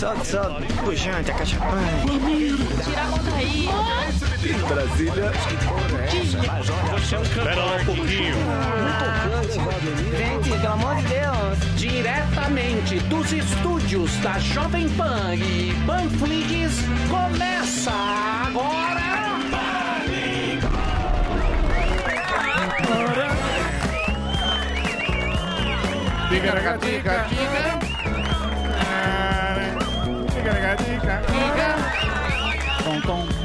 Solta, solta. Pujante, acachapante. Tira a mão daí. Brasília. Espera lá um pouquinho. Gente, pelo amor de Deus. Diretamente dos estúdios da Jovem Pan e Panflix, começa agora. Tica-tica-tica. Tica-tica-tica. Tom, tom.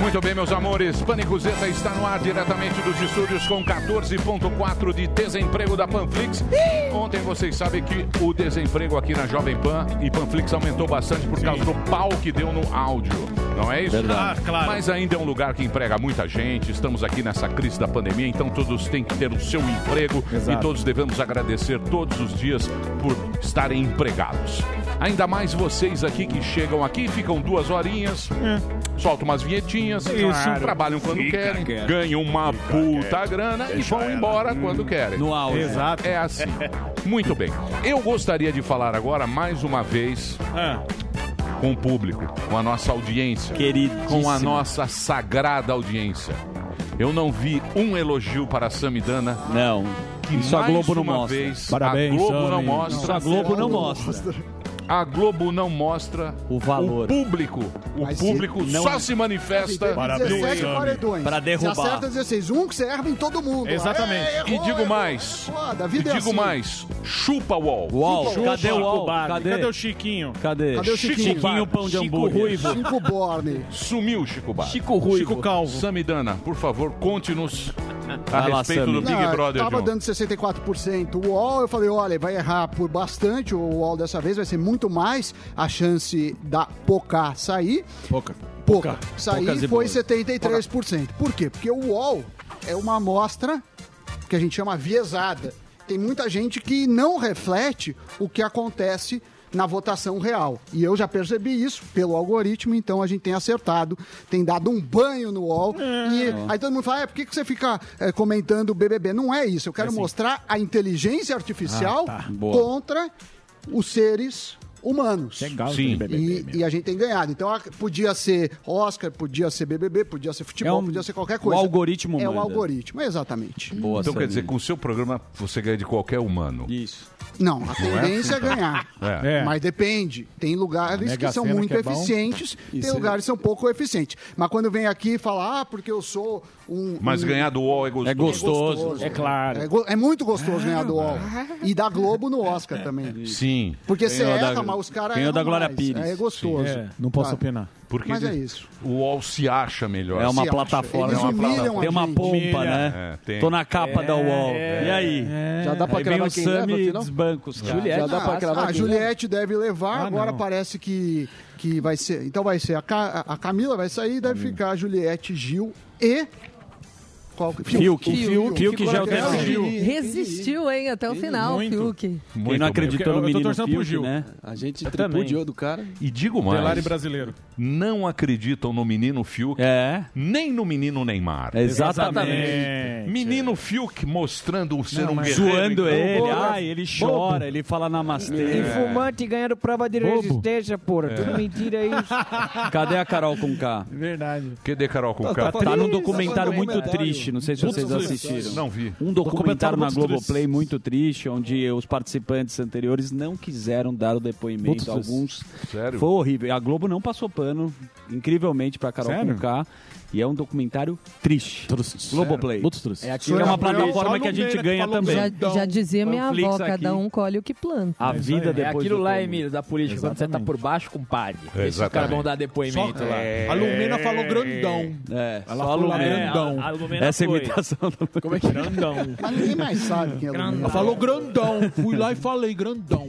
Muito bem, meus amores. Pânico Zeta está no ar diretamente dos estúdios com 14,4 de desemprego da Panflix. Ontem vocês sabem que o desemprego aqui na Jovem Pan e Panflix aumentou bastante por causa do pau que deu no áudio. Não é isso? Verdade. Ah, claro. Mas ainda é um lugar que emprega muita gente. Estamos aqui nessa crise da pandemia, então todos têm que ter o seu emprego Exato. e todos devemos agradecer todos os dias por estarem empregados. Ainda mais vocês aqui que chegam aqui, ficam duas horinhas, soltam umas vinhetinhas, Isso. trabalham quando Fica querem, quieto. ganham uma puta grana e vão embora quando querem. No auge. Exato. É assim. Muito bem. Eu gostaria de falar agora mais uma vez com o público, com a nossa audiência, com a nossa sagrada audiência. Eu não vi um elogio para a Samidana. Não. Que Isso a mais Globo não uma mostra. Vez, Parabéns, a Globo não Sami. mostra. Isso a Globo não mostra. A Globo não mostra o valor. O público, o Mas público se- não- só se manifesta Teve 17 paredões. Para derrubar. Acerta 16. Um que você erra em todo mundo. Exatamente. É, e errou, digo errou. mais. Foda, a E vida é digo assim. mais. Chupa UOL. UOL, Chupa, cadê o Chico UOL? Cadê? Cadê o Chiquinho? Cadê? Cadê o Chiquinho? Chiquinho pão de Chico hambúrguer. Ruivo. Chico Borne. Sumiu Chico Bar. Chico Ruivo. Chico Calvo. Samidana, por favor, conte-nos a Vai lá, respeito Sami. do Big Não, Brother, Tava John. dando 64% o UOL, eu falei, olha, vai errar por bastante o UOL dessa vez, vai ser muito mais a chance da Pocá sair. Pouca. Pouca. Sair foi boas. 73%. Por quê? Porque o UOL é uma amostra que a gente chama viesada. Tem muita gente que não reflete o que acontece na votação real. E eu já percebi isso pelo algoritmo, então a gente tem acertado, tem dado um banho no UOL. E aí todo mundo fala, é, por que que você fica eh, comentando o BBB? Não é isso, eu quero mostrar a inteligência artificial Ah, tá. Contra os seres humanos. Legal. Sim. BBB, E, e a gente tem ganhado. Então podia ser Oscar, podia ser BBB, podia ser futebol, É um- podia ser qualquer o coisa. algoritmo É o manda. algoritmo, exatamente. Boa, Então quer dizer, com o seu programa você ganha de qualquer humano. Isso. Não, a tendência é ganhar. É. É. Mas depende. Tem lugares que são muito que é bom. eficientes, tem lugares que são pouco eficientes. Mas quando vem aqui e fala, ah, porque eu sou um. Mas um- ganhar do UOL é gostoso. É gostoso. É claro. É, go- é muito gostoso ganhar do UOL. E da Globo no Oscar também. Sim. Porque você Ganhou da- erra, mas os caras ganhou da Glória mais. Pires. É gostoso. É, não posso Claro. opinar. Porque Mas é isso. o UOL se acha melhor. É uma Se plataforma. Eles é uma plataforma. a Tem uma pompa, né? É, tem. Tô na capa da UOL. E aí? Já dá pra Aí vem cravar o quem leva, Sami e afinal? desbanca os caras. Juliette. Já dá pra cravar Ah, a Juliette deve levar, Ah, agora não. parece que, que vai ser. Então vai ser a, Ca- a Camila vai sair, deve ficar a Juliette, Gil e. Qual? que- Fiuk. Fiuk. Fiuk já é o naquela. Resistiu, hein, até o final, Muito. Fiuk. Quem Muito não acreditou no tô menino torcendo pro Fiuk, Gil. né? A gente Eu também. tripudiou do cara. E digo mais, Delari brasileiro. não acreditam no menino Fiuk, É, nem no menino Neymar. exatamente. Menino Fiuk mostrando ser Não, um guerreiro. Zoando ele, Bobo. ai, ele chora, ele fala namastê. Fumante ganhando prova de Bobo. resistência, porra. Tudo mentira isso. Cadê a Carol com K? Verdade. Cadê Carol com K? Tá num documentário Tá muito documentário. Triste, não sei se vocês assistiram. Não vi. Um documentário na Globoplay muito triste, onde os participantes anteriores não quiseram dar o depoimento. Alguns. Sério? Foi horrível. A Globo não passou pano, incrivelmente, pra Carol Sério? Conká. E é um documentário triste. Globoplay. Muito triste. É aquilo é uma plataforma que a gente ganha também. Já, já dizia minha Panflix avó, cada aqui. um colhe o que planta. A É vida. É depois aquilo do lá. Emílio, da política, quando você tá por baixo, compadre. Esses Exatamente. caras vão dar depoimento lá. A Lumena falou grandão. É, Ela só falou grandão. a Lumena Essa foi. imitação do Como é que grandão? Mas ninguém mais sabe quem é Lumena. Ela falou grandão. Fui lá e falei grandão.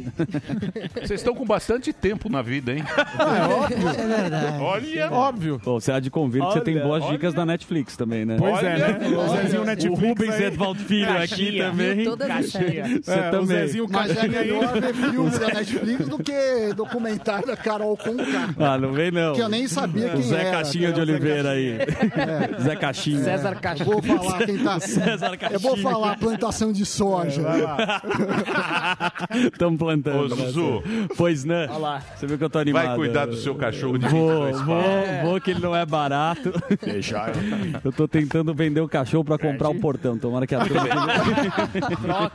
Vocês estão com bastante tempo na vida, hein? É óbvio. Olha. Óbvio. Pô, você há de convir que você tem Olha. As dicas da Netflix também, né? Pois é, né? O Zezinho O Netflix Rubens aí. Edvaldo Filho aqui também. Viu todas as séries. Você É, o também. Zezinho Mas é melhor ver filme da Netflix do que documentário da Carol Conká. Ah, não vem não. Que eu nem sabia O quem Zé era. Caixinha de É, o Zé Oliveira aí. Zé Caixinha. César Eu Caixinha. vou falar quem tá. César Eu Caixinha. vou falar plantação de soja. Estamos plantando. Ô, né? Zuzu. Pois né? Olha lá. Você viu que eu tô animado. Vai cuidar do seu cachorro de Vou, 22 vou, vou, que ele não é barato. Eu tô tentando vender o cachorro pra comprar o portão. Tomara que a turma...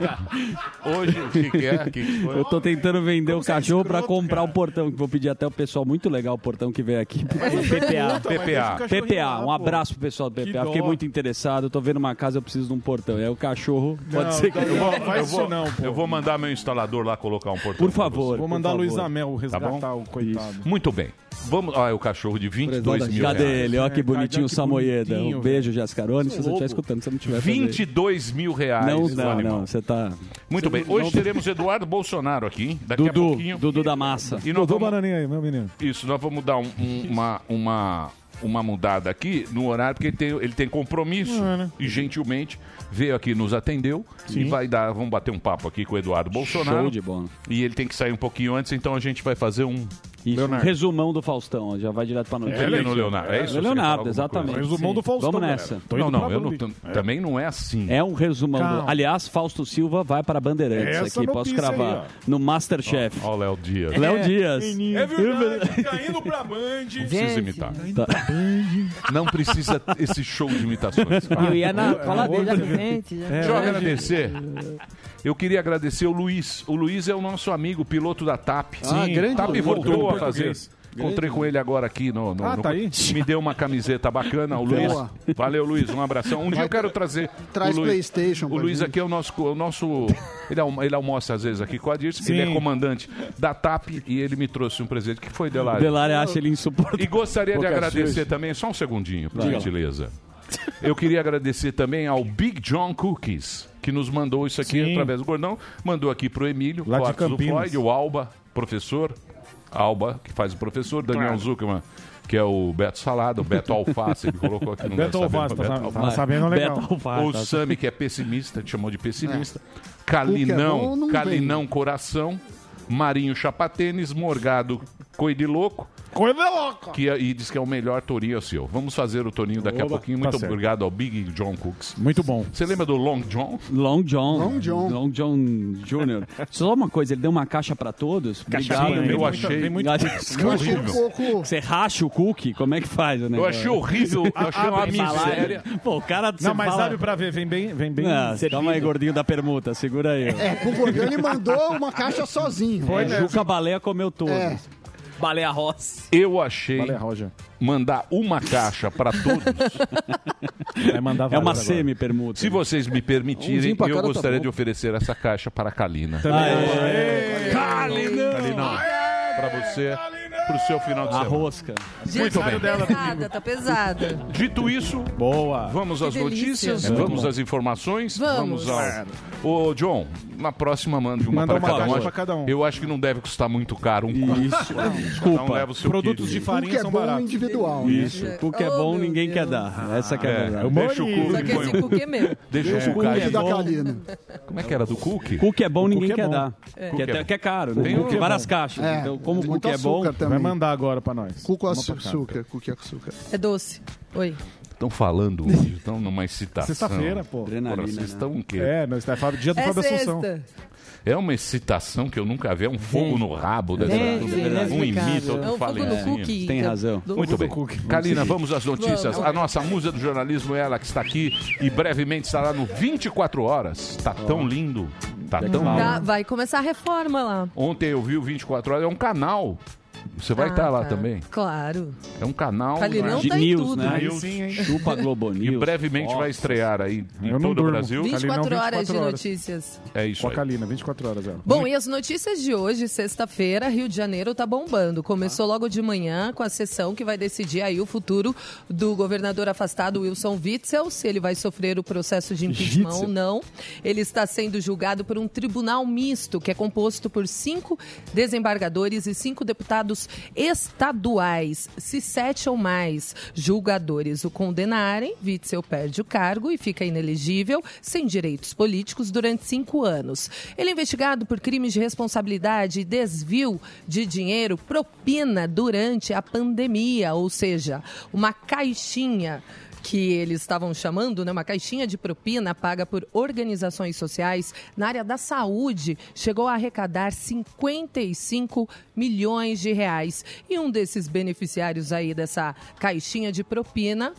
Hoje, o que, que é? O que, que? Eu tô tentando vender o cachorro pra comprar o portão. que Vou pedir até o pessoal muito legal, o portão que veio aqui. PPA. PPA. PPA, um abraço pro pessoal do PPA. Que Fiquei muito interessado. Eu tô vendo uma casa, eu preciso de um portão. E aí o cachorro pode ser que. não, não, Eu faz vou, isso não, pô. eu vou mandar meu instalador lá colocar um portão. Por favor. Vou mandar a favor. Luiz Amel resgatar bom? o coitado. você. Muito bem. Vamos. Ah, é o cachorro de 22 mil Cadê reais. ele? Olha que É, bonitinho o Samoyeda. Um beijo, Jascarone. Se você estiver escutando, se você não tiver. fazer- 22 mil reais. Não, o não, animal. não. Você tá. Muito bem. Hoje teremos Eduardo Bolsonaro aqui. Daqui a Dudu, pouquinho. Dudu da Massa. E nós Dodô vamos, Bananinha aí, meu menino. isso, nós vamos dar um- um- uma, uma, uma mudada aqui no horário, porque ele tem, ele tem compromisso Ah, né? e gentilmente veio aqui, nos atendeu e vai dar, vamos bater um papo aqui com o Eduardo Bolsonaro. Show de bola. E ele tem que sair um pouquinho antes, então a gente vai fazer um Isso, Leonardo. resumão do Faustão. Já vai direto pra notícia. pequeno Leonardo. É isso? Falar Leonardo, exatamente. Resumão Sim. do Faustão. Vamos nessa. Tô Não, não, eu não, também não é assim. É um resumão. Do... Aliás, Fausto Silva vai para Bandeirantes Essa aqui, posso notícia aí, cravar. no Masterchef. Ó, o Léo Dias. Léo Dias. É verdade, tá indo pra Band. Precisa imitar. Tá. Não precisa esse show de imitações. Eu ia na cola dele à frente. né? Deixa eu agradecer. Eu queria agradecer o Luiz. O Luiz é o nosso amigo piloto da TAP. Ah, grande TAP Luiz. voltou Voltou a fazer. Encontrei com ele agora aqui no. no- Ah, no- tá aí? Me deu uma camiseta bacana, o Luiz. Boa. Valeu, Luiz. Um abração. Um dia eu quero trazer. Traz o Luiz. PlayStation O Luiz gente. aqui é o nosso. O nosso ele, almo- ele almoça às vezes aqui com a Dirce, que ele é Sim. comandante da TAP e ele me trouxe um presente que foi O Delário. Delário acha ele insuportável. E gostaria de agradecer também, só um segundinho, por Vai. gentileza. Eu queria agradecer também ao Big John Cookies, que nos mandou isso aqui Sim. através do Gordão. Mandou aqui pro Emílio, Lá do. Floyd, o Alba, professor. Alba, que faz o professor, Daniel Zuckerman, que é o Beto Salada, o Beto Alface, ele colocou aqui no Beto Alface, tá, tá sabendo legal. Beto Alface, o tá. Sami, que é pessimista, te chamou de pessimista. É Calinão, bom, não Calinão Coração. Marinho Chapatênis, Morgado Coidiloco. Coisa louca. Que, é- e diz que é o melhor tourinho seu. Vamos fazer o tourinho daqui a Oba, pouquinho. tá Muito certo. obrigado ao Big John Cooks. Muito bom. Você lembra do Long John? Long John. Long John. Long John Jr. Só uma coisa, ele deu uma caixa pra todos. Obrigado. Sim, eu achei- Muito, vem muito Acho- Eu achei um horrível. pouco. Você racha o cookie? Como é que faz o Eu achei horrível. Eu achei uma Abre miséria. Pô, o cara... Não, mas fala- sabe pra ver, vem bem, vem bem. Ah, calma aí, gordinho da permuta, segura aí. É, Gordão ele mandou uma caixa sozinho. Foi, né? Juca Baleia comeu todos. É. Baleia Ross. Eu achei Valeu, Roger. mandar uma caixa para todos. Vai mandar É uma agora. semi-permuta. Se vocês me permitirem, Umzinho pra eu cada tá gostaria bom. de oferecer essa caixa para a Kalina. Kalinão, para você, para o seu final de A semana. rosca. Gente, tá bem. pesada, tá pesada. Dito isso, Boa. Vamos às delícia. notícias, É muito vamos bom. às informações, Vamos. ao... Ô, John, na próxima mande uma Manda uma cada, um. pra cada um. Eu acho que não deve custar muito caro um. Isso. Cada um Desculpa. leva o seu Produtos quilo. de farinha é são bom baratos. individual. né? Isso. Cookie é Oh, bom, ninguém Deus. quer dar. Essa que é a É, verdade. deixa o Só cookie. que põe esse um- cookie é meu. Deixa o Cookie da. Como é que era do cookie? Cookie é bom, ninguém é quer bom. dar. Que, é até, bom. que é caro, né? Tem um- várias caixas. É, Então, como tem cookie muito é bom, Vai mandar agora pra nós. Cu com açúcar, cookie com açúcar. É doce. Oi. Estão falando hoje, estão numa excitação. Sexta-feira, pô. Adrenalina. vocês né? estão o quê? É, nós tá Fábio- dia do É Fábio Assunção. É uma excitação que eu nunca vi. É um fogo no rabo. Dessa... Gente, um inexplicável. imita, É outro um fala em cima. cookie. Tem da- razão. do- Muito bem. Kalina, vamos às notícias. Vamos. A nossa musa do jornalismo é ela que está aqui e brevemente estará no 24 Horas. Tá tão lindo. Tá tão Tá, lindo. vai começar a reforma lá. Ontem eu vi o 24 Horas. É um canal. Você vai Ah, estar lá tá. também. Claro. É um canal. Kalinão De tá em news, tudo. né? Aí sim, hein? Chupa Globo E News. brevemente vai estrear aí em Eu todo o. Brasil. 24 Kalinão, horas de 24 horas. notícias. É isso Com a. Kalina, 24 horas ela. Bom, e as notícias de hoje, sexta-feira, Rio de Janeiro tá bombando. Começou logo de manhã com a sessão que vai decidir aí o futuro do governador afastado Wilson Witzel, se ele vai sofrer o processo de impeachment Witzel. ou não. Ele está sendo julgado por um tribunal misto, que é composto por cinco desembargadores e cinco deputados magistrados estaduais. Se sete ou mais julgadores o condenarem, Witzel perde o cargo e fica inelegível, sem direitos políticos, durante cinco anos. Ele é investigado por crimes de responsabilidade e desvio de dinheiro, propina durante a pandemia, ou seja, uma caixinha que eles estavam chamando, né, uma caixinha de propina paga por organizações sociais na área da saúde, chegou a arrecadar 55 milhões de reais. E um desses beneficiários aí dessa caixinha de propina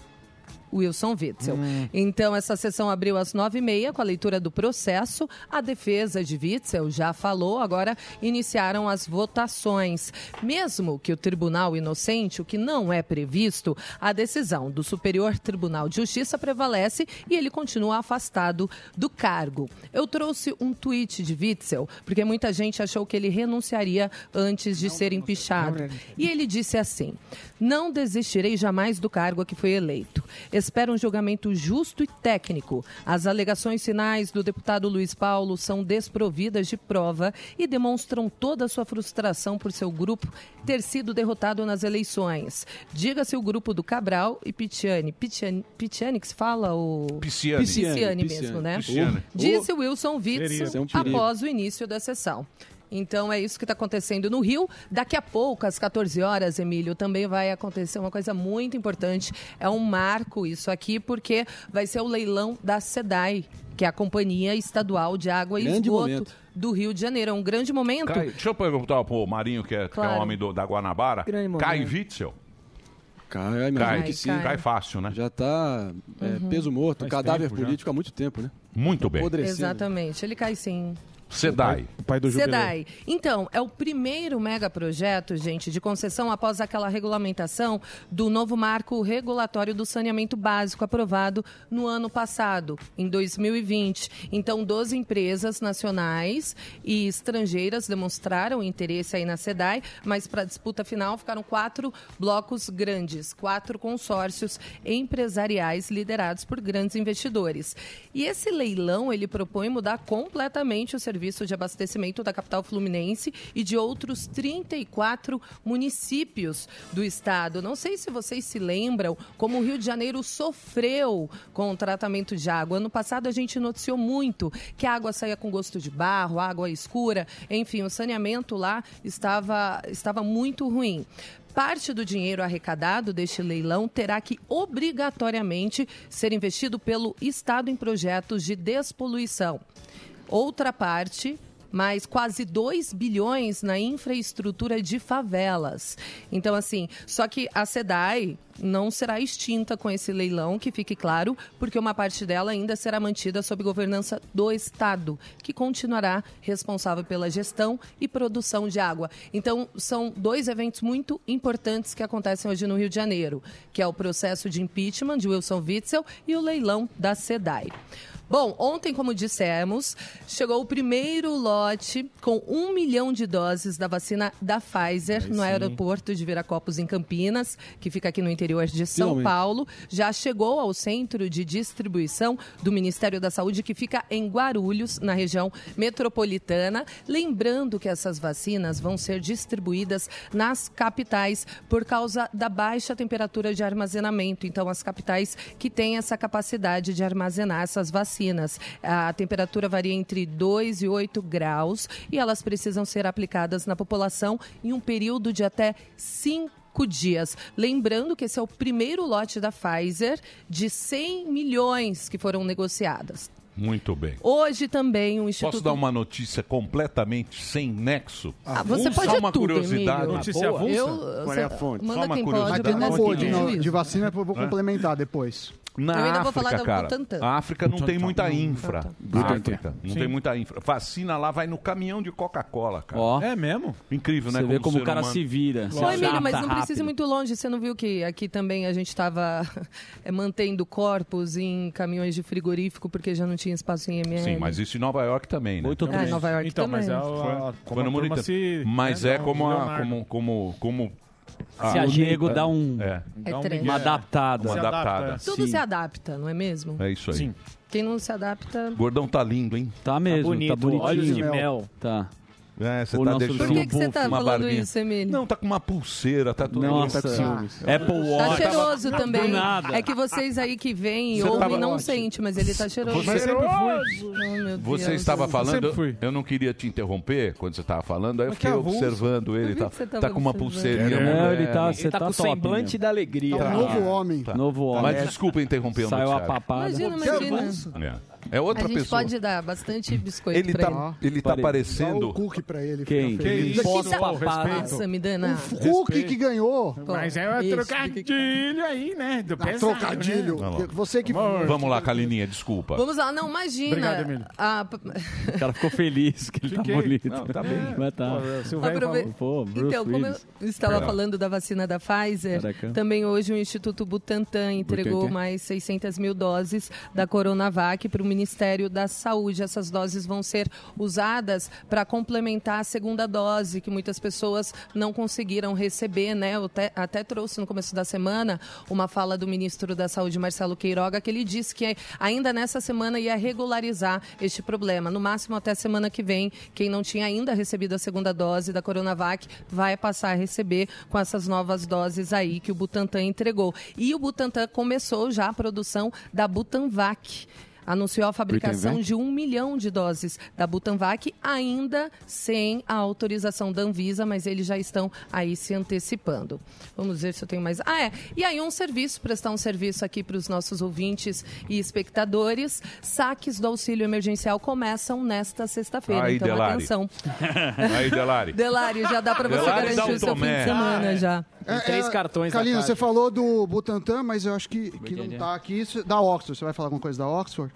Wilson Witzel. Então, essa sessão abriu às nove e meia com a leitura do processo. A defesa de Witzel já falou, agora iniciaram as votações. Mesmo que o tribunal inocente, o que não é previsto, a decisão do Superior Tribunal de Justiça prevalece e ele continua afastado do cargo. Eu trouxe um tweet de Witzel, porque muita gente achou que ele renunciaria antes de ser empichado. E ele disse assim: Não desistirei jamais do cargo a que foi eleito. Espero um julgamento justo e técnico. As alegações finais do deputado Luiz Paulo são desprovidas de prova e demonstram toda a sua frustração por seu grupo ter sido derrotado nas eleições. Diga-se o grupo do Cabral e Pitiani. Pitiani, Pitiani que se fala o... Pisciani. Pisciani, Pisciani. mesmo, né? Pisciani. Disse Wilson Isso é um após o início da sessão. Então é isso que está acontecendo no Rio. Daqui a pouco, às 14 horas, Emílio, também vai acontecer uma coisa muito importante. É um marco isso aqui, porque vai ser o leilão da SEDAI, que é a Companhia Estadual de Água e Grande Esgoto momento. do Rio de Janeiro. É um grande momento. Cai- deixa eu perguntar pro Marinho, que é, que é Claro. o homem do- da Guanabara. Cai Witzel? Cai, Cai, que sim. cai fácil, né? Já está Uhum. peso morto, Faz cadáver tempo já. político há muito tempo, né? Muito bem. Apodrecendo. Exatamente. Ele cai sim. SEDAI. O pai do SEDAI. Então, é o primeiro megaprojeto, gente, de concessão após aquela regulamentação do novo marco regulatório do saneamento básico aprovado no ano passado, em 2020. Então, 12 empresas nacionais e estrangeiras demonstraram interesse aí na SEDAI, mas para a disputa final ficaram quatro blocos grandes, quatro consórcios empresariais liderados por grandes investidores. E esse leilão, ele propõe mudar completamente o serviço de abastecimento da capital fluminense e de outros 34 municípios do estado. Não sei se vocês se lembram como o Rio de Janeiro sofreu com o tratamento de água. Ano passado a gente noticiou muito que a água saía com gosto de barro, água escura, enfim, o saneamento lá estava, estava muito ruim. Parte do dinheiro arrecadado deste leilão terá que obrigatoriamente ser investido pelo Estado em projetos de despoluição. Outra parte, mais quase 2 bilhões na infraestrutura de favelas. Então, assim, só que a SEDAI não será extinta com esse leilão, que fique claro, porque uma parte dela ainda será mantida sob governança do Estado, que continuará responsável pela gestão e produção de água. Então, são dois eventos muito importantes que acontecem hoje no Rio de Janeiro, que é o processo de impeachment de Wilson Witzel e o leilão da SEDAI. Bom, ontem, como dissemos, chegou o primeiro lote com um milhão de doses da vacina da Pfizer no aeroporto de Viracopos, em Campinas, que fica aqui no interior de São Finalmente. Paulo. Já chegou ao centro de distribuição do Ministério da Saúde, que fica em Guarulhos, na região metropolitana. Lembrando que essas vacinas vão ser distribuídas nas capitais por causa da baixa temperatura de armazenamento. Então, as capitais que têm essa capacidade de armazenar essas vacinas. A temperatura varia entre 2 e 8 graus e elas precisam ser aplicadas na população em um período de até 5 dias. Lembrando que esse é o primeiro lote da Pfizer de 100 milhões que foram negociadas. Muito bem. Hoje também o Instituto... Posso dar uma notícia completamente sem nexo? Ah, você Só pode uma tudo, curiosidade. Emílio. Notícia avulsa? Eu- Qual é a você- fonte? Manda Só uma quem curiosidade. pode, boa de, de vacina, eu vou complementar depois. Na Eu ainda vou África, falar do cara, Butantan. a África não tem muita infra. África, não Sim. tem muita infra. Vacina lá vai no caminhão de Coca-Cola, cara. Ó. É mesmo? Incrível, né? Você vê como o ser cara humano- se vira. se Ô, Emílio, adapta mas não precisa ir rápido. muito longe. Você não viu que aqui também a gente estava mantendo corpos em caminhões de frigorífico porque já não tinha espaço em ML? Sim, mas isso em Nova York também, né? Muito É. Nova York Então, mas também. é a, como Foi no a turma Mauritânia. se... Mas né, é dá um como, a, como, como, como Se a nego dá um, É, É Dá um uma migué. adaptada. uma Se adapta, adaptada. é. Tudo Sim. se adapta, não é mesmo? É isso aí. Sim. Quem não se adapta... Gordão tá lindo, hein? Tá mesmo, tá, bonito, olhos de bonitinho. mel. Tá. É, você tá deixando Por que, que você tá uma falando barbinha. isso, Emílio? Não, tá com uma pulseira, tá tudo Nossa, tá com ciúmes. Apple Tá Watch. cheiroso também. nada. É que vocês aí que vêm e Você ouvem tava- não sentem, mas ele tá cheiroso. Você sempre foi. Oh, meu Você estava falando, eu não queria te interromper quando você estava falando, aí eu fiquei observando ele. Tá, que você tava tá com uma pulseirinha. É, ele tá, você Ele tá, tá com o semblante da alegria. É novo homem. Novo homem. Mas desculpa interromper o Saiu a papada. Imagina, imagina. É. Outra a gente pessoa. pode dar bastante biscoito Ele pra tá, ele tá Pare- Dá o parecendo. cookie pra ele. Quem? fica feliz. Que ele. Pós-papada. Nossa, me dana. O cookie que ganhou. Mas é um Isso, trocadilho aí, né? Do pesado, trocadilho. Vamos lá. Você que. Vamos lá, Kalininha, desculpa. Vamos lá, não, imagina. Obrigado, Emílio. a, O cara ficou feliz que ele Fiquei. tá bonito. Não, tá bem. Mas tá. O Aprove-. Pô, Então, como eu estava falando da vacina da Pfizer, Caraca. também hoje o Instituto Butantan entregou Butantan. mais 600 mil doses da Coronavac para o Ministério da Saúde. Essas doses vão ser usadas para complementar a segunda dose, que muitas pessoas não conseguiram receber, né? Eu até, até trouxe no começo da semana uma fala do ministro da Saúde, Marcelo Queiroga, que ele disse que ainda nessa semana ia regularizar este problema. No máximo até semana que vem, quem não tinha ainda recebido a segunda dose da Coronavac vai passar a receber com essas novas doses aí que o Butantan entregou. E o Butantan começou já a produção da Butanvac. Anunciou a fabricação de um milhão de doses da Butanvac, ainda sem a autorização da Anvisa, mas eles já estão aí se antecipando. Vamos ver se eu tenho mais. Ah, é. E aí, um serviço, prestar um serviço aqui para os nossos ouvintes e espectadores. Saques do auxílio emergencial começam nesta sexta-feira. Então, Delari. atenção. Aí, Delari. Delari, já dá para você Delari garantir o seu fim de semana já. Tem três cartões na Kalina, caixa. você falou do Butantan, mas eu acho que, que não tá aqui. Isso, da Oxford. Você vai falar alguma coisa da Oxford?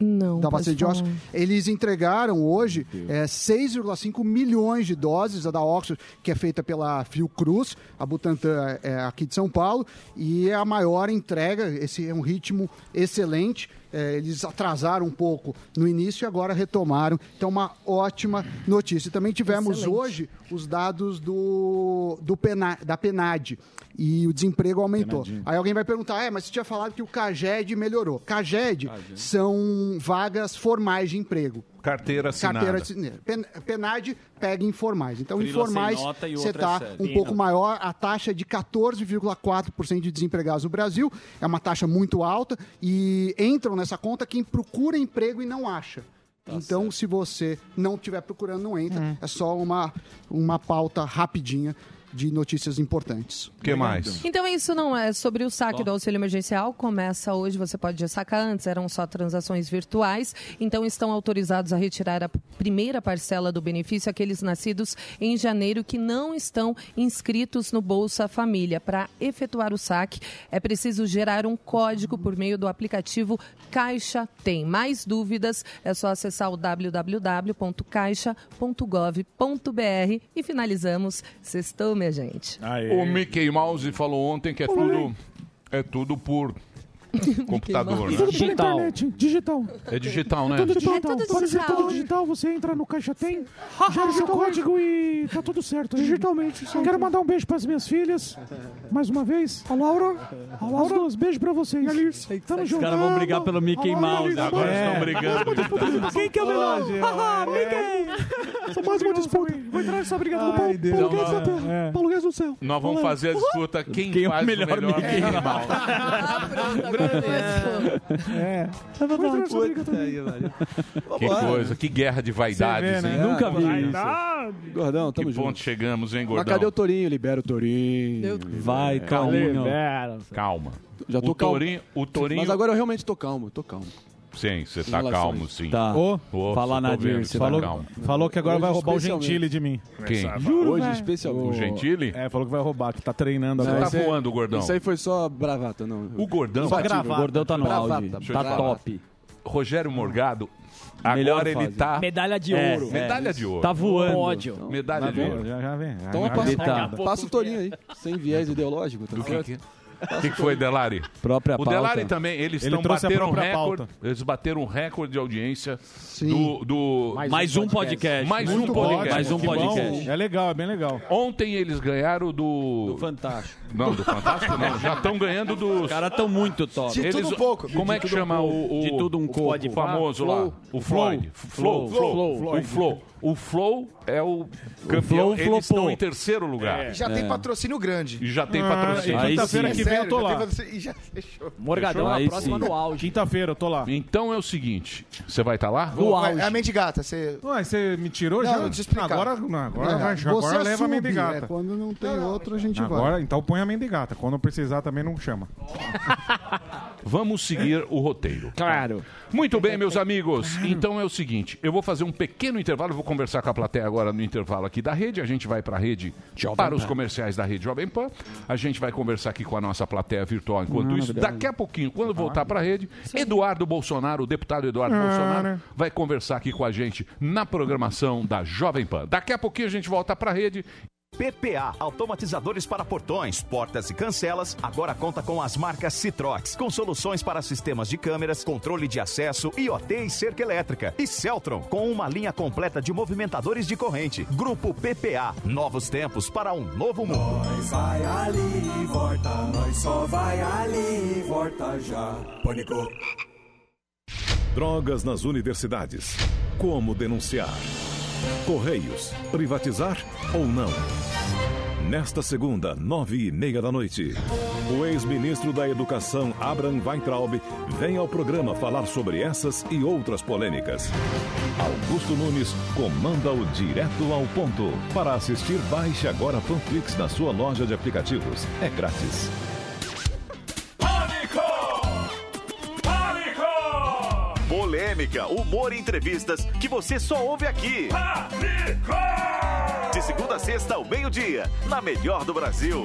Não. da vacina de. Oxford. Eles entregaram hoje é, 6,5 milhões de doses a da Oxford, que é feita pela Fiocruz, a Butantan é aqui de São Paulo, e é a maior entrega. Esse é um ritmo excelente. É, eles atrasaram um pouco no início e agora retomaram. Então, uma ótima notícia. Também tivemos Excelente. hoje os dados do, do Pena- da PENAD e o desemprego aumentou. Penadinho. Aí alguém vai perguntar, é, mas você tinha falado que o CAGED melhorou. CAGED são vagas formais de emprego. Carteira assinada. Carteira assinada. Pen- PENAD pega informais. Então, Freela informais, você está é um pouco maior. A taxa de 14,4% de desempregados no Brasil é uma taxa muito alta e entram nessa conta quem procura emprego e não acha. Tá então, se você não estiver procurando, não entra. É, só uma, uma pauta rapidinha de notícias importantes. O que mais? Então é isso, não é sobre o saque do auxílio emergencial. Começa hoje, você pode sacar antes, eram só transações virtuais. Então estão autorizados a retirar a primeira parcela do benefício aqueles nascidos em janeiro que não estão inscritos no Bolsa Família. Para efetuar o saque, é preciso gerar um código por meio do aplicativo Caixa Tem. Mais dúvidas, é só acessar o www.caixa.gov.br e finalizamos. Sextou, gente. O Mickey Mouse falou ontem que é tudo, é tudo por computador, né? Tudo pela Digital. internet, digital. É digital, né? Tudo digital. É tudo Pode ser digital. tudo digital, você entra no Caixa Tem, gera seu código e tá tudo certo. Digitalmente. Quero mandar um beijo pras minhas filhas, mais uma vez. A Laura, a Laura. As duas, beijo pra vocês. Tamo junto. Os caras vão brigar pelo Mickey Mouse. Agora estão brigando. Quem que é o melhor? Haha, Mickey! Só mais uma disputa. Vou entrar nessa briga com o Paulo, Guedes na terra. Paulo Guedes no céu. Nós vamos fazer a disputa quem, Quem é o faz melhor o melhor Mickey Mickey Agradeço. É. Também. Que coisa, que guerra de vaidades, né? hein? Nunca vi isso. Gordão, Que tamo ponto junto. chegamos, hein, Mas gordão? cadê o Torinho? Libera o Torinho. Vai, calminho. Calma. Já tô o calmo. Torinho, o Torinho... Mas agora eu realmente tô calmo, tô calmo. Sim, você tá Relações. calmo, sim. Tá. Ô, Ô, Fala tô na vendo, Dirce. você tá falou, calmo. falou que agora Hoje, vai roubar o especialmente. Gentili de mim. Quem? Hoje, velho. especialmente. O Gentili? É, falou que vai roubar, que tá treinando Você agora. tá é- voando, gordão. Isso aí foi só bravata, não. O gordão... Só O gravata. gordão tá no Bravata, auge. deixa eu Tá top. Rogério Morgado, Melhor agora ele fase. tá... Medalha de É, ouro. Medalha de ouro. Tá voando. Pódio. Medalha de Pô, ouro. já, já vem. Então já passa, tá. passa o Torinho aí, sem viés ideológico, tá Do que que é? O que, que foi, Delari? Própria o pauta. Delari também, eles Ele estão bateram um recorde. pauta. Eles bateram um recorde de audiência do, do. Mais Mais um um podcast. Mais Muito um podcast. mais um podcast. É legal, é bem legal. Ontem eles ganharam do. Do Fantástico. Não, do Fantástico não. Já estão ganhando dos. Os caras estão muito top. De tudo um pouco. Como é que De chama um o, o. De tudo um o pouco. O famoso lá. Flow. O Floyd. Flow. Flow. Flow. Flow. O Flow. O Flow é o campeão. Flow Eles flopou. estão em terceiro lugar. E já tem patrocínio grande. E já tem Ah, patrocínio. quinta-feira É que vem eu sério, tô lá. E já fechou. Morgadão, Fechou? a próxima no auge. Quinta-feira eu tô lá. Então é o seguinte, você vai estar lá? Vou, é a mendigata. Você... Ué, você me tirou Não, já? deixa eu explicar. Agora, não, agora, É, vai, agora leva a mendigata. é, quando não tem outro, a gente vai. Agora, então põe a mendigata. Quando precisar também não chama. Vamos seguir o roteiro. Claro. Muito bem, meus amigos. Então é o seguinte, eu vou fazer um pequeno intervalo, eu vou conversar com a plateia agora no intervalo aqui da rede. A gente vai para a rede, para os Pan. comerciais da rede Jovem Pan. A gente vai conversar aqui com a nossa plateia virtual enquanto Não, isso. novidade. Daqui a pouquinho, quando voltar para a rede, Eduardo Bolsonaro, o deputado Eduardo Ah, Bolsonaro, né? vai conversar aqui com a gente na programação da Jovem Pan. Daqui a pouquinho a gente volta para a rede. PPA, automatizadores para portões, portas e cancelas, agora conta com as marcas Citrox, com soluções para sistemas de câmeras, controle de acesso, IoT e cerca elétrica. E Celtron, com uma linha completa de movimentadores de corrente. Grupo PPA, novos tempos para um novo mundo. Nós vai ali e volta, nós só vai ali e volta já. Pânico. Drogas nas universidades. Como denunciar? Correios. Privatizar ou não? Nesta segunda, nove e meia da noite, o ex-ministro da Educação, Abraham Weintraub, vem ao programa falar sobre essas e outras polêmicas. Augusto Nunes comanda o Direto ao Ponto. Para assistir, baixe agora Panflix na sua loja de aplicativos. É grátis. Polêmica, humor e entrevistas que você só ouve aqui. De segunda a sexta ao meio-dia, na melhor do Brasil.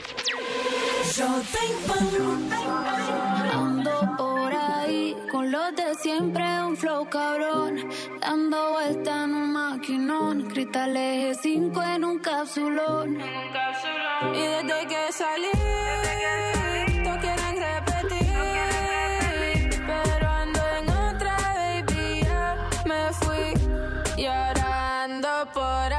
Ando por ahí con los de siempre, un flow cabrón. Dando vuelta en un maquinón. Cristal eje 5 en un capsulón. Y desde que salí, todos quieren repetir. Pero ando en otra, baby, ya me fui. Y ahora ando por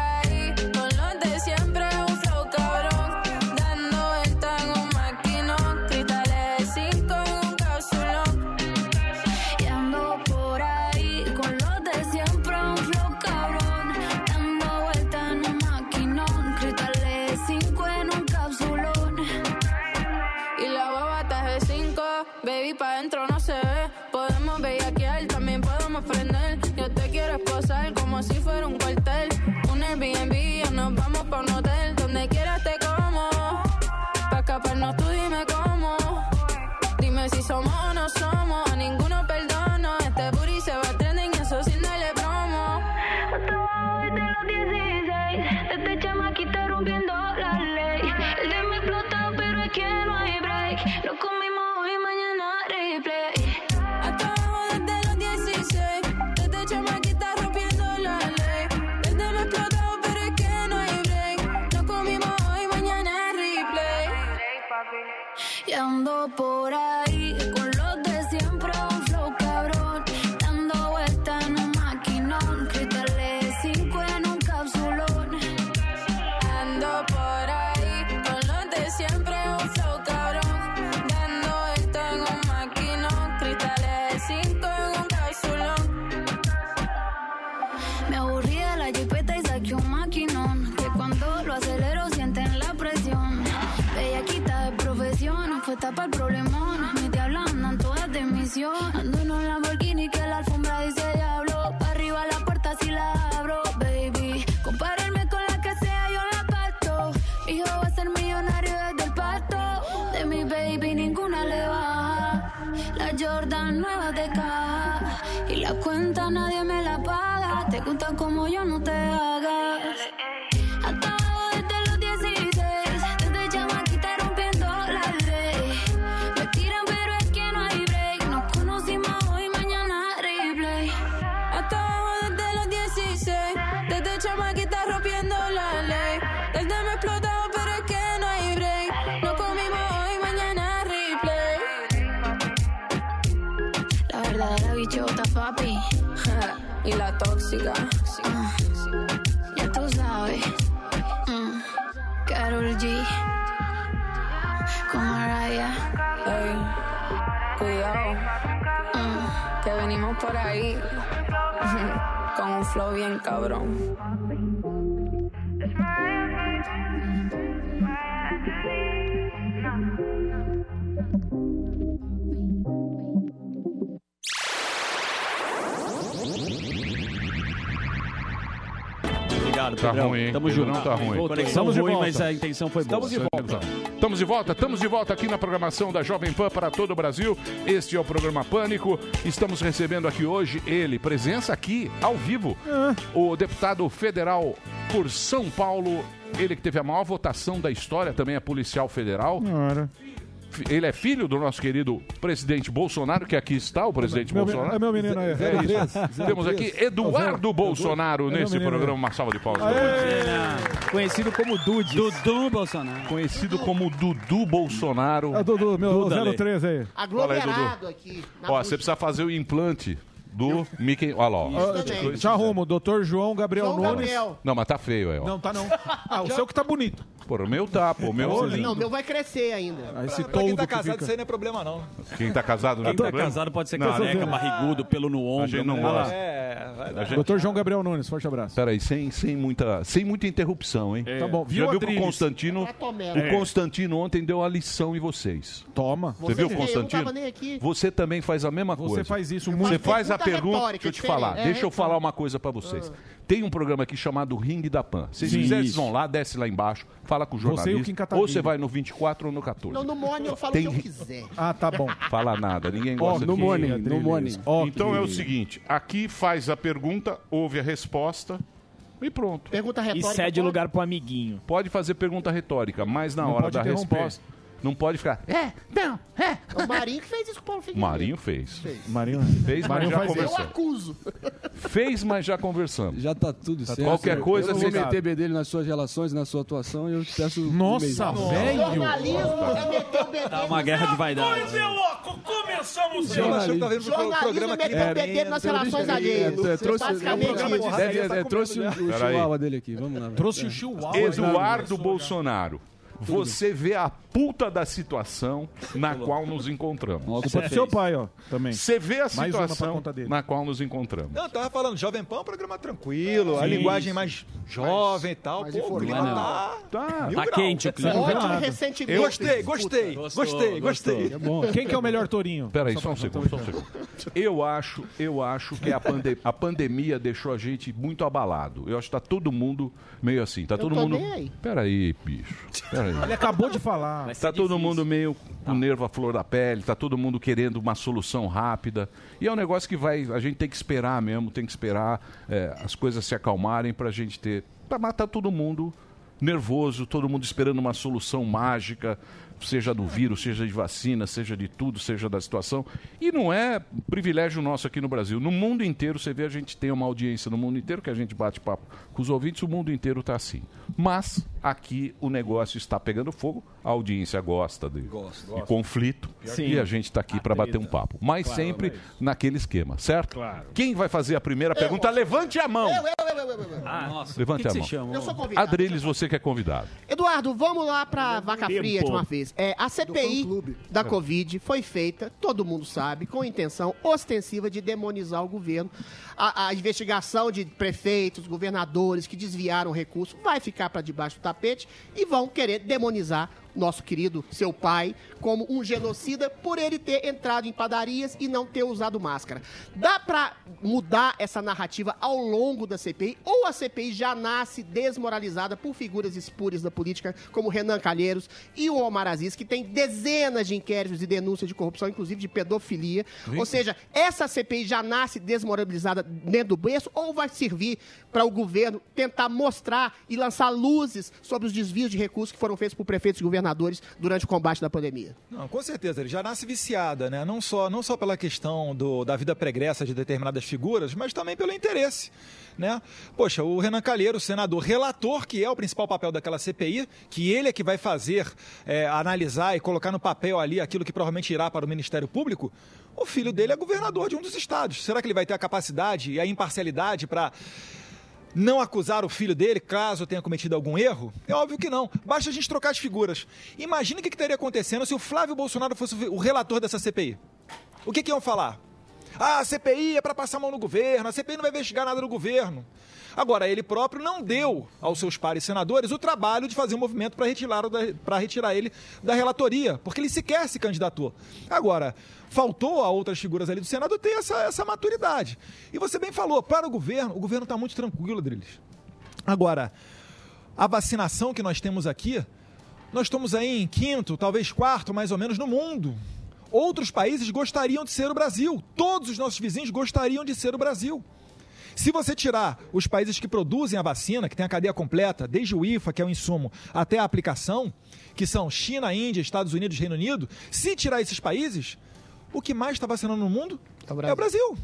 por ahí que tapa el problema. Tóxica. Ya tú sabes. Mm, Karol G. Con Mariah. Ey, cuidado. Mm. Que venimos por ahí. Con un flow bien cabrón. Obrigado, Tá Pedrão. ruim, hein? Tamo junto. tá ruim. Conexão Estamos de ruim, volta. mas a intenção foi boa. Estamos de volta. Estamos de volta, estamos de volta aqui na programação da Jovem Pan para todo o Brasil. Este é o programa Pânico. Estamos recebendo aqui hoje ele, presença aqui ao vivo, o deputado federal por São Paulo, ele que teve a maior votação da história, também é policial federal. Ele é filho do nosso querido presidente Bolsonaro, que aqui está, o presidente Meu- Bolsonaro. é meu menino aí. É Zero isso. zero Temos aqui Eduardo Bolsonaro é nesse programa. Uma salva de palmas. Conhecido como Dude. Dudu Bolsonaro. Conhecido como Dudu Bolsonaro. É, Dudu, meu Duda, 03 aí. Fala aí, Dudu. Aglomerado aqui. Ó, você precisa fazer o implante do Mickey. Olha lá, ó. Ah, Já arrumo, doutor João Gabriel João Nunes. Gabriel. Não, mas tá feio aí, ó. Não, tá não. Ah, o seu que tá bonito. Pô, o meu tá, pô. O meu Ô, é Não, o meu vai crescer ainda. Aí esse Pra quem tá casado, fica. isso aí não é problema, não. Quem tá casado não Quem é tá problema? casado pode ser Não, careca, não. barrigudo, pelo no ombro. A gente não né? gosta. É, vai A gente- Doutor João Gabriel Nunes, forte abraço. Peraí, sem, sem, muita, sem muita interrupção, hein? Tá bom, viu, Já viu que o Adriles? Constantino. É Tomé, O né? Constantino ontem deu a lição em vocês. Toma. Você viu, Eu não Constantino? tava nem aqui. Você também faz a mesma Você coisa. faz isso muito. Você faz a pergunta Deixa eu te diferente. falar. É, deixa eu falar uma coisa pra vocês. Tem um programa aqui chamado Ring da Pan. Se vocês quiserem, vocês vão lá, desce lá embaixo, fala com o Você e o jornalista. Ou você vai no 24 ou no 14. Não, no Morning eu falo Tem- o que eu quiser. Ah, tá bom. Fala nada, ninguém gosta no de morning, Adriles. no morning. Ó, Então é o que- seguinte, aqui faz a pergunta, ouve a resposta e pronto. Pergunta E retórica. cede pode? lugar pro amiguinho. Pode fazer pergunta retórica, mas na Não hora da resposta não pode ficar. É, não, é. O Marinho que fez isso com o Paulo Figueiredo. Marinho fez. Marinho. Fez, mas Marinho já isso. Eu conversamos. acuso. Fez, mas já conversamos. Já tá tudo certo. Qualquer coisa, eu não vou você- meter bedelho nas suas relações, na sua atuação, eu te peço... um Nossa, mês. velho. Jornalismo é meter o bedelho. Tá uma guerra de vaidade. Começamos achou que tá vendo pro Jornalismo é meter o bedelho nas relações alheias. É, trouxe, Basicamente é, é, trouxe o, o chihuahua dele aqui, vamos lá. Trouxe o Chihuahua. Eduardo Bolsonaro. Você vê a puta da situação na qual nos encontramos. Culpa do seu pai, ó. Também. Você vê a situação na qual nos encontramos. Não, eu tava falando, Jovem Pan é um programa tranquilo, a linguagem mais jovem e tal. mais Pô, o clima tá... Tá. Tá graus. quente o clima. Ódio nada. e ressentimento. Gostei, gostei, Gostou, gostei, gostei. É bom. Quem que é o melhor tourinho? Peraí, só um segundo, só um segundo. Eu acho, eu acho que a, pande- a pandemia deixou a gente muito abalado. Eu acho que tá todo mundo meio assim. Tá todo tô mundo. Peraí, bicho. Peraí. Ele acabou de falar. Tá todo mundo meio com o nervo à flor da pele, tá todo mundo querendo uma solução rápida. E é um negócio que vai. A gente tem que esperar mesmo, tem que esperar é, as coisas se acalmarem pra gente ter. Pra matar todo mundo nervoso, todo mundo esperando uma solução mágica, seja do vírus, seja de vacina, seja de tudo, seja da situação. E não é privilégio nosso aqui no Brasil. No mundo inteiro, você vê, a gente tem uma audiência no mundo inteiro que a gente bate papo com os ouvintes, o mundo inteiro está assim. Mas aqui o negócio está pegando fogo, a audiência gosta de, de conflito e a gente está aqui para bater um papo. Mas sempre naquele esquema, certo? Quem vai fazer a primeira pergunta? Levante a mão. Eu, eu, eu, eu, eu, eu, eu. Ah, nossa. Levante que a que mão. chama? Eu sou convidado. Adriles, você que é convidado. Eduardo, vamos lá pra vaca fria de uma vez. É, a CPI da Covid foi feita, todo mundo sabe, com intenção ostensiva de demonizar o governo. A, a investigação de prefeitos, governadores que desviaram recursos vai ficar para debaixo do tapete e vão querer demonizar nosso querido seu pai, como um genocida por ele ter entrado em padarias e não ter usado máscara. Dá pra mudar essa narrativa ao longo da CPI ou a CPI já nasce desmoralizada por figuras espúrias da política como Renan Calheiros e o Omar Aziz, que tem dezenas de inquéritos e denúncias de corrupção, inclusive de pedofilia. Ou seja, essa CPI já nasce desmoralizada dentro do berço ou vai servir para o governo tentar mostrar e lançar luzes sobre os desvios de recursos que foram feitos por prefeitos e governadores durante o combate da pandemia? Não, com certeza, ele já nasce viciada, né? Não só, não só pela questão do, da vida pregressa de determinadas figuras, mas também pelo interesse. Né? Poxa, o Renan Calheiro, senador, relator, que é o principal papel daquela CPI, que ele é que vai fazer, é, analisar e colocar no papel ali aquilo que provavelmente irá para o Ministério Público, o filho dele é governador de um dos estados. Será que ele vai ter a capacidade e a imparcialidade para não acusar o filho dele caso tenha cometido algum erro? É óbvio que não. Basta a gente trocar as figuras. Imagina o que estaria acontecendo se o Flávio Bolsonaro fosse o relator dessa CPI. O que, que iam falar? Ah, a CPI é para passar a mão no governo, a CPI não vai investigar nada no governo. Agora, ele próprio não deu aos seus pares senadores o trabalho de fazer um movimento para retirar, retirar ele da relatoria, porque ele sequer se candidatou. Agora, faltou a outras figuras ali do Senado ter essa, essa maturidade. E você bem falou, para o governo, o governo está muito tranquilo, Drilis. Agora, a vacinação que nós temos aqui, nós estamos aí em quinto, talvez quarto, mais ou menos, no mundo. Outros países gostariam de ser o Brasil. Todos os nossos vizinhos gostariam de ser o Brasil. Se você tirar os países que produzem a vacina, que tem a cadeia completa, desde o IFA, que é o insumo, até a aplicação, que são China, Índia, Estados Unidos, Reino Unido, se tirar esses países, o que mais está vacinando no mundo é o Brasil.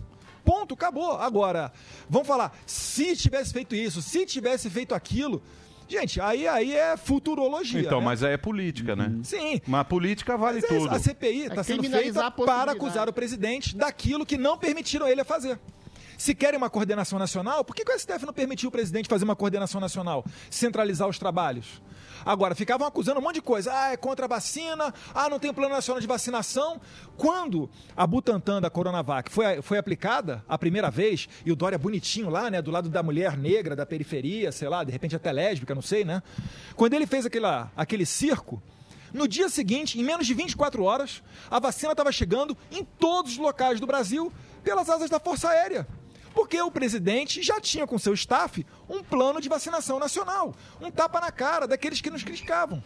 Ponto, acabou. Agora, vamos falar, se tivesse feito isso, se tivesse feito aquilo, Gente, aí, aí é futurologia. Então, né? mas aí é política, né? Sim. Mas a política vale Mas é- tudo. A CPI está É sendo feita para acusar o presidente daquilo que não permitiram ele a fazer. Se querem uma coordenação nacional, por que, o STF não permitiu o presidente fazer uma coordenação nacional? Centralizar os trabalhos? Agora, ficavam acusando um monte de coisa. Ah, é contra a vacina. Ah, não tem plano nacional de vacinação. Quando a Butantan da Coronavac foi, foi aplicada a primeira vez, e o Dória bonitinho lá, né, do lado da mulher negra, da periferia, sei lá, de repente até lésbica, não sei, né? Quando ele fez aquela, aquele circo, no dia seguinte, em menos de 24 horas, a vacina estava chegando em todos os locais do Brasil pelas asas da Força Aérea. Porque o presidente já tinha com seu staff um plano de vacinação nacional. Um tapa na cara daqueles que nos criticavam.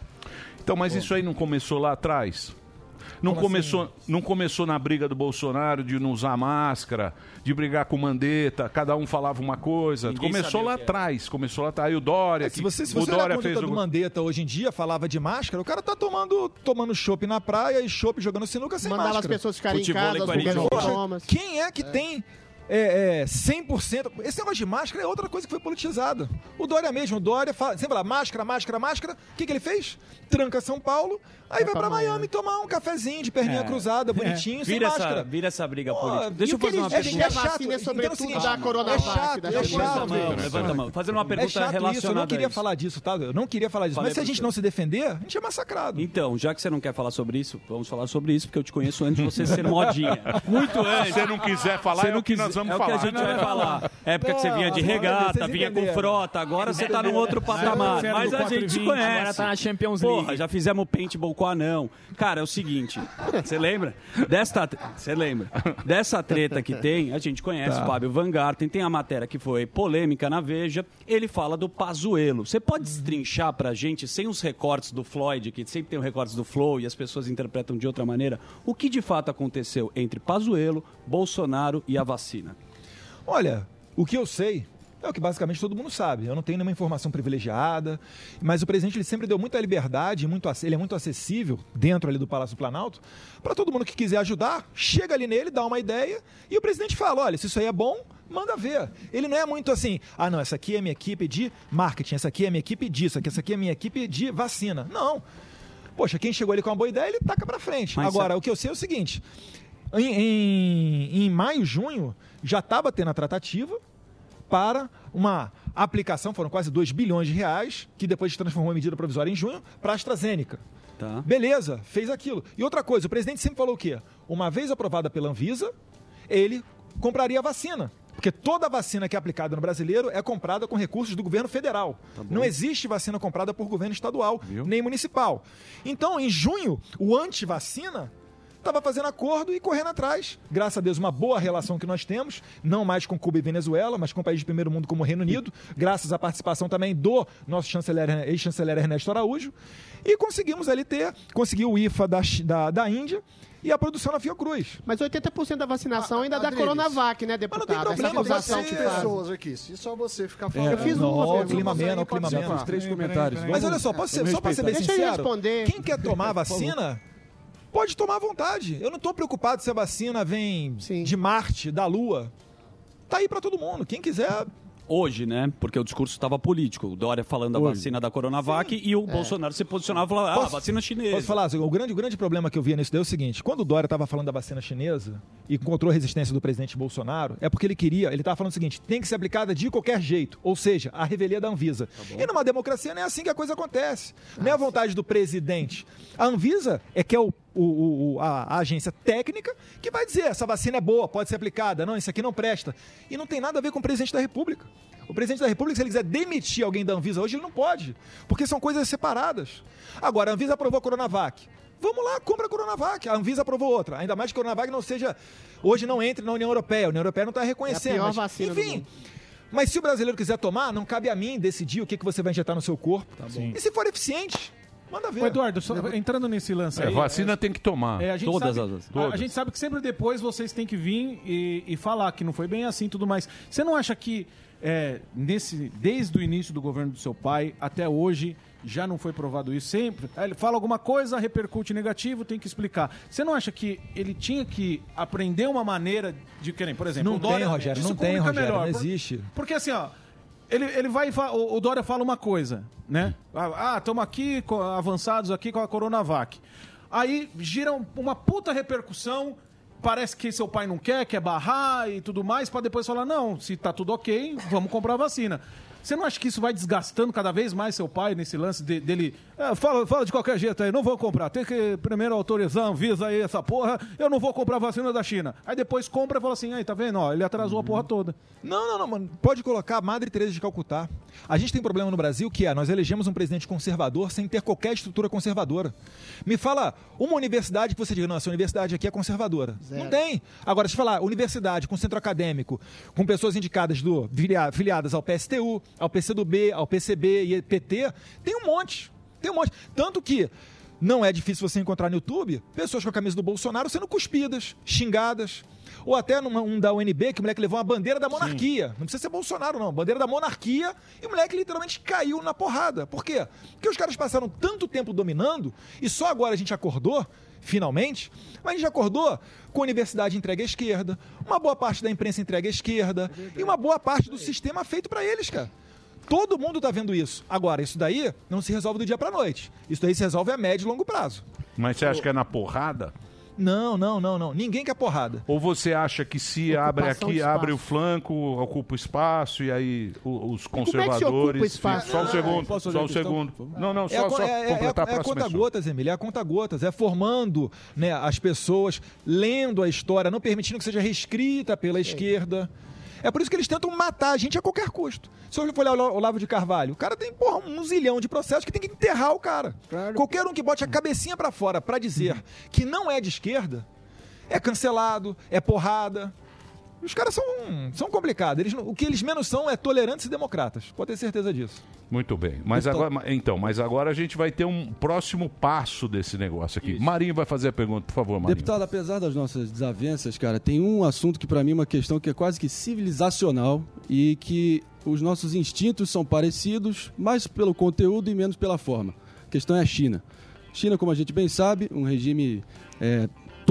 Então, mas isso aí não começou lá atrás? Não Como começou, não começou na briga do Bolsonaro de não usar máscara, de brigar com Mandetta, cada um falava uma coisa. Ninguém começou lá o atrás, começou lá atrás. Aí o Dória, É, se que- você, se o você olhar a Dória fez do o... Mandetta hoje em dia, falava de máscara, o cara tá tomando, tomando chopp na praia e chopp jogando sinuca sem Mandava máscara. as pessoas ficarem em Futebol casa, e com as. Quem é que tem é, é, 100%? Esse negócio de máscara é outra coisa que foi politizada. O Dória mesmo, o Dória fala, sempre fala máscara, máscara, máscara. O que, que ele fez? Tranca São Paulo, aí vai pra Miami tomar um cafezinho de perninha É. cruzada, bonitinho, sem vira máscara. Essa, vira essa briga política. e Deixa eu fazer uma é, pergunta. é chato, é sobretudo seguinte, da Coronavac, É chato, é Levanta chato. a mão, levanta a mão. Fazendo uma pergunta é chato isso, eu não relacionada queria isso. falar disso, tá? Eu não queria falar disso. Falei Mas se a gente você. não se defender, a gente é massacrado. Então, já que você não quer falar sobre isso, vamos falar sobre isso, porque eu te conheço antes de você ser modinha. Muito antes. Se você não quiser falar, é não o que nós vamos é o falar. que a gente vai falar. Época que você vinha de regata, vinha com frota, agora você tá num outro patamar. Era Mas a gente 4 te 20, conhece. agora tá na Champions League. Porra, já fizemos paintball com o anão. Cara, é o seguinte, você lembra? Desta, você lembra? Dessa treta que tem, a gente conhece Tá. o Fábio Van Garten, tem a matéria que foi polêmica na Veja, ele fala do Pazuelo. Você pode destrinchar pra gente, sem os recortes do Floyd, que sempre tem os recortes do Flow e as pessoas interpretam de outra maneira, o que de fato aconteceu entre Pazuelo, Bolsonaro e a vacina? Olha, o que eu sei é o que basicamente todo mundo sabe. Eu não tenho nenhuma informação privilegiada, mas o presidente ele sempre deu muita liberdade, muito, ele é muito acessível dentro ali do Palácio do Planalto, para todo mundo que quiser ajudar, chega ali nele, dá uma ideia e o presidente fala, olha, se isso aí é bom, manda ver. Ele não é muito assim, ah não, essa aqui é minha equipe de marketing, essa aqui é minha equipe disso, essa aqui é minha equipe de vacina. Não. Poxa, quem chegou ali com uma boa ideia, ele taca para frente. Mas Agora, sabe- o que eu sei é o seguinte, em, em, em maio, junho, já estava tendo a tratativa para uma aplicação, foram quase 2 bilhões de reais, que depois se transformou em medida provisória em junho, para a AstraZeneca. Tá. Beleza, fez aquilo. E outra coisa, o presidente sempre falou o quê? Uma vez aprovada pela Anvisa, ele compraria a vacina. Porque toda vacina que é aplicada no brasileiro é comprada com recursos do governo federal. Não existe vacina comprada por governo estadual, nem municipal. Então, em junho, o anti-vacina estava fazendo acordo e correndo atrás. Graças a Deus, uma boa relação que nós temos, não mais com Cuba e Venezuela, mas com países de primeiro mundo como o Reino Unido, graças à participação também do nosso chanceler, ex-chanceler Ernesto Araújo. E conseguimos ali ter, conseguiu o IFA da, da, da Índia e a produção na Fiocruz. Mas 80% da vacinação ainda é da Adriles. Coronavac, né, deputado? Essa problema, acusação você- que Tem faz. pessoas aqui, se só você ficar É, falando. Eu fiz uma não, pergunta. clima Você ameno, aí clima pode ameno. falar. Três comentários. Mas olha só, posso ser, só para ser bem. Deixa sincero, responder. quem quer tomar a vacina pode tomar à vontade. Eu não estou preocupado se a vacina vem de Marte, da Lua. Tá aí para todo mundo. Quem quiser Hoje, né? Porque o discurso estava político. O Dória falando da Hoje. vacina da Coronavac e o Bolsonaro se posicionava e falava, ah, Posso- vacina chinesa. Posso falar? O grande, o grande problema que eu via nisso daí é o seguinte: quando o Dória estava falando da vacina chinesa e encontrou resistência do presidente Bolsonaro, é porque ele queria, ele estava falando o seguinte: tem que ser aplicada de qualquer jeito, ou seja, a revelia da Anvisa. e numa democracia não é assim que a coisa acontece. Não é a vontade do presidente. A Anvisa é que é o. o- o- a, a agência técnica que vai dizer essa vacina é boa, pode ser aplicada, não, isso aqui não presta. E não tem nada a ver com o presidente da República. O presidente da República, se ele quiser demitir alguém da Anvisa hoje, ele não pode, porque são coisas separadas. Agora, a Anvisa aprovou a Coronavac. Vamos lá, compra a Coronavac. A Anvisa aprovou outra. Ainda mais que a Coronavac não seja. Hoje não entre na União Europeia. A União Europeia não está reconhecendo. É a pior mas, vacina do enfim. mundo. Mas se o brasileiro quiser tomar, não cabe a mim decidir o que, que você vai injetar no seu corpo. E se for eficiente, manda ver. Ô, Eduardo, só entrando nesse lance É, aí. vacina tem que tomar. É, a gente Todas sabe, as- a- todas. A, gente sabe que sempre depois vocês têm que vir e, e falar que não foi bem assim e tudo mais. Você não acha que é, nesse, desde o início do governo do seu pai até hoje já não foi provado isso? Sempre. Ele fala alguma coisa, repercute negativo, tem que explicar. Você não acha que ele tinha que aprender uma maneira de querer, por exemplo, Não o Dória tem, Rogério, não tem, Rogério, não Por- existe. Porque assim, ó, ele, ele vai o, o Dória fala uma coisa, né? Ah, estamos aqui co- avançados aqui com a Coronavac. Aí gira um- uma puta repercussão. Parece que seu pai não quer, quer barrar e tudo mais, pra depois falar: não, se tá tudo ok, vamos comprar a vacina. Você não acha que isso vai desgastando cada vez mais seu pai nesse lance de- dele? "Ah, fala, fala de qualquer jeito aí, não vou comprar. Tem que primeiro autorizar, avisa aí essa porra. Eu não vou comprar a vacina da China. Aí depois compra e fala assim: aí, tá vendo? Ó, ele atrasou a porra toda. Não, não, não, mano. Pode colocar a Madre Teresa de Calcutá. A gente tem um problema no Brasil que é, nós elegemos um presidente conservador sem ter qualquer estrutura conservadora. Me fala uma universidade que você diga, não, essa universidade aqui é conservadora. Não tem. Agora, se falar universidade com centro acadêmico, com pessoas indicadas do filia- filiadas ao PSTU, ao PCdoB, ao PCB e PT, tem um monte. Tem um monte. Tanto que não é difícil você encontrar no YouTube pessoas com a camisa do Bolsonaro sendo cuspidas, xingadas. Ou até numa, um da UNB que o moleque levou uma bandeira da monarquia. Não precisa ser Bolsonaro, não. Bandeira da monarquia e o moleque literalmente caiu na porrada. Por quê? Porque os caras passaram tanto tempo dominando e só agora a gente acordou, finalmente, mas a gente acordou com a universidade entregue à esquerda, uma boa parte da imprensa entregue à esquerda e uma boa parte do sistema feito para eles, cara. Todo mundo tá vendo isso. Agora, isso daí não se resolve do dia pra noite. Isso daí se resolve a médio e longo prazo. Mas você acha que é na porrada? Não, não, não, não. Ninguém quer porrada. Ou você acha que se abre Ocupação aqui, de abre o flanco, ocupa o espaço e aí o- os como é que se conservadores. ocupa espaço? Só um Ah, segundo, posso só um a segundo. Não, não, É só, a só é, é, completar é, a próxima. conta gotas, Emília, é a conta gotas, é formando né, as pessoas, lendo a história, não permitindo que seja reescrita pela esquerda. É por isso que eles tentam matar a gente a qualquer custo. Se eu for olhar o Olavo de Carvalho, o cara tem porra, um zilhão de processos que tem que enterrar o cara. Qualquer um que bote a cabecinha pra fora pra dizer que não é de esquerda, é cancelado, é porrada. Os caras são, são complicados. Eles, o que eles menos são é tolerantes e democratas. Pode ter certeza disso. Muito bem. Mas Então- agora, então, mas agora a gente vai ter um próximo passo desse negócio aqui. Marinho vai fazer a pergunta, por favor, Marinho. Deputado, apesar das nossas desavenças, cara, tem um assunto que pra mim é uma questão que é quase que civilizacional e que os nossos instintos são parecidos, mais pelo conteúdo e menos pela forma. A questão é a China. China, como a gente bem sabe, um regime é,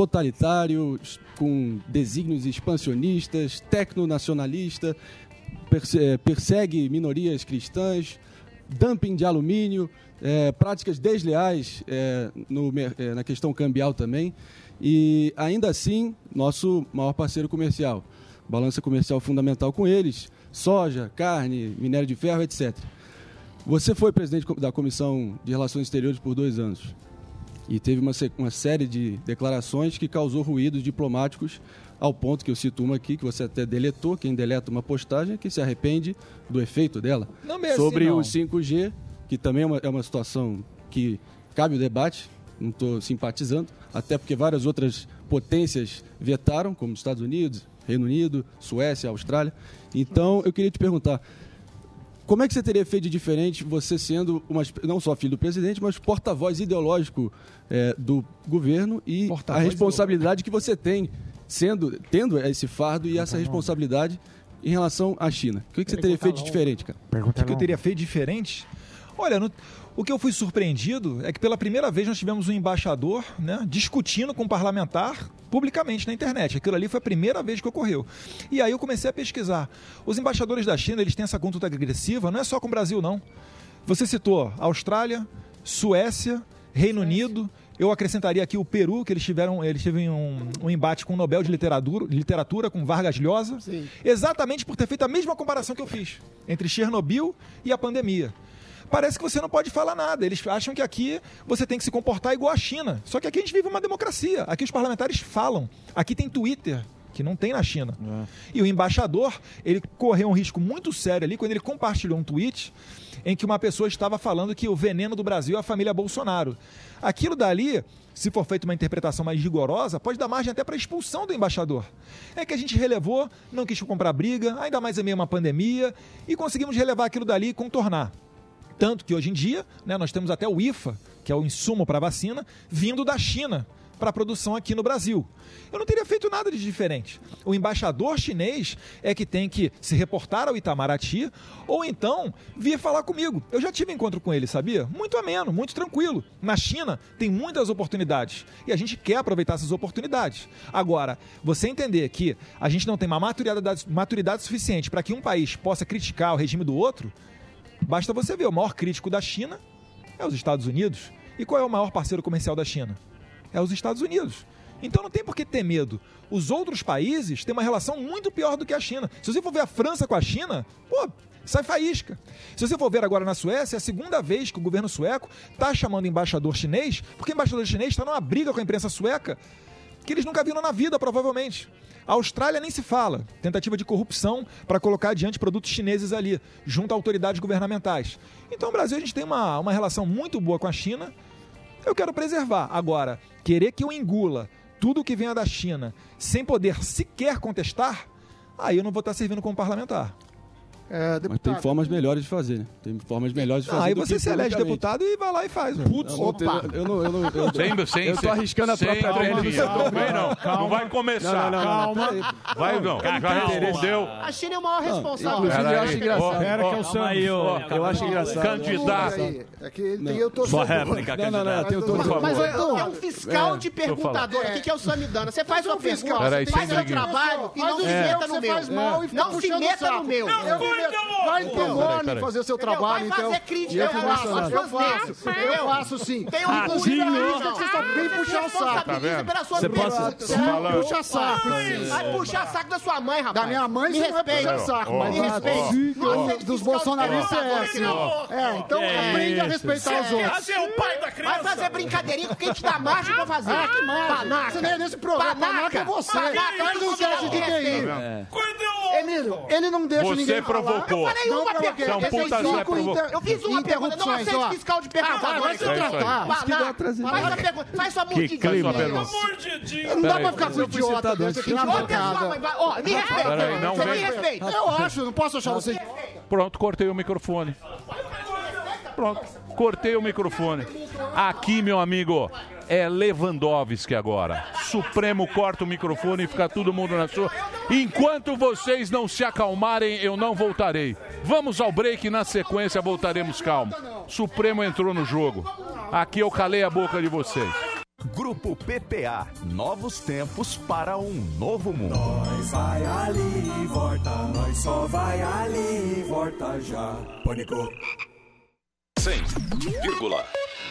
totalitário, com desígnios expansionistas, tecnonacionalista, é, persegue minorias cristãs, dumping de alumínio, é, práticas desleais é, no é, na questão cambial também. E ainda assim, nosso maior parceiro comercial. Balança comercial fundamental com eles, soja, carne, minério de ferro, etc. Você foi presidente da Comissão de Relações Exteriores por dois anos. E teve uma, uma série de declarações que causou ruídos diplomáticos, ao ponto que eu cito uma aqui, que você até deletou, quem deleta uma postagem, que se arrepende do efeito dela. É assim, Sobre não. o 5G, que também é uma, é uma situação que cabe o debate, não estou simpatizando, até porque várias outras potências vetaram, como Estados Unidos, Reino Unido, Suécia, Austrália. Então, eu queria te perguntar, como é que você teria feito de diferente você sendo uma, não só filho do presidente, mas porta-voz ideológico eh, do governo e a responsabilidade que você tem sendo tendo esse fardo e essa responsabilidade em relação à China? O que, que você teria feito de diferente, cara? O que, que eu teria feito diferente? Olha, no- o que eu fui surpreendido é que pela primeira vez nós tivemos um embaixador né, discutindo com um parlamentar publicamente na internet. Aquilo ali foi a primeira vez que ocorreu. E aí eu comecei a pesquisar. Os embaixadores da China, eles têm essa conduta agressiva, não é só com o Brasil, não. Você citou Austrália, Suécia, Reino Unido. Eu acrescentaria aqui o Peru, que eles tiveram, eles tiveram um, um embate com o Nobel de Literatura, literatura com Vargas Llosa, exatamente por ter feito a mesma comparação que eu fiz entre Chernobyl e a pandemia. Parece que você não pode falar nada. Eles acham que aqui você tem que se comportar igual a China. Só que aqui a gente vive uma democracia. Aqui os parlamentares falam. Aqui tem Twitter, que não tem na China. E o embaixador, ele correu um risco muito sério ali quando ele compartilhou um tweet em que uma pessoa estava falando que o veneno do Brasil é a família Bolsonaro. Aquilo dali, se for feita uma interpretação mais rigorosa, pode dar margem até para expulsão do embaixador. É que a gente relevou, não quis comprar briga, ainda mais em meio a uma pandemia, e conseguimos relevar aquilo dali e contornar. Tanto que hoje em dia, né, nós temos até o IFA, que é o insumo para vacina, vindo da China para a produção aqui no Brasil. Eu não teria feito nada de diferente. O embaixador chinês é que tem que se reportar ao Itamaraty ou então vir falar comigo. Eu já tive encontro com ele, sabia? Muito ameno, muito tranquilo. Na China tem muitas oportunidades e a gente quer aproveitar essas oportunidades. Agora, você entender que a gente não tem uma maturidade, maturidade suficiente para que um país possa criticar o regime do outro, Basta você ver, o maior crítico da China é os Estados Unidos. E qual é o maior parceiro comercial da China? É os Estados Unidos. Então não tem por que ter medo. Os outros países têm uma relação muito pior do que a China. Se você for ver a França com a China, pô, sai faísca. Se você for ver agora na Suécia, é a segunda vez que o governo sueco está chamando embaixador chinês, porque o embaixador chinês está numa briga com a imprensa sueca que eles nunca viram na vida, provavelmente. A Austrália nem se fala. Tentativa de corrupção para colocar adiante produtos chineses ali, junto a autoridades governamentais. Então, o Brasil, a gente tem uma, uma relação muito boa com a China. Eu quero preservar. Agora, querer que eu engula tudo que venha da China sem poder sequer contestar, aí eu não vou estar servindo como parlamentar. Mas tem formas melhores de fazer, né? Tem formas melhores de fazer. Ah, aí você se elege deputado e vai lá e faz. Putz, Opa. eu não, eu não, eu, eu, Sem, sem, eu tô sem- arriscando a sem própria pele. calminha. Não vem não. Não vai começar. Não, não, não, não, Calma. Vai não. Já respondeu. A China é o maior responsável. inclusive, Pera eu acho engraçado. Pera que sou- aí, ó, eu acho engraçado. Candidato. É que tem Não. eu tô Sua réplica, Não, não, não, Por torcedor. Mas é, é um fiscal É, de perguntador aqui que é o Samidana. Você faz sua é um fiscal, faz seu trabalho e Faz não o se meta que no você meu. e Não se o meta no meu. Queria- Vai ter nome fazer o seu trabalho, Vai então. fazer crítica, E eu eu faço, Eu faço, eu faço sim. Tem Inclusive, orgulho a disso. lista que você só vem Você puxar o se saco. suas Você passa- você fala- Puxa saco. Vai puxar saco da sua mãe, rapaz. Da minha mãe você não vai respeita. puxar saco, Me respeita. Não dos bolsonaristas é assim. É, então aprende a respeitar os outros. Você é o pai da criança. Vai fazer brincadeirinha com quem te dá margem pra fazer. Ah, que margem. Panaca. Você nem é nesse programa. Panaca é você. Panaca, Faz um teste de QI. Emílio, ele não deixa Você ninguém falar. Provocou. Eu falei uma pergunta. É provocou. Eu fiz uma pergunta, não aceito fiscal de Ah, perguntador. vai, vai se É tratar. A. Faz sua pergunta, faz sua mordidinha. amor Não dá pra ficar com idiota desse aqui na bancada. me respeita. Você me respeita. Eu acho, não posso achar você Pronto, cortei o microfone. Pronto, cortei o microfone. Aqui, meu amigo, é Lewandowski agora. Supremo corta o microfone e fica todo mundo na sua. Enquanto vocês não se acalmarem, eu não voltarei. Vamos ao break, na sequência voltaremos calmo. Supremo entrou no jogo. Aqui eu calei a boca de vocês. Grupo PPA. Novos tempos para um novo mundo. Nós vai ali e volta, nós só vai ali e volta já. Pânico.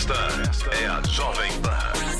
Esta é a Jovem Pan.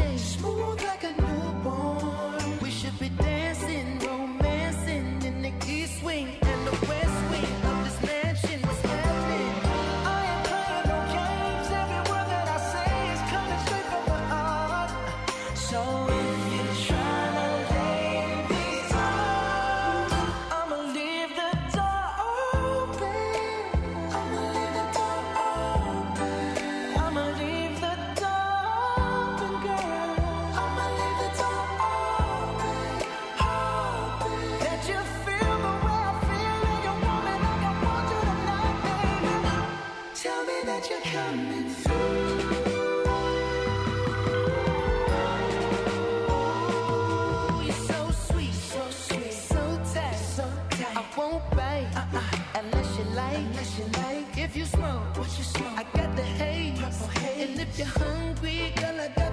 Smooth like a you're hungry, girl, I got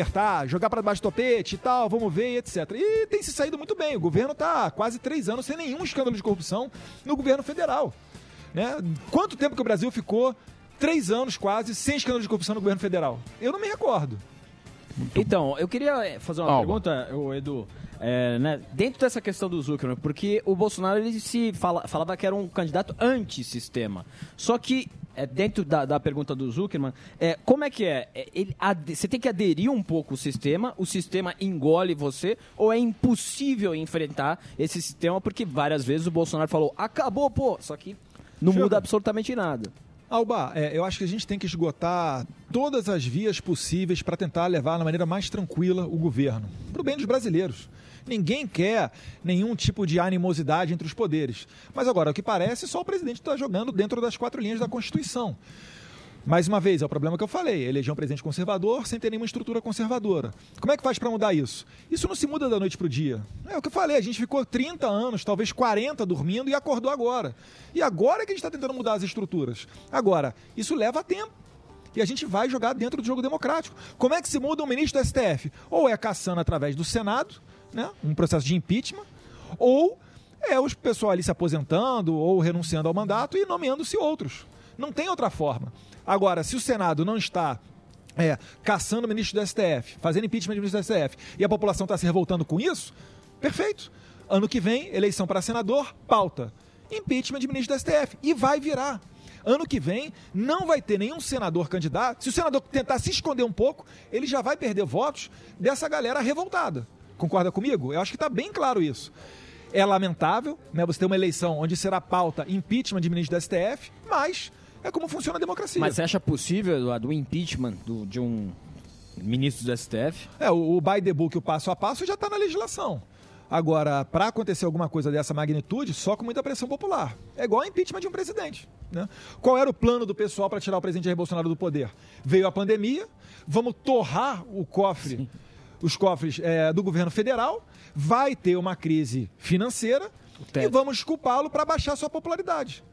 cobertar, jogar para debaixo do tapete e tal, vamos ver, e etc. E tem se saído muito bem. O governo está há quase três anos sem nenhum escândalo de corrupção no governo federal. Né? Quanto tempo que o Brasil ficou três anos quase sem escândalo de corrupção no governo federal? Eu não me recordo. Então, eu queria eh, fazer uma Alba. pergunta, ô, Edu. É, né, dentro dessa questão do Zuckerman, porque o Bolsonaro ele se fala- falava que era um candidato anti-sistema. Só que, é, dentro da, da pergunta do Zuckerman, é, como é que é? É, ele ade- você tem que aderir um pouco ao sistema, o sistema engole você, ou é impossível enfrentar esse sistema, porque várias vezes o Bolsonaro falou, acabou, pô, só que não muda absolutamente nada. Alba, é, eu acho que a gente tem que esgotar todas as vias possíveis para tentar levar da maneira mais tranquila o governo, para o bem dos brasileiros. Ninguém quer nenhum tipo de animosidade entre os poderes. Mas agora, o que parece, só o presidente está jogando dentro das quatro linhas da Constituição. Mais uma vez, é o problema que eu falei: eleger um presidente conservador sem ter nenhuma estrutura conservadora. Como é que faz para mudar isso? Isso não se muda da noite para o dia. É o que eu falei: a gente ficou 30 anos, talvez 40 dormindo e acordou agora. E agora é que a gente está tentando mudar as estruturas. Agora, isso leva tempo. E a gente vai jogar dentro do jogo democrático. Como é que se muda um ministro do STF? Ou é caçando através do Senado, né? um processo de impeachment, ou é o pessoal ali se aposentando ou renunciando ao mandato e nomeando-se outros. Não tem outra forma. Agora, se o Senado não está é, caçando o ministro do STF, fazendo impeachment do ministro do STF, e a população está se revoltando com isso, perfeito. Ano que vem, eleição para senador, pauta. Impeachment de ministro do STF. E vai virar. Ano que vem, não vai ter nenhum senador candidato. Se o senador tentar se esconder um pouco, ele já vai perder votos dessa galera revoltada. Concorda comigo? Eu acho que está bem claro isso. É lamentável, né? Você ter uma eleição onde será pauta impeachment de ministro do STF, mas é como funciona a democracia. Mas você acha possível, Eduardo, o impeachment do- de um ministro do STF? É, o, o by the book, o passo a passo, já está na legislação. Agora, para acontecer alguma coisa dessa magnitude, só com muita pressão popular. É igual a impeachment de um presidente. Né? Qual era o plano do pessoal para tirar o presidente Jair Bolsonaro do poder? Veio a pandemia, vamos torrar o cofre, os cofres é, do governo federal, vai ter uma crise financeira e vamos culpá-lo para baixar sua popularidade.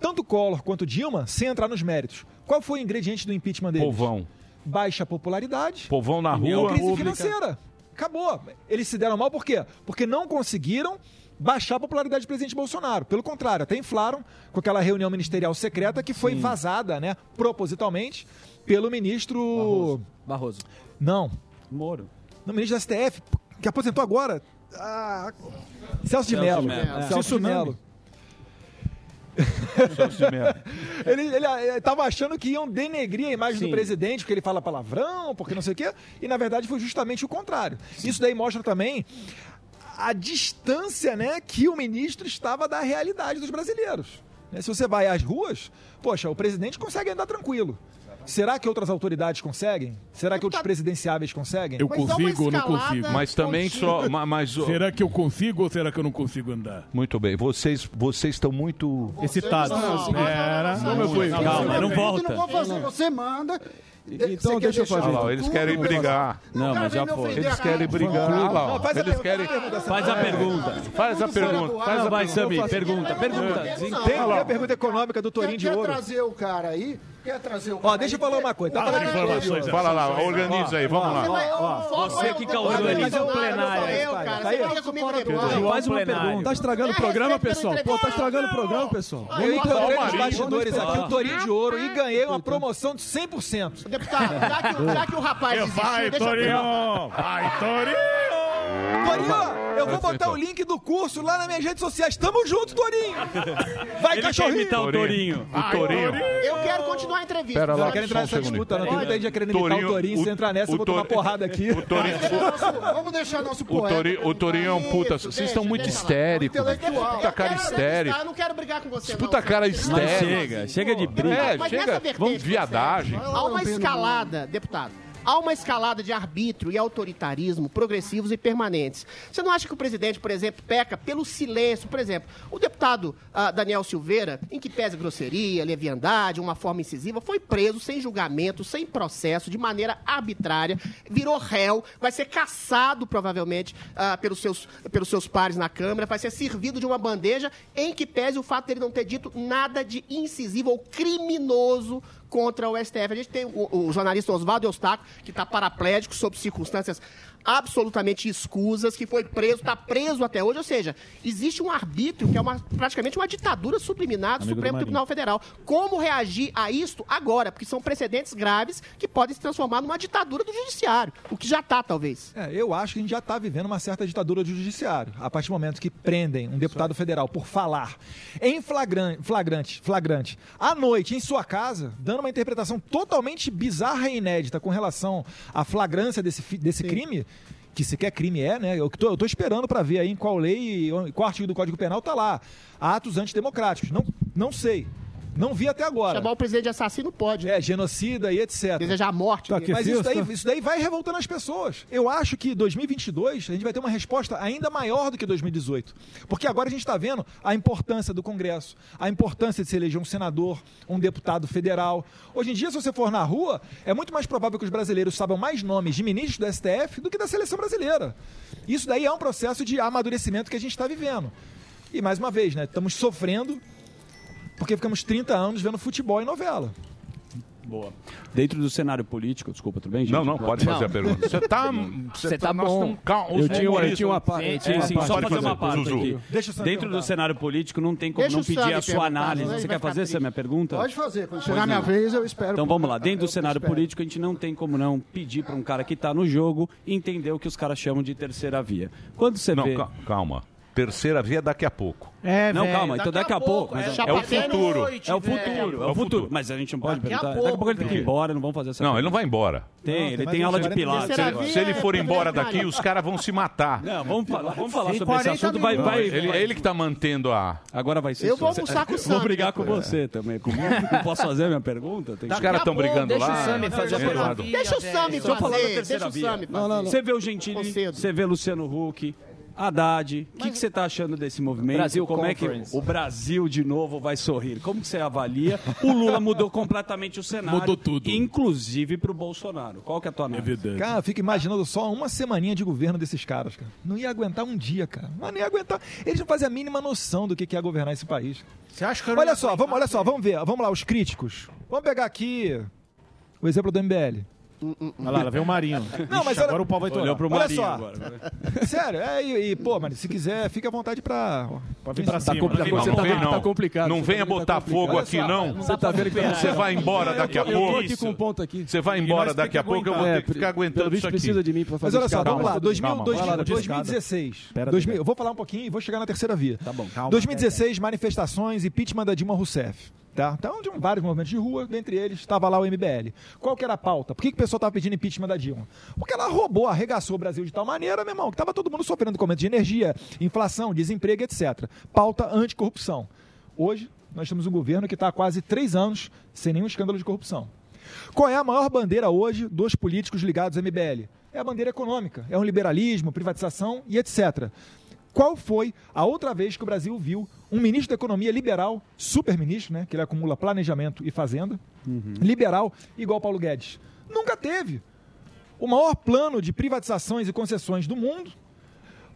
Tanto Collor quanto Dilma, sem entrar nos méritos, qual foi o ingrediente do impeachment deles? Povão. Baixa popularidade. Povão na E rua. crise pública. financeira. Acabou. Eles se deram mal por quê? Porque não conseguiram baixar a popularidade do presidente Bolsonaro. Pelo contrário, até inflaram com aquela reunião ministerial secreta que foi vazada, né, propositalmente, pelo ministro... Barroso. Não. Moro. No ministro da STF, que aposentou agora. Ah, Celso de Mello. de Mello. Celso de Mello. Ele, ele, ele tava achando que iam denegrir a imagem Sim. do presidente, porque ele fala palavrão, porque não sei o quê, e na verdade foi justamente o contrário. Isso daí mostra também a distância né, que o ministro estava da realidade dos brasileiros. Né, Se você vai às ruas, poxa, o presidente consegue andar tranquilo. Será que outras autoridades conseguem? Será que outros presidenciáveis conseguem? Eu consigo ou não consigo? Mas também só. ma- Mas, Será que eu consigo ou será que eu não consigo andar? Muito bem. Vocês, vocês estão muito. Excitados. Pera. Como eu fui? Calma, não volta. Não vou fazer, você manda. Então, Você deixa eu fazer. Lá, eles querem brigar. Não, mas já foi. Eles querem brigar. Lá, ó. Não, faz a eles pergunta, querem. faz a pergunta. Faz a pergunta. Faz a pergunta. A vai, pergunta. Samir, pergunta, pergunta. Tem a pergunta econômica do Torinho de quer Ouro. trazer o cara aí? Quer trazer o Ó, deixa eu falar uma coisa. Tá falando de informações. Fala lá, organiza aí, vamos lá. Você que causou organiza o plenário aí. Tá aí? Faz uma Tá pergunta. estragando o É, programa, respeita pessoal? Pô, tá estragando o programa, pessoal. Eu encontrei nos Marido. bastidores aqui o Torinho de Ouro e ganhei uma promoção de 100%. Deputado, já que, o- já que o rapaz Vai, Torinho! Vai, Torinho! Torinho, eu vou botar o link do curso lá nas minhas redes sociais. Tamo junto, Torinho! Vai, Ele quer cachorrinho! imitar o Torinho. O Torinho. Eu quero continuar a entrevista. Pera Eu lá, não quero entrar um nessa disputa, não. Tem muita gente querendo imitar Torinho, o Torinho. Se o- entrar nessa, eu vou tomar porrada aqui. O Torinho, Vamos deixar nosso o poeta. O Torinho é um puta. Vocês estão muito histéricos. Puta cara Eu quero histérico. entrevistar, Eu não quero brigar com você. Puta cara histérico. chega, chega de briga. É, Mas chega. Vamos de viadagem. Há uma escalada, deputado. Há uma escalada de arbítrio e autoritarismo progressivos e permanentes. Você não acha que o presidente, por exemplo, peca pelo silêncio? Por exemplo, o deputado ah, Daniel Silveira, em que pese grosseria, leviandade, uma forma incisiva, foi preso sem julgamento, sem processo, de maneira arbitrária, virou réu, vai ser caçado, provavelmente, ah, pelos, seus, pelos seus pares na Câmara, vai ser servido de uma bandeja, em que pese o fato dele não ter dito nada de incisivo ou criminoso contra o STF. A gente tem o, o jornalista Oswaldo Eustáquio, que está paraplégico sob circunstâncias absolutamente escusas, que foi preso, está preso até hoje. Ou seja, existe um arbítrio que é uma, praticamente uma ditadura subliminar do Supremo. Tribunal Federal. Como reagir a isto agora? Porque são precedentes graves que podem se transformar numa ditadura do judiciário, o que já está, talvez. É, eu acho que a gente já está vivendo uma certa ditadura do judiciário. A partir do momento que prendem um deputado federal por falar em flagran- flagrante, flagrante, à noite, em sua casa, dando uma interpretação totalmente bizarra e inédita com relação à flagrância desse, desse crime, que sequer crime é, né? Eu tô, eu tô esperando para ver aí em qual lei, qual artigo do Código Penal tá lá. Atos antidemocráticos. Não, não sei. Não vi até agora. Chamar o presidente de assassino pode. É, genocida e etc. Desejar a morte. Tá, mas isso daí, isso daí vai revoltando as pessoas. Eu acho que 2022 a gente vai ter uma resposta ainda maior do que 2018. Porque agora a gente está vendo a importância do Congresso, a importância de se eleger um senador, um deputado federal. Hoje em dia, se você for na rua, é muito mais provável que os brasileiros saibam mais nomes de ministros do STF do que da seleção brasileira. Isso daí é um processo de amadurecimento que a gente está vivendo. E mais uma vez, né? Estamos sofrendo porque ficamos 30 anos vendo futebol e novela. Boa. Dentro do cenário político, desculpa, tudo bem, gente? Não, não, pode fazer a pergunta. Você tá- Você tá bom. Eu tinha, eu tinha uma parte. Sim, Sim, sim, só fazer uma parte Zuzu. aqui. Deixa Dentro do cenário político não tem como Deixa não pedir a sua análise. Você quer fazer essa minha pergunta? Pode fazer. Quando chegar a minha vez, eu espero. Então vamos lá, dentro do cenário espero. político, a gente não tem como não pedir para um cara que está no jogo entender o que os caras chamam de terceira via. Quando você Não, vê. ca- calma. Terceira via daqui a pouco. É, não, calma, então daqui a pouco. é, mas é o futuro. É o futuro, é o futuro. Mas a gente não pode Daqui a perguntar. pouco, Daqui a pouco ele tem que ir embora, não vamos fazer essa Não, pergunta. ele não vai embora. Tem, ele tem aula de pilates. Se ele, se ele for embora daqui, os caras vão se matar. Não, vamos falar, vamos falar sobre esse 40 assunto. Vai, Não, vai, ele, é ele que tá mantendo a. Agora vai ser Eu vou almoçar com o Vou Sam brigar com você também. Comigo. Não posso fazer a minha pergunta? Os caras estão brigando lá. Deixa o Sami Deixa eu falar da fazer, terceira deixa o. Sami fazer. Você vê o Gentili, você vê Luciano Huck, Haddad. O que, que você está achando desse movimento? Brasil Como é que Conference. o Brasil de novo vai sorrir? Como que você avalia? O Lula mudou completamente o cenário. Mudou tudo. Inclusive para o Bolsonaro. Qual que é a tua análise? Cara, eu fico imaginando só uma semaninha de governo desses caras, cara. Não ia aguentar um dia, cara. Mas não ia aguentar. Eles não fazem a mínima noção do que é governar esse país. Você acha que eu Olha não- só, vamos, olha só, vamos ver. Vamos lá, os críticos. Vamos pegar aqui o exemplo do MBL. Olha lá, lá vem o Marinho. Não, mas Ixi, olha- agora o pau vai torar. Pro Olha Marinho só. agora. Sério, é, e, e, pô, mano, se quiser, fica à vontade pra. Pode vir pra Tá cima. complicado, Não, você não tá- vem, tá não. complicado, Não venha tá- tá botar complicado. fogo Olha aqui, só, não. Você tá vendo que tá- Você vai embora daqui a Eu tô pouco. aqui com um ponto aqui. Você vai embora daqui a pouco, eu vou ter que ficar É, aguentando pelo visto isso aqui. precisa de mim pra Mas fazer olha só, vamos lá, Calma, 2000, calma. 2000, Vai lá, 2016. Pera, 2000, Dedé. eu vou falar um pouquinho e vou chegar na terceira via. Tá bom, calma. 2016, manifestações, impeachment da Dilma Rousseff. Tá? Então, de vários movimentos de rua, dentre eles estava lá o MBL. Qual que era a pauta? Por que, que o pessoal estava pedindo impeachment da Dilma? Porque ela roubou, arregaçou o Brasil de tal maneira, meu irmão, que estava todo mundo sofrendo com aumento de energia, inflação, desemprego, etc. Pauta anticorrupção. Hoje, nós temos um governo que está há quase três anos sem nenhum escândalo de corrupção. Qual é a maior bandeira hoje dos políticos ligados ao MBL? É a bandeira econômica, é um liberalismo, privatização e etc. Qual foi a outra vez que o Brasil viu um ministro da Economia liberal, super-ministro, né, que ele acumula planejamento e fazenda, liberal, igual Paulo Guedes? Nunca teve. O maior plano de privatizações e concessões do mundo.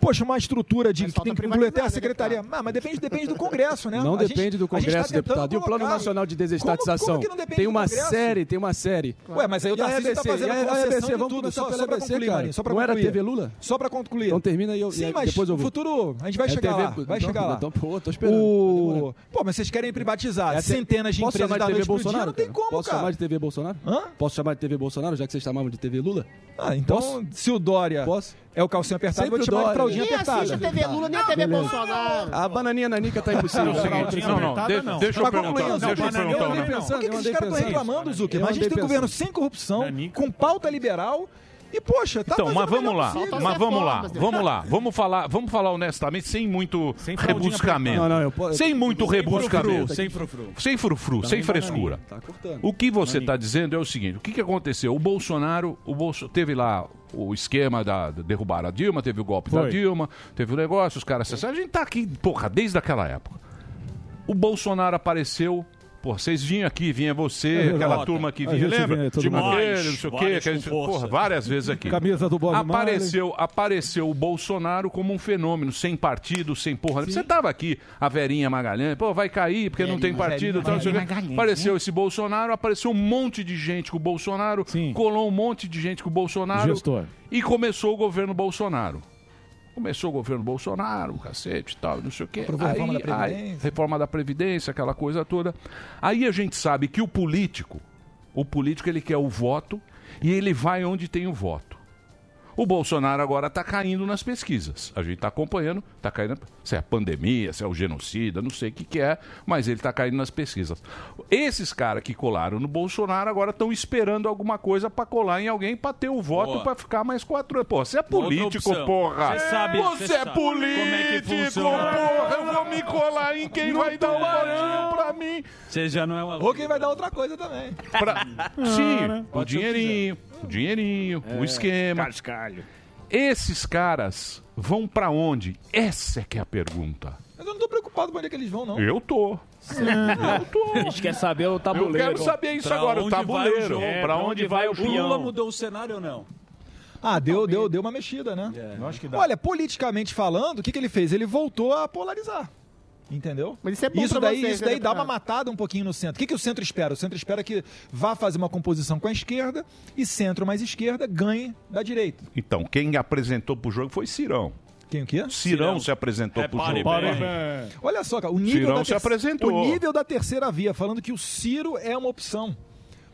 Poxa, uma estrutura de que tem que incluir até a secretaria. Ah, mas depende, depende do Congresso, né? Não A depende do gente tá Congresso, tentando deputado. E o Plano. Nacional de Como- Desestatização? como que não depende tem do uma série, tem uma série. Ué, mas aí o Tarcísio tá EBC? fazendo a- a concessão EBC? de Vamos tudo, só- pela só EBC, concluir, cara. Só pra Não era. TV Lula? Só pra concluir. Então termina e eu- Sim, mas depois eu no vou. futuro a gente vai É chegar TV lá. Vai então- chegar lá. então, pô, tô esperando. O... Pô, mas vocês querem privatizar centenas de Posso empresas chamar da de TV noite pro dia? Bolsonaro? Não tem cara? como, Posso cara. chamar de TV Bolsonaro? Hã? Posso chamar de TV Bolsonaro, já que vocês chamavam de TV Lula? Ah, então, Posso? se o Dória é o calcinho apertado, eu vou te Sempre o chamar de fraldinha Ninguém apertada. assiste a TV Lula nem a TV Bolsonaro. A bananinha nanica tá impossível. É o seguinte, não, não, de- deixa eu perguntar, concluindo, deixa eu não, perguntar. Por que, esses caras estão reclamando, Zuki? Eu Mas a gente tem um governo sem corrupção, com pauta liberal e, poxa, tá Então, mas vamos lá, possível. mas vamos lá, vamos lá, vamos falar, vamos falar honestamente, sem muito rebuscamento, Não, não, eu posso- sem muito sem rebuscamento, frufru, sem frufru. sem frufru, sem frescura. Tá cortando. O que você está dizendo é o seguinte: o que, que aconteceu? O Bolsonaro, o Bolso, teve lá o esquema da, da derrubar a Dilma, teve o golpe da Foi. Dilma, teve o negócio, os caras acessaram. A gente tá aqui, porra, desde aquela época. O Bolsonaro apareceu Pô, vocês vinham aqui, vinha você, é, aquela turma que vinha, lembra? Vinha Demais, não sei o quê. Porra, várias vezes aqui. Camisa do Bob apareceu, apareceu o Bolsonaro como um fenômeno, sem partido, sem porra. Sim. Você tava aqui, a Verinha Magalhães, pô, vai cair porque Verinha, não tem partido. Verinha, tal, Verinha, apareceu esse Bolsonaro, apareceu um monte de gente com o Bolsonaro, Sim. colou um monte de gente com o Bolsonaro. Gestor. E começou o governo Bolsonaro começou o governo Bolsonaro, o cacete e tal, não sei o quê. Aprovou aí, reforma da Aí, reforma da Previdência, aquela coisa toda. Aí a gente sabe que o político, o político ele quer o voto e ele vai onde tem o voto. O Bolsonaro agora está caindo nas pesquisas. A gente está acompanhando, está caindo. Se é a pandemia, se é o genocida, não sei o que, que é, mas ele está caindo nas pesquisas. Esses caras que colaram no Bolsonaro agora estão esperando alguma coisa para colar em alguém para ter o voto para ficar mais quatro anos. Pô, você é político, porra! Você, sabe, você, você é político, Como é que porra! Eu vou me colar em quem não vai dar um votinho para mim! Você já não é uma. Ou quem vai dar outra coisa também. Pra... Sim, né? o um dinheirinho o dinheirinho, é, o esquema. Cascalho. Esses caras vão para onde? Essa é que é a pergunta. Mas eu não tô preocupado com onde é que eles vão, não. Eu tô. Eu tô. A gente quer saber o tabuleiro. Eu quero saber isso pra agora, o tabuleiro. É, pra onde, onde vai, vai o peão. O Lula mudou o cenário ou não? Ah, deu, deu, deu uma mexida, né? É. Yeah. Olha, politicamente falando, o que, que ele fez? Ele voltou a polarizar. Entendeu? Mas isso é bom isso daí, isso daí né, dá uma matada um pouquinho no centro. O que, que o centro espera? O centro espera que vá fazer uma composição com a esquerda e centro mais esquerda ganhe da direita. Então, quem apresentou pro jogo foi Cirão. Quem o quê? Cirão, Cirão. se apresentou é, pro jogo. Olha só, cara, o nível, Cirão da se apresentou. o nível da terceira via, falando que o Ciro é uma opção.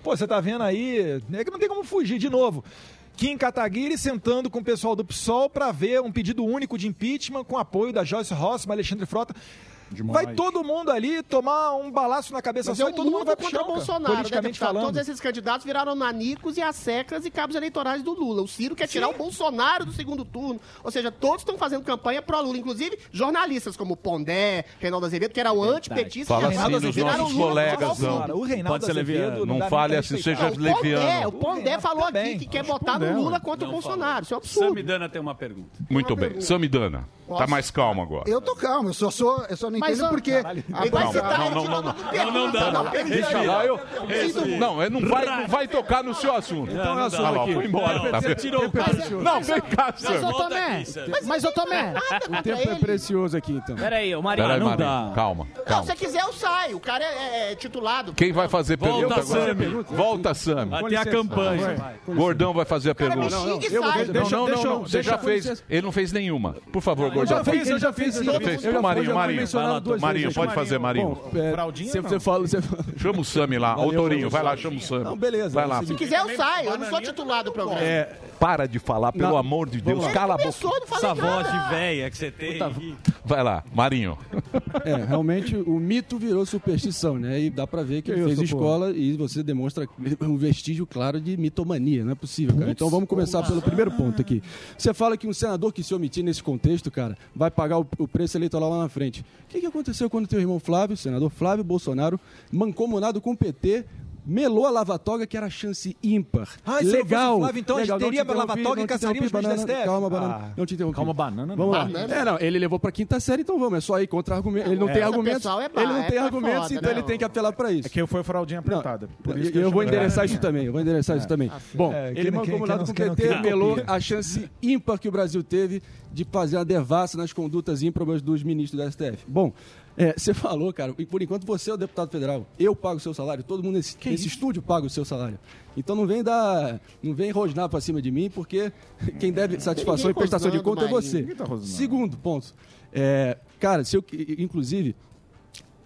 Pô, você tá vendo aí, é que não tem como fugir de novo. Kim Kataguiri sentando com o pessoal do PSOL para ver um pedido único de impeachment com apoio da Joyce Rossman, Alexandre Frota vai todo mundo ali tomar um balaço na cabeça Mas só é um e todo mundo vai contra o Bolsonaro, politicamente falando. Todos esses candidatos viraram nanicos e assecras e cabos eleitorais do Lula. O Ciro quer Sim. tirar o Bolsonaro do segundo turno. Ou seja, todos estão fazendo campanha pró-Lula, inclusive jornalistas como Pondé, Reinaldo Azevedo, que era o é antipetista. Fala assim Azevedo, dos nossos Lula, colegas, não. O Reinaldo Pode ser leviano. Não fale assim, seja leviano. O Pondé falou aqui que quer votar no Lula contra o Bolsonaro. Isso é absurdo. Samidana tem uma pergunta. Muito bem. Samidana, tá mais calmo agora. Eu tô calmo, eu só sou... Nintendo mas, porque. Caralho, a... não, não, não, não, não, dá. Não, deixa lá, eu. Não, é, não vai, não vai tocar no seu assunto. Então é o assunto aqui. Foi embora. Tá você tirou o é cara. Não, vem cá, senhor. Mas, eu também. mas, eu também. O tempo é precioso aqui, então. Peraí, o Marinho. Não dá. Calma. Se você quiser, eu saio. O cara é, é titulado. Quem vai fazer pergunta agora? Volta, Sam. Até a campanha. Gordão vai fazer a pergunta. Deixa eu. não. Você já fez. Ele não fez nenhuma. Por favor, Gordão. Eu já fiz, eu já fiz. Já fez. Marinho, Marinho duas Marinho, vezes. pode fazer, Marinho. Bom, é, Fraldinha você, você fala, você fala. Chama o Sami lá, o Torinho, vai lá, chama o Sami. Não, beleza. Vai lá. Se quiser eu saio, eu não sou titulado do programa. É, para de falar, pelo não, amor de Deus, cala a boca. Essa voz de véia que você tem. Vai lá, Marinho. É, realmente o mito virou superstição, né? E dá pra ver que ele fez escola porra. e você demonstra um vestígio claro de mitomania, não é possível, cara. Então vamos começar pelo primeiro ponto aqui. Você fala que um senador que se omitir nesse contexto, cara, vai pagar o, o preço eleitoral lá na frente. O que, que aconteceu quando teu irmão Flávio, senador Flávio Bolsonaro, mancomunado com o PT, melou a lavatória, que era chance ímpar. Ah, legal. Flávio, então legal. a gente teria a lavatória e caçaria os banana, da Calma, banana. Ah, não te interrompi. Calma, banana. Não. Vamos banana. lá. É, não, ele levou para quinta série, então vamos. É só aí contra argumento. Ele não é. tem argumento. É ele não tem argumento, então não. ele tem que apelar para isso. É que eu fui fraldinha apertada. eu, vou endereçar isso também. Eu vou endereçar isso também. Bom, ele mandou com o PT, melou a chance ímpar que o Brasil teve de fazer a devassa nas condutas ímprobas dos ministros da STF. Bom, é, você falou, cara, e por enquanto você é o deputado federal. Eu pago o seu salário, todo mundo nesse, nesse estúdio paga o seu salário. Então não vem dar. não vem rosnar para cima de mim, porque quem deve satisfação e prestação de conta é você. Tá Segundo ponto. É, cara, se eu, inclusive,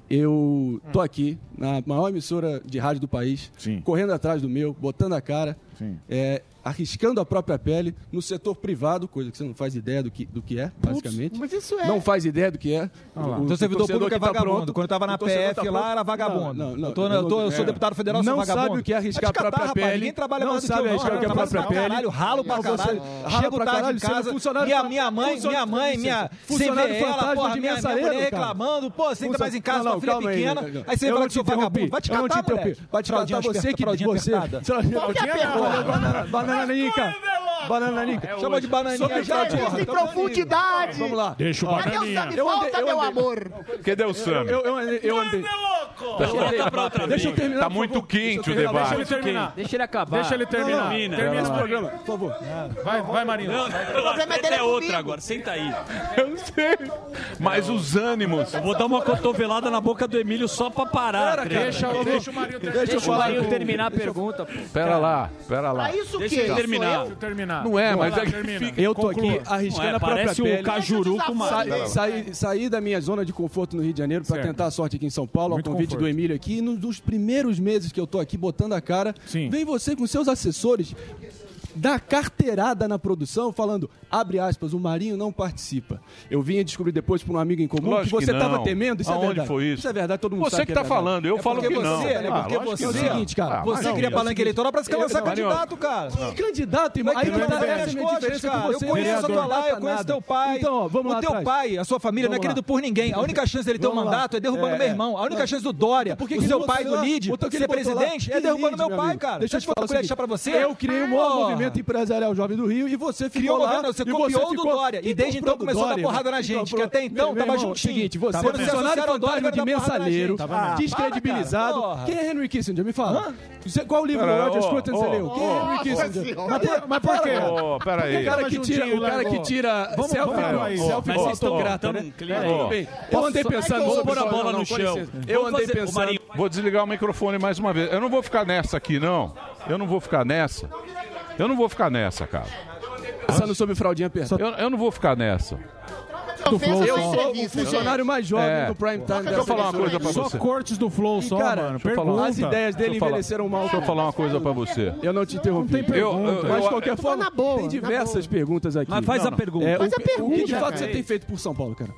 eu tô aqui na maior emissora de rádio do país, Sim. correndo atrás do meu, botando a cara. É, arriscando a própria pele no setor privado, coisa que você não faz ideia do que, do que é, basicamente. Ups, mas isso é. Não faz ideia do que é. Ah, o, então, o servidor público é tá vagabundo. Pronto, Quando eu estava na PF tá lá, era vagabundo. Não, não, não, eu, tô, eu, tô, eu, sou é. deputado federal, não sou vagabundo. Não sabe o que é arriscar a própria catar, pele. Ninguém trabalha não mais sabe que arriscar o que é a própria pele. Caralho, ralo pra caralho. Chego tarde em é casa, minha, minha mãe, minha mãe, minha funcionário fantasma de minha é mulher reclamando. Pô, você ainda mais em casa, sua filha pequena. Aí você fala que sou vagabundo. Vai te catar, Vai te catar você que... Fraldinha apertada. Qual que é a pergunta? Bananica. Bananica. É Chama de bananinha já, porra. em profundidade. Vamos lá. Deixa o bananinha. Cadê o Sami? Volta, meu amor. Cadê o Sami? Eu andei. Tá deixa eu terminar. Tá muito quente o debate. Deixa ele terminar. Deixa ele acabar. Deixa ele terminar. Termina, Termina esse programa, por favor. Vai, vai Marina. O problema é dele é outra agora. Senta aí. Eu sei. Mas os ânimos. Eu vou dar uma cotovelada na boca do Emílio só pra parar. Deixa, deixa o Marinho terminar. Deixa o Marinho terminar a pergunta. Pera lá, pera lá. Pra isso que Deixa ele terminar. Sou Deixa eu terminar. Não é, mas Vai é lá, que termina. fica- Eu tô aqui arriscando é, a própria parece o pele. Cajuru com uma- Sa- saí, saí da minha zona de conforto no Rio de Janeiro para tentar a sorte aqui em São Paulo, Muito ao convite conforto. do Emílio aqui. E nos dos primeiros meses que eu tô aqui botando a cara, Sim. vem você com seus assessores dar carteirada na produção, falando, abre aspas, o Marinho não participa. Eu vim descobrir depois por um amigo em comum Lógico que você que estava não. temendo, isso é Aonde verdade. foi isso? Isso é verdade, todo mundo Você sabe que é tá verdade. falando, eu É falo porque que não. Você, né? Ah, Porque que você, é o não. seguinte, cara. Ah, Você Não, queria não, palanque eleitoral pra se lançar Eu- candidato, cara. Que candidato, irmão. Que Aí não tá essa é minha diferença cara. com você. Eu conheço a tua lá, eu conheço teu pai. Então, vamos o lá teu atrás. pai, a sua família não é querido por ninguém. A única chance dele ter um mandato é derrubando É, meu é. irmão. A única Não. chance do Dória, que o que seu pai do? Lid, que ser presidente, é Que derrubando meu pai, cara. Deixa eu te eu falar o deixar pra você. Eu criei o maior movimento empresarial jovem do Rio e você ficou Criou o lá. governo, você copiou o do Dória. E desde então começou a dar porrada na gente, que até então tava juntinho. Seguinte, você é funcionário o fantasma de. Ah, descredibilizado. Quem é Henry Kissinger? Me fala. Você- Qual livro Pera, Roger ó, Scruton você leu? Quem é. Henry Kissinger? Mas por, quê? Ô, pera aí. O cara que tira, o cara que tira Vamos- selfie, selfie Mas vocês estão né? Eu andei pensando Vamos pôr a bola no chão. Eu andei o pensando. Vou desligar o microfone mais uma vez. Eu não vou ficar nessa aqui, não. Eu não vou ficar nessa. Eu não vou ficar nessa, cara. Pensando sobre fraldinha apertada. Eu, eu não vou ficar nessa. Do Flow, eu só. sou o funcionário mais jovem É. do Prime Time. Deixa eu falar uma coisa pra Só você. cortes do Flow, E, só, cara, mano. eu. Pergunta. As ideias dele eu envelheceram mal. Deixa eu falar uma coisa pra você. Eu não te interrompi. Não tem Eu, pergunta. eu, Mas de eu, qualquer forma, na boa, tem na diversas perguntas aqui. Mas faz Não, a pergunta. É, Faz o, a pergunta, o que de fato cara. você tem feito por São Paulo, cara?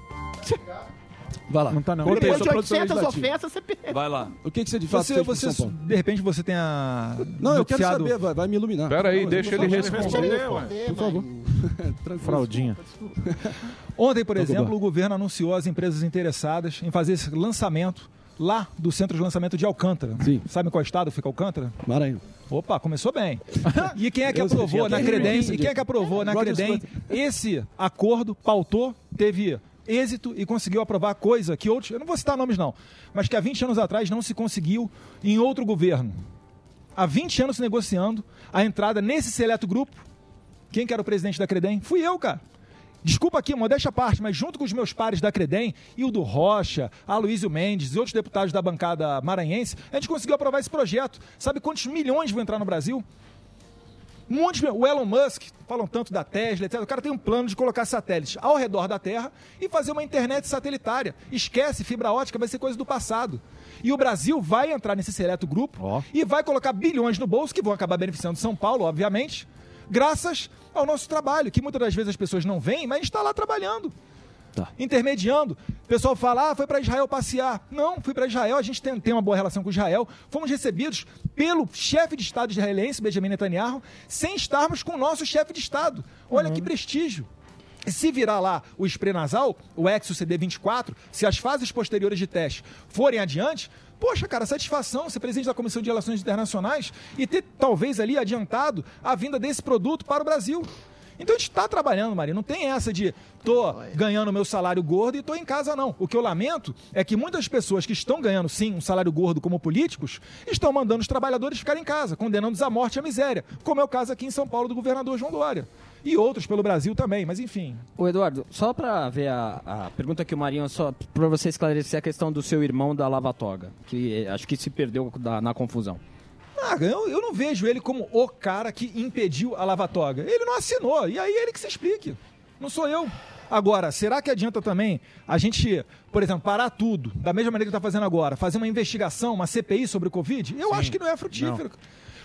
Vai lá. Não tá não. Conta aí, Depois sua de produção 800 legislativa. ofensas, você pega. Vai lá. O que, que você de fato Você, fez por você, São Paulo? de repente, você tenha Não, eu quero noticiado- saber, vai, vai me iluminar. Pera aí, Não, deixa vou ele falar. responder. Por favor. Tranquilo. Fraldinha. Ontem, por Tá exemplo, o governo anunciou as empresas interessadas em fazer esse lançamento lá do centro de lançamento de Alcântara. Sim. Sabe em qual estado fica Alcântara? Maranhão. Opa, começou bem. E quem é que Eu sei, aprovou já na tem Credem? E quem é que aprovou na Roger Credem? Esse acordo pautou, teve êxito e conseguiu aprovar coisa que outros, eu não vou citar nomes não, mas que há 20 anos atrás não se conseguiu em outro governo. Há 20 anos negociando a entrada nesse seleto grupo. Quem que era o presidente da Credem? Fui eu, cara. Desculpa aqui, modéstia à parte, mas junto com os meus pares da Credem, e o do Rocha, Aloysio Mendes e outros deputados da bancada maranhense, a gente conseguiu aprovar esse projeto. Sabe quantos milhões vão entrar no Brasil? Muitos, o Elon Musk, falam tanto da Tesla, etc. O cara tem um plano de colocar satélites ao redor da Terra e fazer uma internet satelitária. Esquece, fibra ótica vai ser coisa do passado. E o Brasil vai entrar nesse seleto grupo e vai colocar bilhões no bolso, que vão acabar beneficiando São Paulo, obviamente, graças ao nosso trabalho, que muitas das vezes as pessoas não veem, mas a gente está lá trabalhando. Intermediando. O pessoal fala, ah, foi para Israel passear. Não, fui para Israel, a gente tem, tem uma boa relação com Israel. Fomos recebidos pelo chefe de Estado israelense, Benjamin Netanyahu, sem estarmos com o nosso chefe de Estado. Olha que prestígio. Se virar lá o spray nasal, o Exo CD24, se as fases posteriores de teste forem adiante, poxa, cara, satisfação ser presidente da Comissão de Relações Internacionais e ter talvez ali adiantado a vinda desse produto para o Brasil. Então a gente está trabalhando, Maria. Não tem essa de tô ganhando meu salário gordo e tô em casa, não. O que eu lamento é que muitas pessoas que estão ganhando, sim, um salário gordo como políticos, estão mandando os trabalhadores ficarem em casa, condenando-os à morte e à miséria, como é o caso aqui em São Paulo do governador João Dória. E outros pelo Brasil também, mas enfim. Ô Eduardo, só pra ver a, a pergunta que o Marinho, só pra você esclarecer a questão do seu irmão da Lava Toga, que eh, acho que se perdeu na confusão. Ah, eu, eu não vejo ele como o cara que impediu a lava-toga. Ele não assinou, e aí ele que se explique. Não sou eu. Agora, será que adianta também a gente, por exemplo, parar tudo, da mesma maneira que está fazendo agora, fazer uma investigação, uma CPI sobre o Covid? Eu acho que não é frutífero.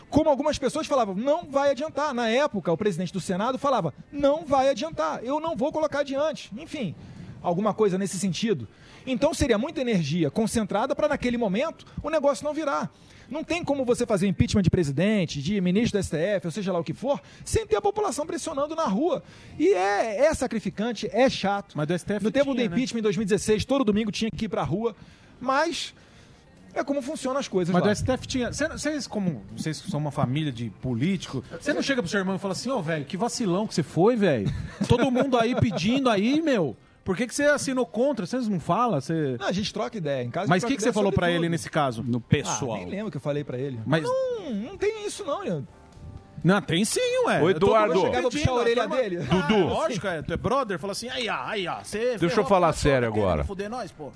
Como algumas pessoas falavam, não vai adiantar. Na época, o presidente do Senado falava, não vai adiantar, eu não vou colocar adiante. Enfim, alguma coisa nesse sentido. Então seria muita energia concentrada para, naquele momento, o negócio não virar. Não tem como você fazer impeachment de presidente, de ministro do STF, ou seja lá o que for, sem ter a população pressionando na rua. E é, é sacrificante, é chato. Mas do STF No tempo do tinha, né? impeachment em 2016, todo domingo tinha que ir pra rua. Mas é como funcionam as coisas Mas lá. do STF tinha. cê- Vocês, como vocês são uma família de político, você não chega pro seu irmão e fala assim, ô, velho, que vacilão que você foi, velho. Todo mundo aí pedindo aí, meu. Por que, que você assinou contra? Vocês não falam? Você... Não, a gente troca ideia. Em casa Mas o que, que você falou sobre ele nesse caso? No Ah, nem lembro o que eu falei pra ele. Mas- Não, não tem isso não, né? Não, tem sim, ué. Tô- Eduardo. eu a puxar a orelha dele. Dudu. Ah, lógico, é. Tu é brother, fala assim, aí, aí, ó. Você Deixa eu falar sério agora. Fuder nós, pô.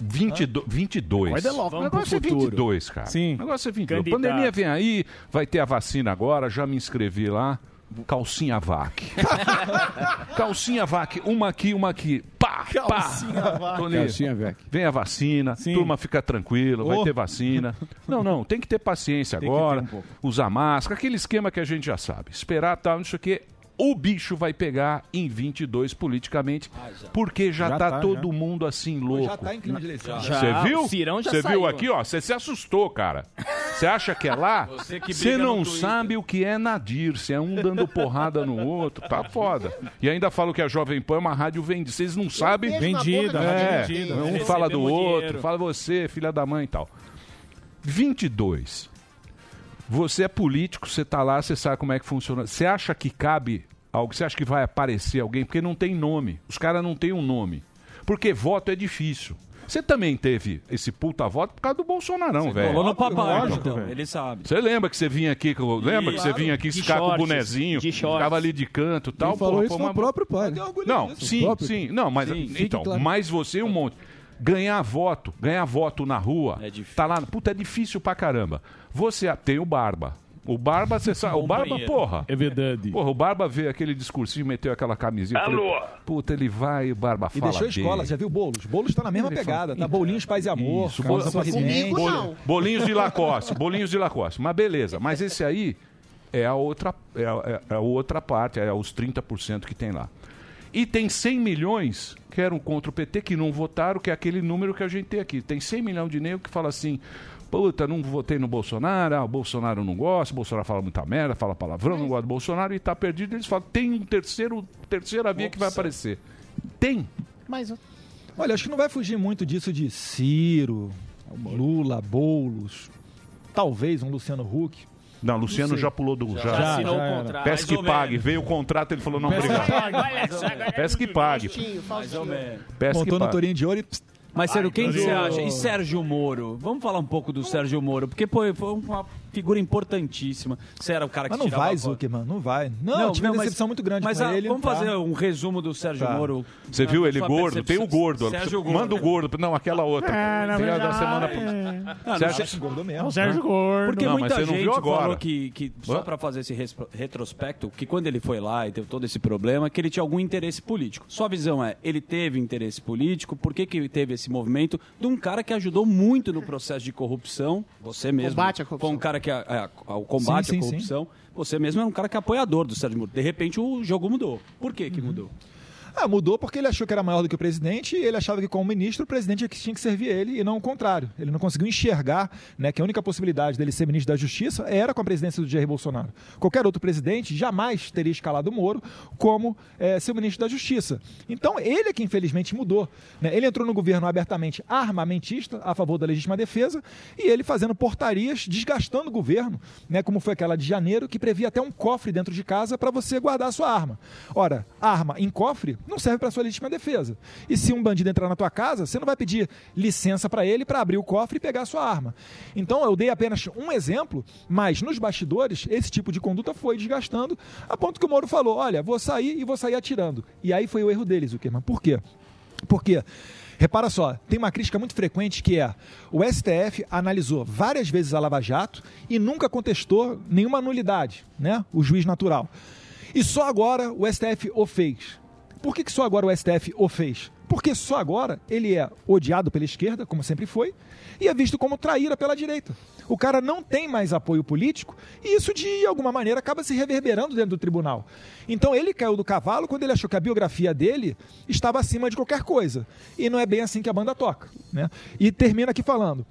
22. 22. Vai de logo, o negócio é pro futuro. 22, cara. Sim. O negócio é 22. Candidato. Pandemia vem aí, vai ter a vacina agora, já me inscrevi lá. Calcinha VAC. Calcinha VAC, uma aqui, uma aqui. Pá, Calcinha pá. VAC. Calcinha VAC. Vem a vacina, turma fica tranquila, vai Oh. ter vacina. Não, não, tem que ter paciência Tem agora. um usar máscara, aquele esquema que a gente já sabe. Esperar tal, não sei o quê. O bicho vai pegar em 22 politicamente, porque já, Já tá, tá, todo já. mundo assim louco. Já tá em clima de eleição. Você Já, viu? o Cirão já Você viu aqui, ó? Você se assustou, cara. Você acha que é lá? Você não sabe o que é Nadir. Você é um dando porrada no outro. Tá foda. E ainda falo que a Jovem Pan é uma rádio vendida. Vocês não sabem. Vendida, É. vendida. Um Recebemos fala do outro, dinheiro. fala você, filha da mãe e tal. 22. Você é político, você tá lá, você sabe como é que funciona. Você acha que cabe algo? Você acha que vai aparecer alguém? Porque não tem nome. Os caras não têm um nome. Porque voto é difícil. Você também teve esse puta voto por causa do Bolsonarão, velho. Colou no papai, Lógico, então. velho. Ele sabe. Você lembra que você vinha aqui, lembra que você vinha aqui ficar com o bonezinho, ficava ali de canto e tal. Quem falou porra, isso foi foi uma- o próprio pai. né? Não, O sim, próprio. sim. Não, mas Sim, então, claro. mais você um monte. Ganhar voto, ganhar voto na rua, tá lá, puta, é difícil pra caramba. Você tem o Barba. O Barba, você sabe, o Barba, porra. É verdade. Porra, o Barba veio aquele discursinho, meteu aquela camisinha. eu falei, Alô? puta, ele vai, o Barba E fala deixou a escola, dele. já viu Boulos? Boulos tá na mesma Ele pegada, fala- tá? Bolinhos, paz e amor, Isso, bol- Sorridente. bol- bolinhos de Lacoste, bolinhos de Lacoste. Mas beleza, mas esse aí é a outra, é a, é a outra parte, é os 30% que tem lá. E tem 100 milhões que eram contra o PT, que não votaram, que é aquele número que a gente tem aqui. Tem 100 milhões de negros que fala assim, puta, não votei no Bolsonaro, ah, o Bolsonaro não gosta, o Bolsonaro fala muita merda, fala palavrão, não gosta do Bolsonaro e tá perdido. Eles falam, tem um terceiro, terceira via que vai aparecer. Tem. Mas Olha, acho que não vai fugir muito disso de Ciro, Lula, Boulos, talvez um Luciano Huck. Não, Luciano Não já pulou do. Já, Já, já assinou já o contrato. Peço que pague. menos. Veio o contrato, ele falou: não, Peço obrigado. pague. Peço que pague. Mais ou menos. Peço que Montou no pague. Torinho de Ouro e... Mas, Sérgio, quem você acha? E Sérgio Moro? Vamos falar um pouco do Sérgio Moro, porque pô, foi uma figura importantíssima. Você era o cara que Mas não tirava vai, a voz. Zuckerman, não vai. Não, eu tive uma mas- decepção muito grande mas com ah, ele. Vamos tá? fazer um resumo do Sérgio Tá. Moro. Você viu ele gordo? Tem o gordo. Sérgio Gordo. Manda o gordo. Não, aquela outra. É, na a da verdade, semana. é. Não, não, Gordo mesmo. Não, Sérgio Gordo. Porque Não, mas muita não gente viu agora. falou que, que só para fazer esse retrospecto, que quando ele foi lá e teve todo esse problema, que ele tinha algum interesse político. Sua visão é, ele teve interesse político, por que, que ele teve esse movimento de um cara que ajudou muito no processo de corrupção, você mesmo. Combate à corrupção. Foi um cara que, é, é, o combate Sim, sim, à corrupção, você mesmo era um cara que é apoiador do Sérgio Moro. De repente o jogo mudou. Por que Uhum. que mudou? Ah, mudou porque ele achou que era maior do que o presidente e ele achava que, como ministro, o presidente é tinha que servir ele e não o contrário. Ele não conseguiu enxergar né, que a única possibilidade dele ser ministro da Justiça era com a presidência do Jair Bolsonaro. Qualquer outro presidente jamais teria escalado o Moro como eh, ser ministro da Justiça. Então, ele é que infelizmente mudou. né? Ele entrou no governo abertamente armamentista, a favor da legítima defesa, e ele fazendo portarias, desgastando o governo, né, como foi aquela de janeiro, que previa até um cofre dentro de casa para você guardar a sua arma. Ora, arma em cofre não serve para sua legítima defesa. E se um bandido entrar na tua casa, você não vai pedir licença para ele para abrir o cofre e pegar a sua arma. Então eu dei apenas um exemplo, mas nos bastidores esse tipo de conduta foi desgastando, a ponto que o Moro falou: olha, vou sair e vou sair atirando. E aí foi o erro deles, o Zuckerman. Por quê? Porque Repara só, tem uma crítica muito frequente que é o STF analisou várias vezes a Lava Jato e nunca contestou nenhuma nulidade, né? O juiz natural. E só agora o STF o fez. Por que, que só agora o STF o fez? Porque só agora ele é odiado pela esquerda, como sempre foi, e é visto como traíra pela direita. O cara não tem mais apoio político e isso, de alguma maneira, acaba se reverberando dentro do tribunal. Então ele caiu do cavalo quando ele achou que a biografia dele estava acima de qualquer coisa. E não é bem assim que a banda toca. Né? E termina aqui falando.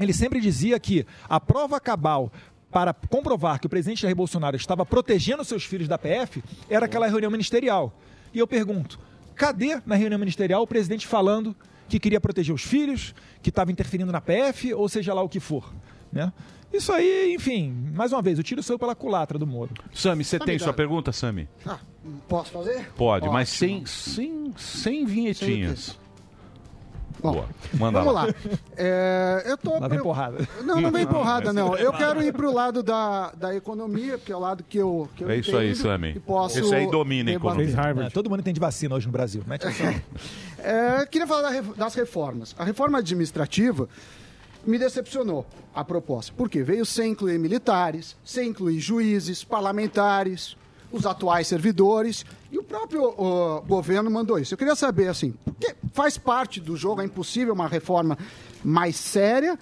Ele sempre dizia que a prova cabal para comprovar que o presidente Jair Bolsonaro estava protegendo seus filhos da PF era aquela reunião ministerial. E eu pergunto, cadê na reunião ministerial o presidente falando que queria proteger os filhos, que estava interferindo na PF, ou seja lá o que for? Né? Isso aí, enfim, mais uma vez, o tiro saiu pela culatra do Moro. Sami, você tem sua pergunta, Sami? Ah, posso fazer? Pode, mas Ótimo. sem, sem sem vinhetinhas. Bom, Boa. Manda Vamos lá. lá. É, eu tô Lá vem porrada. Não, não vem Não, porrada, não. Eu quero ir pro lado da, da economia, porque é o lado que eu, que eu É isso aí, Sammy. posso Esse aí domina a economia. É, todo mundo entende vacina hoje no Brasil. Mete. É, queria falar das reformas. A reforma administrativa me decepcionou a proposta. Por quê? Veio sem incluir militares, sem incluir juízes, parlamentares, os atuais servidores, e o próprio ó, governo mandou isso. Eu queria saber, assim, porque faz parte do jogo, é impossível uma reforma mais séria,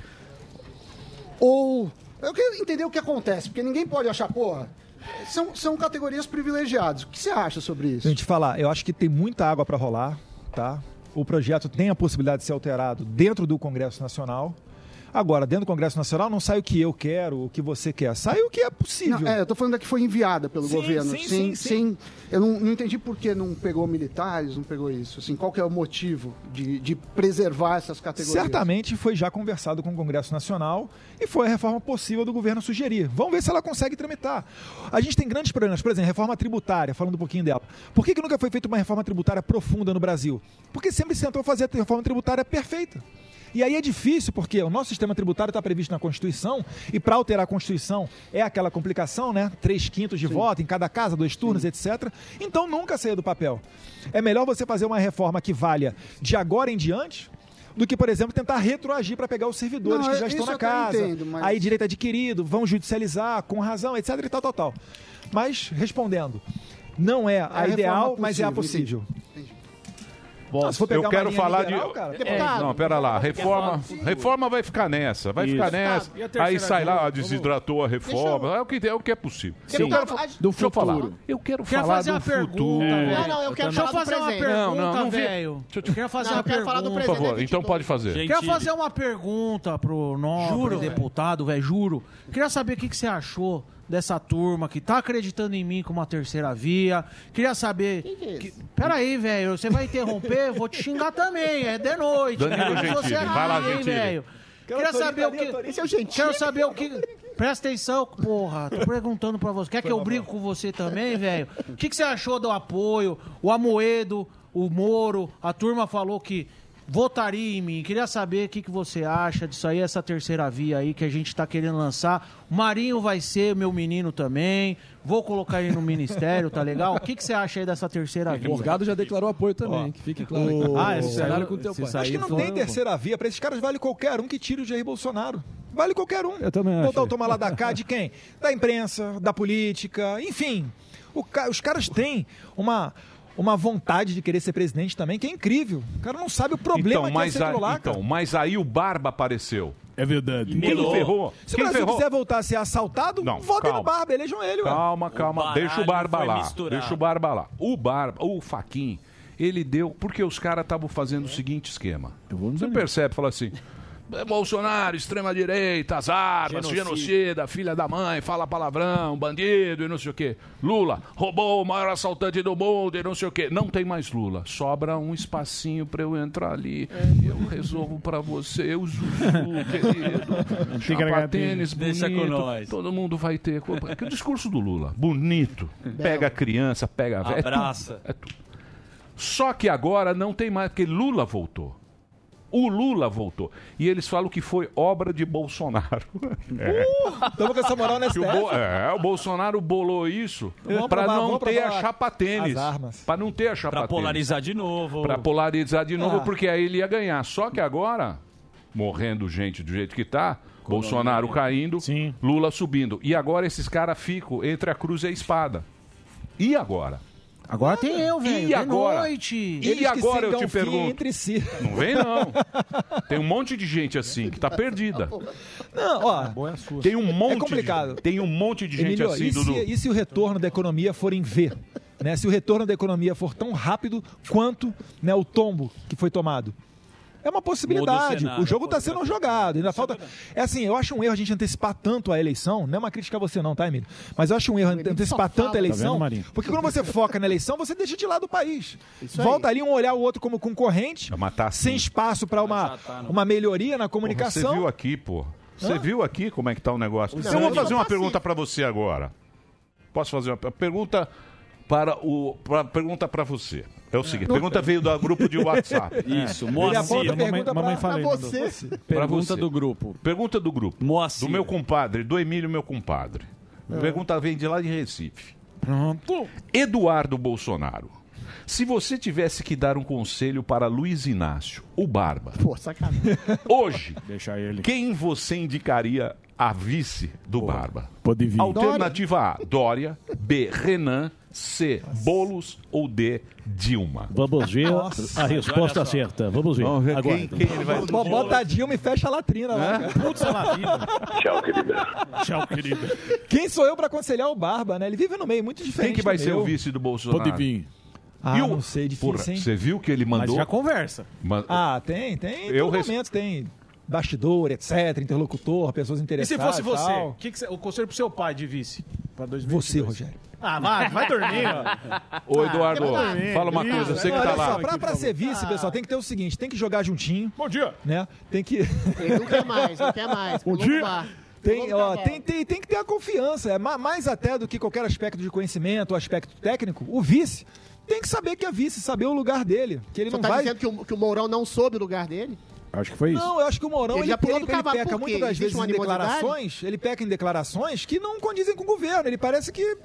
ou... Eu queria entender o que acontece, porque ninguém pode achar, porra, são, são categorias privilegiadas. O que você acha sobre isso? Gente, falar, eu acho que tem muita água para rolar, tá? O projeto tem a possibilidade de ser alterado dentro do Congresso Nacional. Agora, dentro do Congresso Nacional não sai o que eu quero, o que você quer. Sai o que é possível. Não, é, eu tô falando da que foi enviada pelo Sim, governo. sim, sim, sim. Eu não, não entendi por que não pegou militares, não pegou isso. Assim, qual que é o motivo de, de preservar essas categorias? Certamente foi já conversado com o Congresso Nacional e foi a reforma possível do governo sugerir. Vamos ver se ela consegue tramitar. A gente tem grandes problemas, por exemplo, reforma tributária, falando um pouquinho dela. Por que, que nunca foi feita uma reforma tributária profunda no Brasil? Porque sempre se tentou fazer a reforma tributária perfeita. E aí é difícil, porque o nosso sistema tributário está previsto na Constituição, e para alterar a Constituição é aquela complicação, né? Três quintos de voto em cada casa, dois turnos, etc. Então nunca saia do papel. É melhor você fazer uma reforma que valha de agora em diante do que, por exemplo, tentar retroagir para pegar os servidores Não, que já estão na casa. entendo, mas- Aí direito adquirido, vão judicializar com razão, etc. e tal, tal, tal. Mas, respondendo, não é a a ideal, reforma mas é a possível, possível. Ah, pegar eu uma quero falar liberal, de. cara, É, deputado. não, pera lá. Reforma, reforma vai ficar nessa. Vai Isso. ficar nessa. Terceira Aí sai lá, desidratou a reforma. É o que, é o que é possível. Sim. Eu quero, fa- Do deixa eu falar. futuro. Eu quero Quero falar fazer do uma pergunta, futuro. velho. Não, não, eu quero Deixa eu falar do fazer uma pergunta, Não, não, velho. Quero fazer Não, uma eu quero falar do pergunta. Por favor, então pode fazer. Quero fazer uma pergunta pro nobre Juro, deputado, velho, juro. Queria saber o que você achou dessa turma que tá acreditando em mim como uma terceira via. Queria saber. Que Peraí, velho, você vai interromper? Vou te xingar também. É de noite. Danilo Quero você Gentili, aqui, vai lá, hein, Gentili. velho. Queria saber o que. Esse é o Gentili. Quero saber o que. Presta atenção, porra. Tô perguntando pra você. Quer que eu brigo com você também, velho? O que, que você achou do apoio? O Amoedo, o Moro, a turma falou que votaria em mim. Queria saber o que, que você acha disso aí, essa terceira via aí que a gente tá querendo lançar. O Marinho vai ser meu menino também. Vou colocar ele no ministério, tá legal? O que, que você acha aí dessa terceira via? O Morgado já declarou apoio também, que fique claro. o- Ah, esse Cenário com o teu pai. Acho que não foi- tem terceira via. Para esses caras vale qualquer um que tire o Jair Bolsonaro. Vale qualquer um. Eu também acho. Botar o toma lá da cá de quem? Da imprensa, da política, enfim. O ca- os caras têm uma, uma vontade de querer ser presidente também, que é incrível. O cara não sabe o problema Então, que é mas, ser a- lá, então, cara. mas aí o Barba apareceu. É verdade. Quem Melou. ferrou? Se o Quem Brasil ferrou? quiser voltar a ser assaltado, Não, votem no. Barba, elejam ele. ué. Calma, calma. baralho Deixa o Barba lá. misturado. Deixa o Barba lá. O Barba, o Faquin, ele deu. Porque os caras estavam fazendo o seguinte esquema. Você percebe, fala assim. "É Bolsonaro, extrema-direita, as armas, Genocida. genocida, filha da mãe, fala palavrão, bandido e não sei o quê. Lula, roubou o maior assaltante do mundo e não sei o quê. Não tem mais Lula. Sobra um espacinho pra eu entrar ali. Eu resolvo pra você, o Zuzu, querido. Chapa tênis, Deixa com bonito. nós. Todo mundo vai ter. Que o discurso do Lula, bonito. Pega a criança, pega a velha. é tudo, Abraça. é tudo. Só que agora não tem mais, porque Lula voltou. O Lula voltou. E eles falam que foi obra de Bolsonaro. É. Estamos com essa moral nessa o Bo- é, o Bolsonaro bolou isso Vamos para não ter a chapa tênis. Para não ter a chapa Pra tênis. polarizar de novo. Para polarizar de novo, Ah. porque aí ele ia ganhar. Só que agora, morrendo gente do jeito que tá, Bolsonaro caindo, Lula subindo. E agora esses caras ficam entre a cruz e a espada. E agora? Agora tem eu, velho. E de agora? noite. E agora eu te pergunto. entre si. Não vem, não. Tem um monte de gente assim que tá perdida. Não, ó, Tem um monte é complicado. De, tem um monte de gente Emílio, assim, e, se, Dudu. e se o retorno da economia for em V? Né? Se o retorno da economia for tão rápido quanto né, o tombo que foi tomado. É uma possibilidade. cenário, O jogo está sendo jogado. Ainda falta. É assim, eu acho um erro a gente antecipar tanto a eleição. Não é uma crítica a você, não, tá, Emílio? Mas eu acho um erro antecipar tanto a Tá eleição. vendo, Marinho? porque quando você foca na eleição, você deixa de lado o país. Volta ali um olhar o outro como concorrente, matar sem espaço para uma, uma melhoria na Porra, comunicação. Você viu aqui, pô. Você viu aqui como é que tá o negócio? Não, eu vou fazer tá uma pergunta para você agora. Posso fazer uma per- pergunta para o pra, pergunta para você. É o seguinte, pergunta veio do grupo de WhatsApp. Isso, Moacir. aponta Mamãe- pergunta mamãe pra- falei, pra mandou. você. Pergunta você. do grupo. Pergunta do grupo. Moacir. Do meu compadre, do Emílio, meu compadre. É. Pergunta vem de lá de Recife. Pronto. Eduardo Bolsonaro. Se você tivesse que dar um conselho para Luiz Inácio, o Barba, Pô, sacanagem. hoje, Deixa ele. quem você indicaria a vice do Barba? Pode vir. Alternativa A, Dória. B, Renan. C, Bolos. Ou D, Dilma. Vamos ver Nossa. a resposta certa. Vamos ver. Vamos ver quem- Aguarda. quem ele vai- Bo- Bota a Dilma e fecha a latrina lá. cara. Putz, ela vida. Tchau, querida. Tchau, querida. Quem sou eu pra aconselhar o Barba, né? Ele vive no meio muito diferente. Quem que vai ser meu. o vice do Bolsonaro? Pode vir. Ah, E o- não sei, difícil, Porra, hein? Você viu que ele Mas mandou? já conversa. Ma- Ah, tem, tem. Eu Eu res- momentos tem bastidor, etc, interlocutor, pessoas E se interessadas. fosse você? tal. O que que você- o conselho pro seu pai de vice? Pra 2022? Você, Rogério. Ah, vai, vai dormir. ó. Ô, Eduardo, Ah, fala uma isso. coisa, você que tá olha lá. só, pra, pra ser vice, pessoal, tem que ter o seguinte: tem que jogar juntinho. Bom dia. Né? Tem que. Ele não quer mais, não quer mais. Bom dia. bar. Tem, ó, tem, tem, tem que ter a confiança. É ma- mais até do que qualquer aspecto de conhecimento, aspecto técnico. O vice tem que saber que é vice, saber o lugar dele. Que ele Você não tá vai. dizendo que o, que o Mourão não soube o lugar dele? Acho que foi isso. Não, eu acho que o Mourão Ele ele, já pulou ele, do ele cavalo, peca por quê? muitas das Existe vezes em declarações. Ele peca em declarações que não condizem com o governo. Ele parece que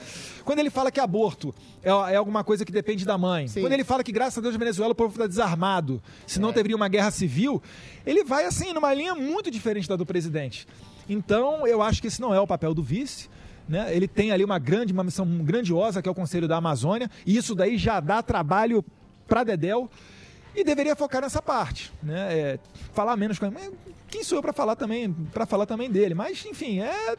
quando ele fala que aborto é, é alguma coisa que depende da mãe, quando ele fala que graças a Deus na Venezuela o povo está desarmado, se É. não teria uma guerra civil, ele vai assim numa linha muito diferente da do presidente. Então eu acho que esse não é o papel do vice. Né? Ele tem ali uma grande, uma missão grandiosa que é o Conselho da Amazônia, e isso daí já dá trabalho para Dedel e deveria focar nessa parte, né? É, falar menos com ele. Quem sou eu para falar também, para falar também dele? Mas enfim, é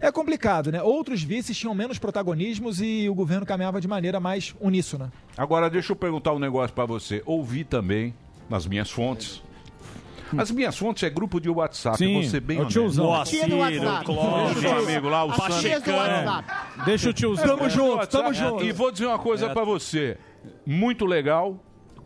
é complicado, né? Outros vices tinham menos protagonismos e o governo caminhava de maneira mais uníssona. Agora, deixa eu perguntar um negócio pra você. Ouvi também nas minhas fontes. As minhas fontes é grupo de WhatsApp, Sim, ser bem é o tiozão. Deixa o seu amigo lá, o. Deixa o tiozão. Tamo junto, tamo junto. E vou dizer uma coisa É. pra você. Muito legal.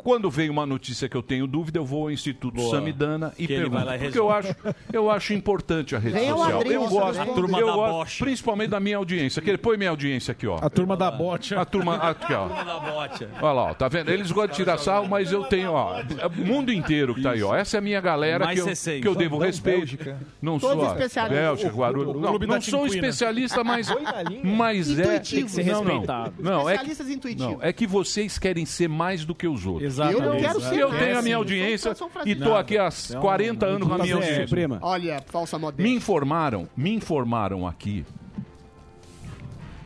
Quando vem uma notícia que eu tenho dúvida, eu vou ao Instituto Boa. Samidana e Que ele vai pergunto. lá Porque eu acho, eu acho importante a rede Vem social. Adriano Eu gosto. A turma eu da gosto bocha. principalmente da minha audiência. Que põe minha audiência aqui, ó. A turma da bote. A turma aqui, ó. da bote. Olha lá, ó, tá vendo? Eles gostam de tirar sarro, mas eu tenho, ó, é o mundo inteiro que tá aí, ó. Essa é a minha galera que eu, 60. que eu devo respeito. Não sou, especialistas. Bélgica, Guarulhos. o Não, não sou um especialista, mas, mas é... Tem que ser não, não, é que, Especialistas intuitivos. não, é que vocês querem ser mais do que os outros. Exatamente. Eu não quero ser Eu tenho a minha audiência e tô aqui há 40 anos com a minha audiência. Olha, falsa modéstia. Me informaram, me informaram aqui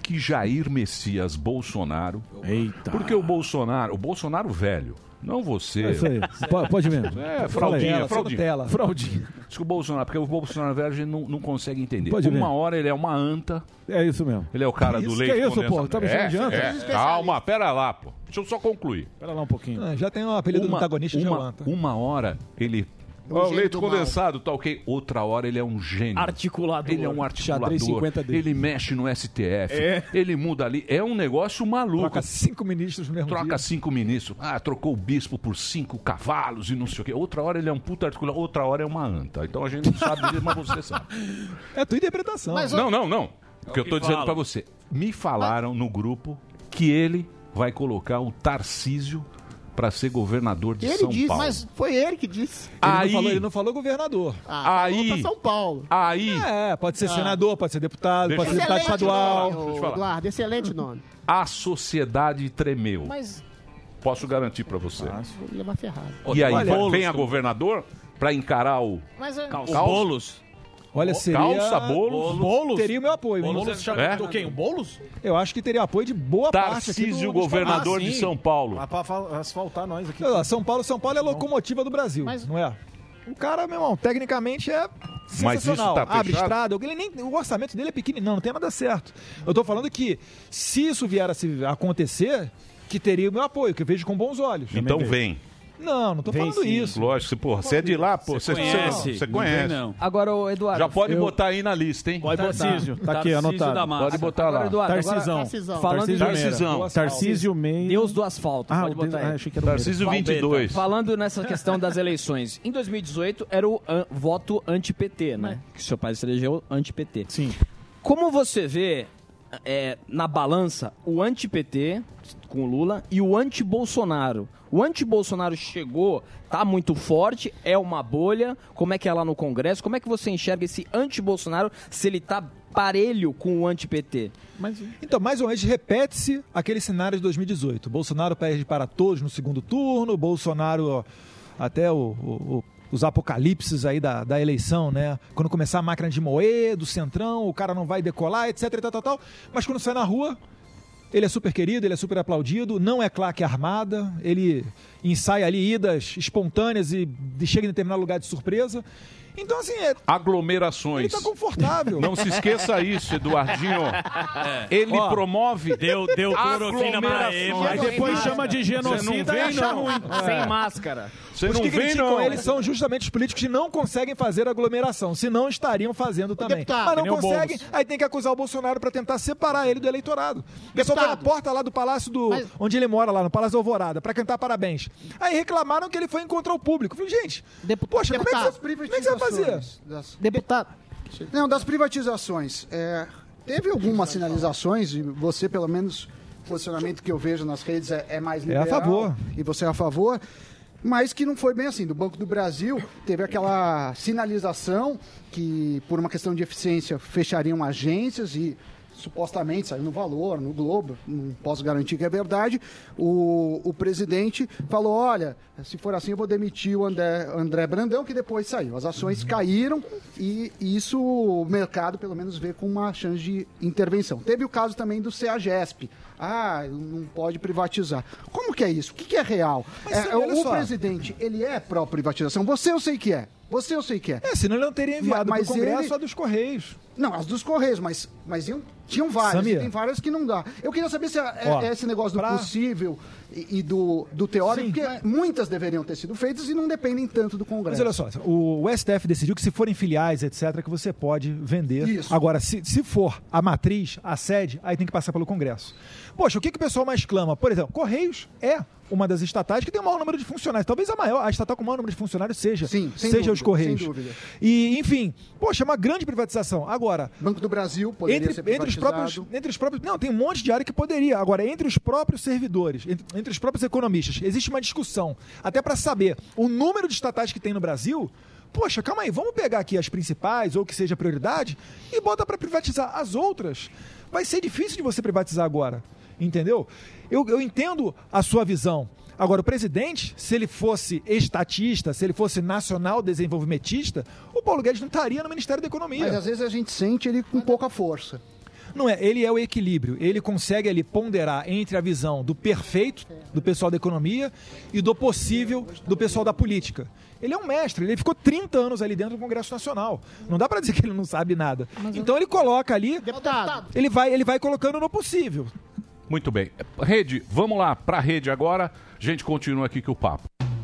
que Jair Messias Bolsonaro. Eita. Porque o Bolsonaro, o Bolsonaro velho, não você. É isso aí. Po- pode mesmo. É. Tela. Fraldinha. Diz que o Bolsonaro, porque o Bolsonaro velho a gente não, não consegue entender. Pode uma ver. hora ele é uma anta, É isso mesmo. ele é o cara do Isso, leite que é isso, pô? Tá me chamando é, de anta? é. Calma, pera lá, pô. Deixa eu só concluir. Espera lá um pouquinho. Ah, já tem um apelido do Uma, antagonista de uma, Atlanta. uma hora ele. É Ó, o leite condensado, tá ok. Outra hora ele é um gênio. Articulador. Ele é um articulador. 50D. Ele mexe no STF. É. Ele muda ali. É um negócio maluco. Troca cinco ministros no mesmo Troca dia. cinco ministros. Ah, trocou o bispo por cinco cavalos e não sei o quê. Outra hora ele é um puta articulador, outra hora é uma anta. Então a gente não sabe disso, mas você sabe. É tua interpretação. não, não, não. O que eu que tô dizendo pra você. Me falaram no grupo que ele vai colocar o Tarcísio pra ser governador de Ele São disse, Paulo. mas foi ele que disse. Ele, Aí- não falou, ele não falou governador. Ah, Aí- falou pra São Paulo. Aí, É, pode ser Ah. senador, pode ser deputado, Deixa pode ser deputado estadual. nome. Eduardo, excelente nome. a sociedade tremeu. Mas Posso garantir pra você. vou levar ferrado. E aí, Olha, vai- vem a governador pra encarar o Mas é- Calça. Bolos. Olha, seria... Calça, bolos. Bolos? Teria o meu apoio. hein? Boulos já É? o quem? O Boulos? Eu acho que teria apoio de boa parte aqui do, Tarcísio, governador Ah, de. São Paulo. Mas pra fa- asfaltar nós aqui. São Paulo, São Paulo é a locomotiva do Brasil, não é? O cara, meu irmão, tecnicamente é Mas isso sensacional. tá Abre estrada, ele nem, o orçamento dele é pequeno, não, não tem nada certo. Eu tô falando que se isso vier a se acontecer, que teria o meu apoio, que eu vejo com bons olhos. Então vem. Não, não tô Vem falando sim. isso. Lógico, se, porra, você é de lá, pô, você, conhece. você conhece. vem, não. Agora, o Eduardo. Já pode eu- botar aí na lista, hein? Pode botar. Tarcísio, tá aqui, Tarcísio anotado. da Massa. Pode botar Agora, lá. Eduardo, Tarcisão. Tarcisão. Falando Tarcisão. Meira. Tarcísio Meio. Deus do asfalto. Ah, pode botar ah, aí. achei que era Meira. Tarcísio Valbeta. 22. Falando nessa questão das eleições, em 2018 era o an- voto anti-PT, né? Que seu pai se elegeu anti-PT. Sim. Como você vê é, na balança o anti-PT com o Lula e o anti-Bolsonaro. O anti-Bolsonaro chegou, tá muito forte, é uma bolha. Como é que é lá no Congresso? Como é que você enxerga esse anti-Bolsonaro se ele tá parelho com o anti-PT? Então, mais uma vez, repete-se aquele cenário de 2018. Bolsonaro perde para todos no segundo turno, Bolsonaro, ó, até o- o- o- os apocalipses aí da, da eleição, né? Quando começar a máquina de moer, do centrão, o cara não vai decolar, etc, e tal, tal, tal. Mas quando sai na rua, ele é super querido, ele é super aplaudido, não é claque armada, ele ensaia ali idas espontâneas e chega em determinado lugar de surpresa. Então, assim, é, Aglomerações. ele tá confortável. Não se esqueça isso, Eduardinho. Ele Ó, promove. Deu, deu cloroquina pra ele. Aí depois chama de genocida Você não e vem, acha não. ruim. Sem máscara. Você Os não que vem, criticam não. eles são justamente os políticos que não conseguem fazer aglomeração, se não estariam fazendo também. deputado, Mas não conseguem, aí tem que acusar o Bolsonaro pra tentar separar ele do eleitorado. O pessoal foi na porta lá do palácio do. Mas- onde ele mora, lá no Palácio da Alvorada, pra cantar parabéns. Aí reclamaram que ele foi encontrar o público. Eu Falei, gente, poxa, como é, que deputado, você, como é que você vai fazer? Privatizações das- Deputado. Não, das privatizações. é, teve algumas sinalizações, e você, pelo menos, o posicionamento que eu vejo nas redes é, é mais É a liberal. favor. E você é a favor. Mas que não foi bem assim. Do Banco do Brasil, teve aquela sinalização que, por uma questão de eficiência, fechariam agências e supostamente saiu no valor, no Globo, não posso garantir que é verdade. O, o presidente falou: olha, se for assim, eu vou demitir o André, André Brandão, que depois saiu. As ações caíram e isso o mercado, pelo menos, vê com uma chance de intervenção. Teve o caso também do CEAGESP. Ah, não pode privatizar. Como que é isso? O que, que é real? Mas, É, olha o só. presidente, ele é pró-privatização? Você eu sei que é. Você eu sei que é. É, senão ele não teria enviado Ma- para o Congresso ele- a dos Correios. Não, as dos Correios, mas, mas iam- tinham várias. E Tem várias que não dá. Eu queria saber se é, é- Ó, é esse negócio do pra- possível e, e do, do teórico, porque muitas deveriam ter sido feitas e não dependem tanto do Mas Congresso. olha só, o, o STF decidiu que se forem filiais, etc., que você pode vender. Isso. Agora, se, se for a matriz, a sede, aí tem que passar pelo Congresso. Poxa, o que, que o pessoal mais clama? Por exemplo, Correios é uma das estatais que tem o maior número de funcionários. Talvez a maior, a estatal com o maior número de funcionários seja, Sim, seja dúvida, os Correios. sem dúvida. E, enfim, poxa, é uma grande privatização. Agora, Banco do Brasil poderia entre, ser entre os próprios, entre os próprios. Não, tem um monte de área que poderia. Agora, entre os próprios servidores, entre, entre os próprios economistas, existe uma discussão. Até para saber o número de estatais que tem no Brasil. Poxa, calma aí, vamos pegar aqui as principais ou que seja prioridade e bota para privatizar. As outras, vai ser difícil de você privatizar agora. Entendeu? Eu, eu entendo a sua visão. Agora, o presidente, se ele fosse estatista, se ele fosse nacional desenvolvimentista, o Paulo Guedes não estaria no Ministério da Economia. Mas às vezes a gente sente ele com pouca força. Não é, ele é o equilíbrio. Ele consegue ali ponderar entre a visão do perfeito do pessoal da economia e do possível do pessoal da política. Ele é um mestre, ele ficou 30 anos ali dentro do Congresso Nacional. Não dá pra dizer que ele não sabe nada. Então ele coloca ali, Deputado. ele vai, ele vai colocando no possível. Muito bem. Rede, vamos lá pra rede agora. A gente continua aqui com o papo.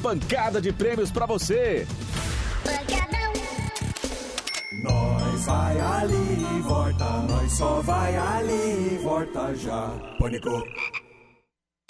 pancada de prêmios pra você. Nós vai ali e volta, nós só vai ali e volta já. Pânico.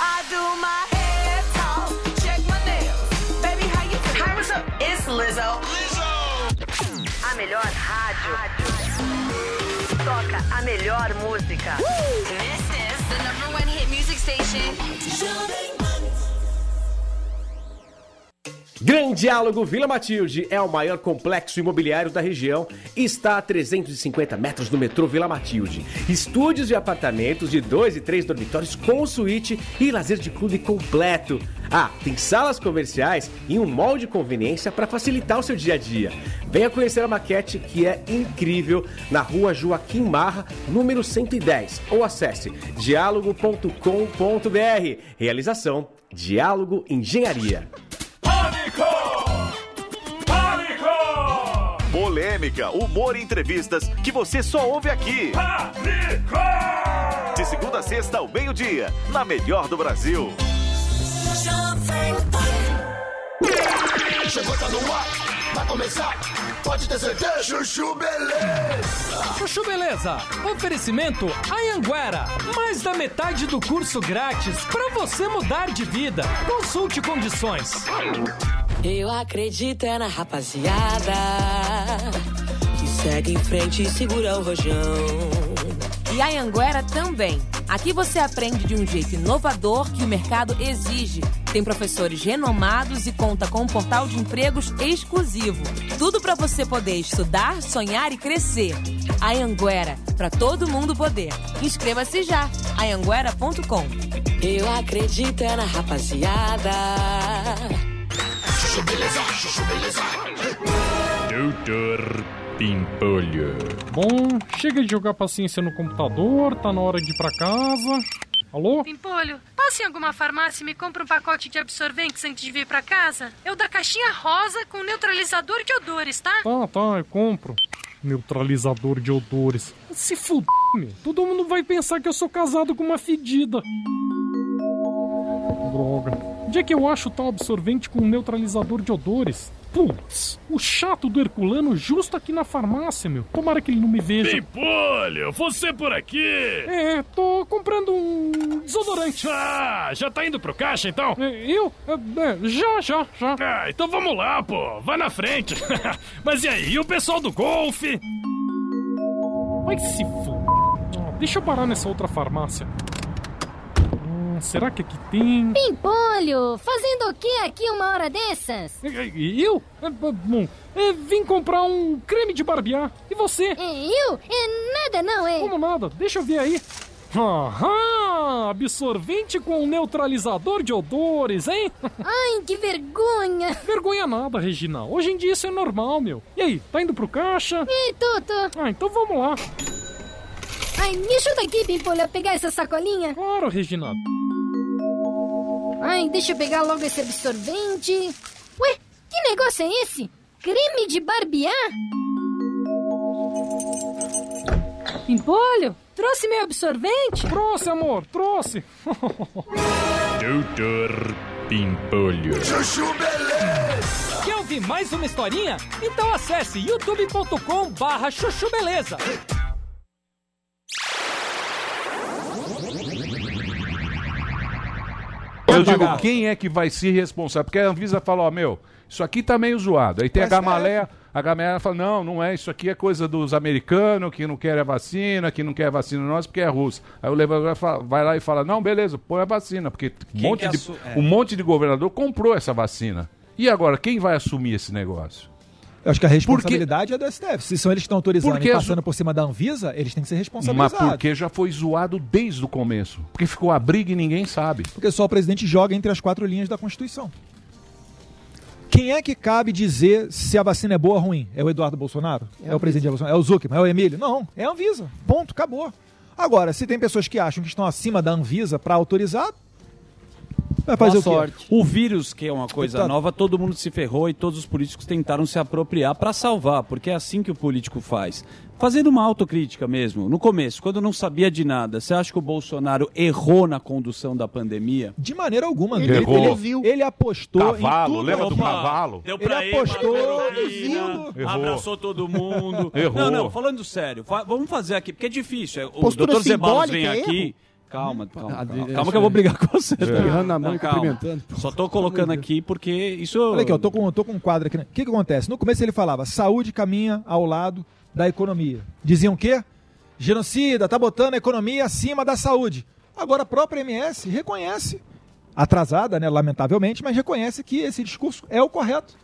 I do my talk, check my nails. Baby, how you doing? Hi, what's up? It's Lizzo. Lizzo. A melhor rádio. Toca a melhor música. This is the number one hit music station. Grande Diálogo Vila Matilde é o maior complexo imobiliário da região e está a 350 metros do metrô Vila Matilde. Estúdios de apartamentos de dois e três dormitórios com suíte e lazer de clube completo. Ah, tem salas comerciais e um mall de conveniência para facilitar o seu dia a dia. Venha conhecer a maquete que é incrível na rua Joaquim Marra, número 110, ou acesse diálogo.com.br. Realização Diálogo Engenharia. Polêmica, humor e entrevistas que você só ouve aqui. De segunda a sexta ao meio-dia, na melhor do Brasil. Chegou, tá no ar, vai começar, pode ter certeza. Chuchu Beleza. Chuchu Beleza, oferecimento Anhanguera, mais da metade do curso grátis para você mudar de vida. Consulte condições. Eu acredito é na rapaziada segue em frente e segura o rojão. E a Anguera também. Aqui você aprende de um jeito inovador que o mercado exige. Tem professores renomados e conta com um portal de empregos exclusivo. Tudo para você poder estudar, sonhar e crescer. A Anguera, para todo mundo poder. Inscreva-se já. Anguera.com. Eu acredito é na rapaziada. Chuchu Beleza, Chuchu Beleza. Doutor Pimpolho. Bom, chega de jogar paciência no computador, tá na hora de ir pra casa. Alô? Pimpolho, passa em alguma farmácia e me compra um pacote de absorventes antes de vir pra casa. Eu da caixinha rosa com neutralizador de odores, tá? Tá, tá, eu compro. Neutralizador de odores. Se fuder, meu. Todo mundo vai pensar que eu sou casado com uma fedida. Droga. Onde é que eu acho tal absorvente com neutralizador de odores? Putz, o chato do Herculano justo aqui na farmácia, meu. Tomara que ele não me veja. Pimpolho, você por aqui? É, tô comprando um desodorante. Ah, já tá indo pro caixa então? É, Eu? É, é, já, já, já. Ah, então vamos lá, pô. Vai na frente. Mas e aí, e o pessoal do golfe? Vai se. Ah, deixa eu parar nessa outra farmácia. Será que aqui tem? Pimpolho, fazendo o que aqui uma hora dessas? Eu? É, bom, é, vim comprar um creme de barbear. E você? Eu? É nada não, é? Como nada? Deixa eu ver aí. Aham! Absorvente com neutralizador de odores, hein? Ai, que vergonha! Vergonha nada, Regina. Hoje em dia isso é normal, meu. E aí, tá indo pro caixa? E tô. Ah, então vamos lá. Ai, me ajuda aqui, Pimpolho, a pegar essa sacolinha. Claro, Regina. Ai, deixa eu pegar logo esse absorvente. Ué, que negócio é esse? Creme de barbear? Pimpolho, trouxe meu absorvente? Trouxe, amor, trouxe. Doutor Pimpolho. Chuchu Beleza. Quer ouvir mais uma historinha? Então acesse youtube.com barra chuchu beleza. Eu digo, quem é que vai se responsável? Porque a Anvisa fala, ó, meu, isso aqui tá meio zoado. Aí tem a Mas é. Gamaleia, a Gamaleia fala, não, não é, isso aqui é coisa dos americanos, que não querem a vacina, que não quer a vacina nossa, porque é russa. Aí o levanador fala- vai lá e fala, não, beleza, põe a vacina, porque um monte, de, é. um monte de governador comprou essa vacina. E agora, quem vai assumir esse negócio? Eu acho que a responsabilidade é do STF. Se são eles que estão autorizando Porque e as- passando por cima da Anvisa, eles têm que ser Mas responsabilizados. porque já foi zoado desde o começo. Porque ficou a briga e ninguém sabe. Porque só o presidente joga entre as quatro linhas da Constituição. Quem é que cabe dizer se a vacina é boa ou ruim? É o Eduardo Bolsonaro? É, o presidente Bolsonaro? É o Zuckerman? É o Emílio? Não, é a Anvisa. Ponto, acabou. Agora, se tem pessoas que acham que estão acima da Anvisa para autorizar, vai fazer Boa o quê? sorte. O vírus, que é uma coisa Tá. nova, todo mundo se ferrou e todos os políticos tentaram se apropriar para salvar, porque é assim que o político faz. Fazendo uma autocrítica mesmo. No começo, quando não sabia de nada, você acha que o Bolsonaro errou na condução da pandemia? De maneira alguma. Ele Ele, errou. ele, ele apostou Cavalo, em tudo. lembra do Opa. cavalo? Deu Ele pra ele, apostou heroína, Errou. abraçou todo mundo. Errou. Não, não, falando sério, fa- vamos fazer aqui, porque é difícil. é, O Postura doutor simbólica vem é aqui. erro? Calma, calma, calma, calma acho que eu vou brigar com você. É. tá? Espirrando na mão e calma. cumprimentando. Só tô colocando aqui porque isso... Olha aqui, eu tô com, tô com um quadro aqui. O que, que acontece? No começo ele falava, saúde caminha ao lado da economia. Diziam o quê? Genocida, tá botando a economia acima da saúde. Agora a própria MS reconhece, atrasada, né, lamentavelmente, mas reconhece que esse discurso é o correto.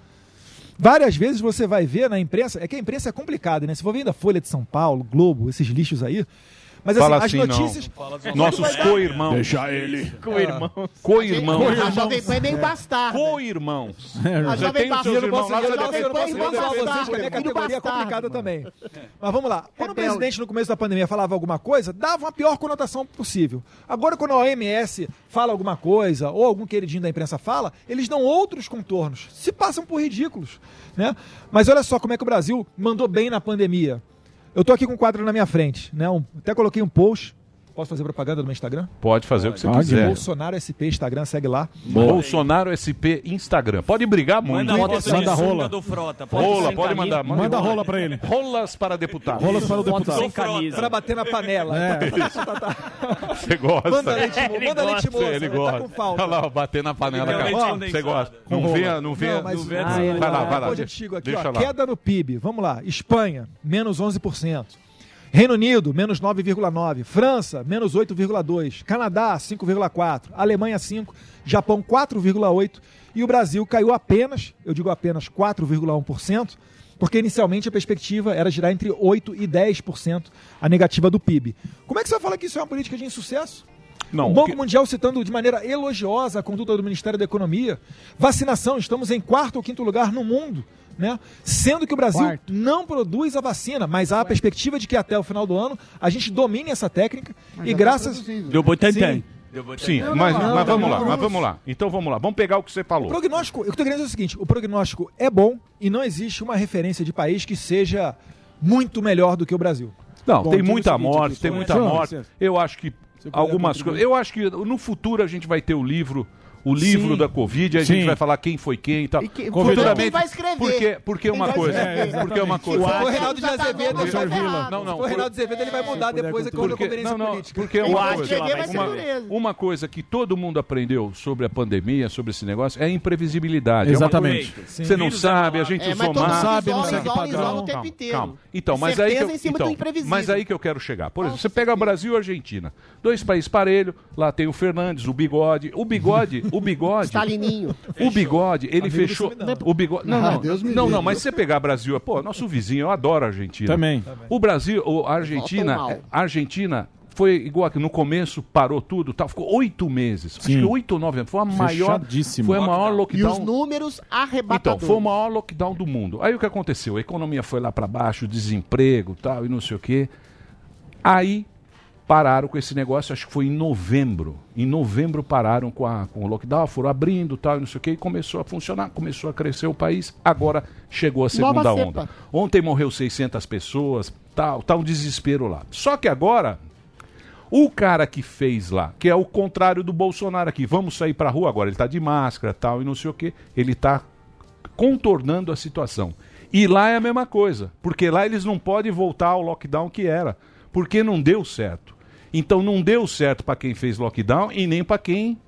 Várias vezes você vai ver na imprensa, é que a imprensa é complicada, né? Se for vendo a Folha de São Paulo, Globo, esses lixos aí, mas Fala assim, assim, as não. notícias. Fala assim, Nossos co-irmãos. Deixa ele. Co-irmãos. Co-irmãos. A Jovem Pan é meio bastarda. Co-irmãos. A Você Jovem tem Pan não não não bastardo, a filho categoria é bastardo, complicada também. Mas vamos lá. Quando o presidente, no começo da pandemia, falava alguma coisa, dava a pior conotação possível. Agora, quando a OMS fala alguma coisa, ou algum queridinho da imprensa fala, eles dão outros contornos. Se passam por ridículos. Né? Mas olha só como é que o Brasil mandou bem na pandemia. Eu tô aqui com um quadro na minha frente. Né? Um- até coloquei um post. Posso fazer propaganda no meu Instagram? Pode fazer o que você Pode. quiser. Bolsonaro SP, Instagram, segue lá. Bolsonaro SP Instagram. Pode brigar muito. Manda foto de sunga do Frota. Pode Rola, pode camisa. mandar. Manda rola pra ele. Rolas para deputado. Rolas para o deputado. sem camisa. Pra bater na panela. É. Você gosta. Manda leite, Ele manda leite gosta, moça, Ele tá gosta. com falta. Olha lá, bater na panela. Cara. leite condensado. Você gosta. Não rola. vê, não vê. Não, mas- não vê. Ah, vai lá, vai lá. Deixa lá. Queda no PIB. Vamos lá. Espanha, menos 11%. Reino Unido, menos 9,9%. França, menos 8,2%. Canadá, 5,4%. Alemanha, 5%. Japão, 4,8%. E o Brasil caiu apenas, eu digo apenas 4,1%, porque inicialmente a perspectiva era girar entre 8% e 10% a negativa do PIB. Como é que você vai falar que isso é uma política de insucesso? Não, o o Banco que- Mundial citando de maneira elogiosa a conduta do Ministério da Economia. Vacinação, estamos em quarto ou quinto lugar no mundo. Né? Sendo que o Brasil Quarto. não produz a vacina, mas há a perspectiva de que até o final do ano a gente domine essa técnica Mas e tá graças. Deu tem. Sim. Não, mas, não, mas vamos lá, mas vamos lá. Então vamos lá, vamos pegar o que você O falou. prognóstico, eu estou querendo dizer o seguinte: o prognóstico é bom e não existe uma referência de país que seja muito melhor do que o Brasil. Não, Bom, tem o muita seguinte morte, tem muita morte. Eu acho que algumas coisas. Eu acho que no futuro a gente vai ter o livro. O livro Sim. da Covid, a gente Sim. vai falar quem foi quem e tal. E que- Futuramente, quem vai escrever. Porque, porque uma coisa. escrever. porque uma Se coisa. for o Reinaldo de Azevedo, ele vai Vila. Não, não. Se for o Reinaldo de Azevedo, ele vai mudar depois da Porque, conferência não, não, política. porque Quem uma coisa, escrever vai ser uma, uma coisa que todo mundo aprendeu sobre a pandemia, sobre esse negócio, é a imprevisibilidade. É uma Exatamente. Você não Vírus sabe, é a gente É, usou mundo máscara. sabe, não segue padrão. Calma, inteiro. calma. Então, mas aí, que eu, em cima do então, imprevisível. mas aí que eu quero chegar. Por exemplo, você pega Brasil e Argentina. Dois países parelhos, lá tem o Fernandes, o Bigode. O Bigode, o Bigode. Stalininho. O Bigode, ele Amigo fechou. do Seminário. O Bigode. Não, Ah, não, Deus me não, não, mas se você pegar Brasil, pô, nosso vizinho, eu adoro a Argentina. Também. O Brasil, o- a Argentina, mal. a Argentina foi igual que no começo parou tudo, tal, ficou oito meses. Acho Sim. que oito ou nove anos. Foi a maior, Fechadíssimo. foi a maior E lockdown. os números Então, arrebatadores. foi o maior lockdown do mundo. Aí o que aconteceu? A economia foi lá para baixo, desemprego tal, e não sei o quê. Aí pararam com esse negócio, acho que foi em novembro. Em novembro pararam com, a, com o lockdown, foram abrindo tal, e não sei o quê, e começou a funcionar, começou a crescer o país. Agora chegou a segunda onda. Ontem morreu 600 pessoas, tal, tá um desespero lá. Só que agora o cara que fez lá, que é o contrário do Bolsonaro aqui, vamos sair pra rua agora, ele tá de máscara, tal, e não sei o quê, ele tá contornando a situação. E lá é a mesma coisa, porque lá eles não podem voltar ao lockdown que era, porque não deu certo. Então não deu certo para quem fez lockdown e nem para quem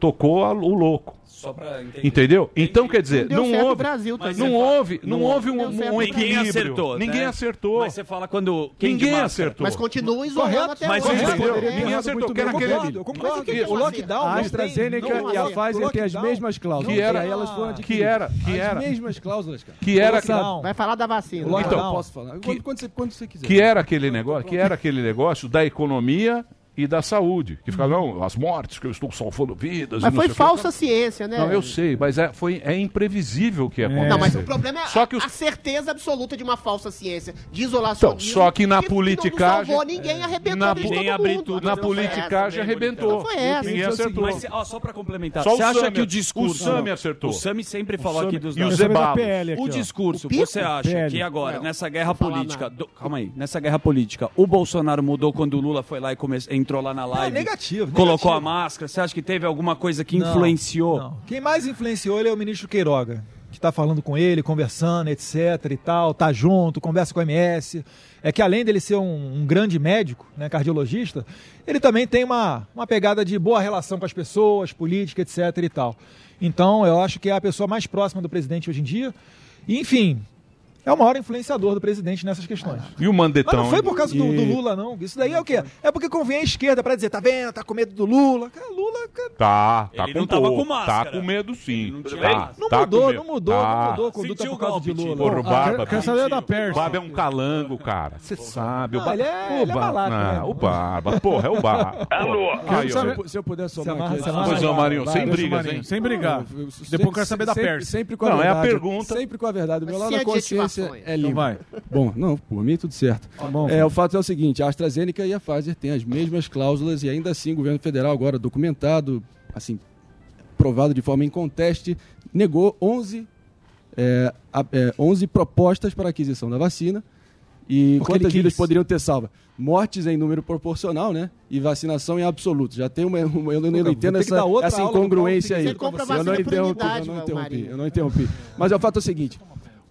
tocou a- o louco. Só pra entender. Entendeu? Então quer dizer, Não não, houve, Brasil também. não houve, não Não houve um, um Ninguém equilíbrio. acertou. Ninguém né? acertou. Mas você fala quando. Ninguém acertou. Mas continuam isolando Correto, até mas hoje. ter Ninguém acertou. Que era aquele- Concordo, concordo. Que o lockdown A AstraZeneca e a. Pfizer têm as mesmas cláusulas. Que era- elas foram que era, que As mesmas cláusulas, cara. que era. Vai falar da vacina. Então, Posso falar? que- Quando, você, quando você quiser. que era aquele negócio, que era aquele negócio da economia e da saúde. Que ficava, não, as mortes que eu estou salvando vidas. e Mas não foi falsa ciência, né? Não, eu sei, mas é, foi, é imprevisível o que aconteceu. Não, mas o problema é Só a, que os- a certeza absoluta de uma falsa ciência, de Então, isolacionismo. só que na que- que politicagem. Não salvou ninguém, arrebentou na, a vida de Nem todo abrir mundo. tudo. na Não politicagem arrebentou. Não foi essa. Ninguém acertou. Mas, ó, só pra complementar, Só você acha Sami- que o discurso. o Sami Não, acertou. O Sami sempre falou Sami- aqui dos e o O discurso, O Pico? você acha que agora, Não, nessa guerra não política. calma aí, nessa guerra política, o Bolsonaro mudou quando o Lula foi lá e come- entrou lá na live. negativo, Colocou negativo. a máscara. Você acha que teve alguma coisa que Não, influenciou? não. Quem mais influenciou ele é o ministro Queiroga, que está falando com ele, conversando, etc e tal, tá junto, conversa com a MS. É que além dele ser um, um grande médico, né, cardiologista, ele também tem uma, uma pegada de boa relação com as pessoas, política, etc e tal. Então, eu acho que é a pessoa mais próxima do presidente hoje em dia. E, enfim, é o maior influenciador do presidente nessas questões. E o Mandetão? Mas não foi por causa do, do Lula, não. Isso daí é o quê? É porque convém a esquerda pra dizer, tá vendo, tá com medo do Lula. Cara, Lula, cara, Tá, tá Ele com não tava com máscara. Tá com medo sim. tinha Tá, máscara. Não tá mudou, com medo. não mudou, Tá. não mudou a conduta por causa de Lula. Porra, o Ah, Barba. quero- quero saber da Pérsia. O Barba é um calango, cara. Você sabe. o Não, Ba- ele é- o ele é malaco, Não, né? o Barba. Porra, é o Barba. Alô? Se eu puder somar aqui. Pois não, Marinho, sem o brigas, hein? Sem brigar. Não, Depois eu quero saber da Pérsia. Sempre com a Não, é a verdade. pergunta. Sempre com a verdade. O meu lado Sem da consciência adjetivações. é limpo. Então vai. Bom, não, por mim tudo certo. bom, é, o fato é o seguinte, a AstraZeneca e a Pfizer têm as mesmas cláusulas e ainda assim o governo federal agora documentado, assim, provado de forma inconteste, negou 11, é, a- é, 11 propostas para aquisição da vacina. E Porque quantas vidas poderiam ter salva? Mortes em número proporcional, né? E vacinação em absoluto. Já tem uma. uma- eu não, eu não entendo essa, essa incongruência aí. Você compra eu não interrompi, eu não interrompi, eu não interrompi. Mas o fato é o seguinte: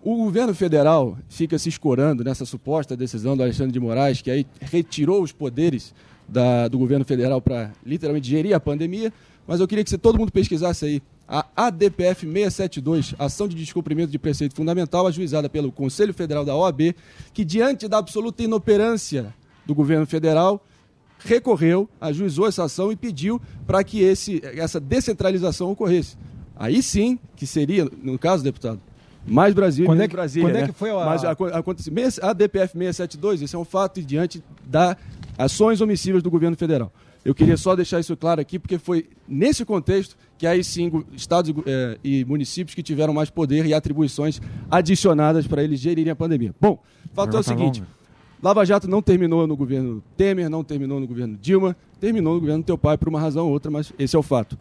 o governo federal fica se escorando nessa suposta decisão do Alexandre de Moraes, que aí retirou os poderes da- do governo federal para literalmente gerir a pandemia. Mas eu queria que todo mundo pesquisasse aí. A ADPF 672, Ação de Descumprimento de Preceito Fundamental, ajuizada pelo Conselho Federal da OAB, que diante da absoluta inoperância do governo federal, recorreu, ajuizou essa ação e pediu para que esse, essa descentralização ocorresse. Aí sim, que seria, no caso, deputado, mais Brasil Quando é menos que- Brasília. quando é né? que foi a- Mas meia- a DPF 672, esse é um fato diante das ações omissivas do governo federal. Eu queria só deixar isso claro aqui, porque foi nesse contexto que aí sim estados e eh, e municípios que tiveram mais poder e atribuições adicionadas para eles gerirem a pandemia. Bom, o fato é o Pergunta seguinte: longa. Lava Jato não terminou no governo Temer, não terminou no governo Dilma, terminou no governo do teu pai por uma razão ou outra, mas esse é o fato.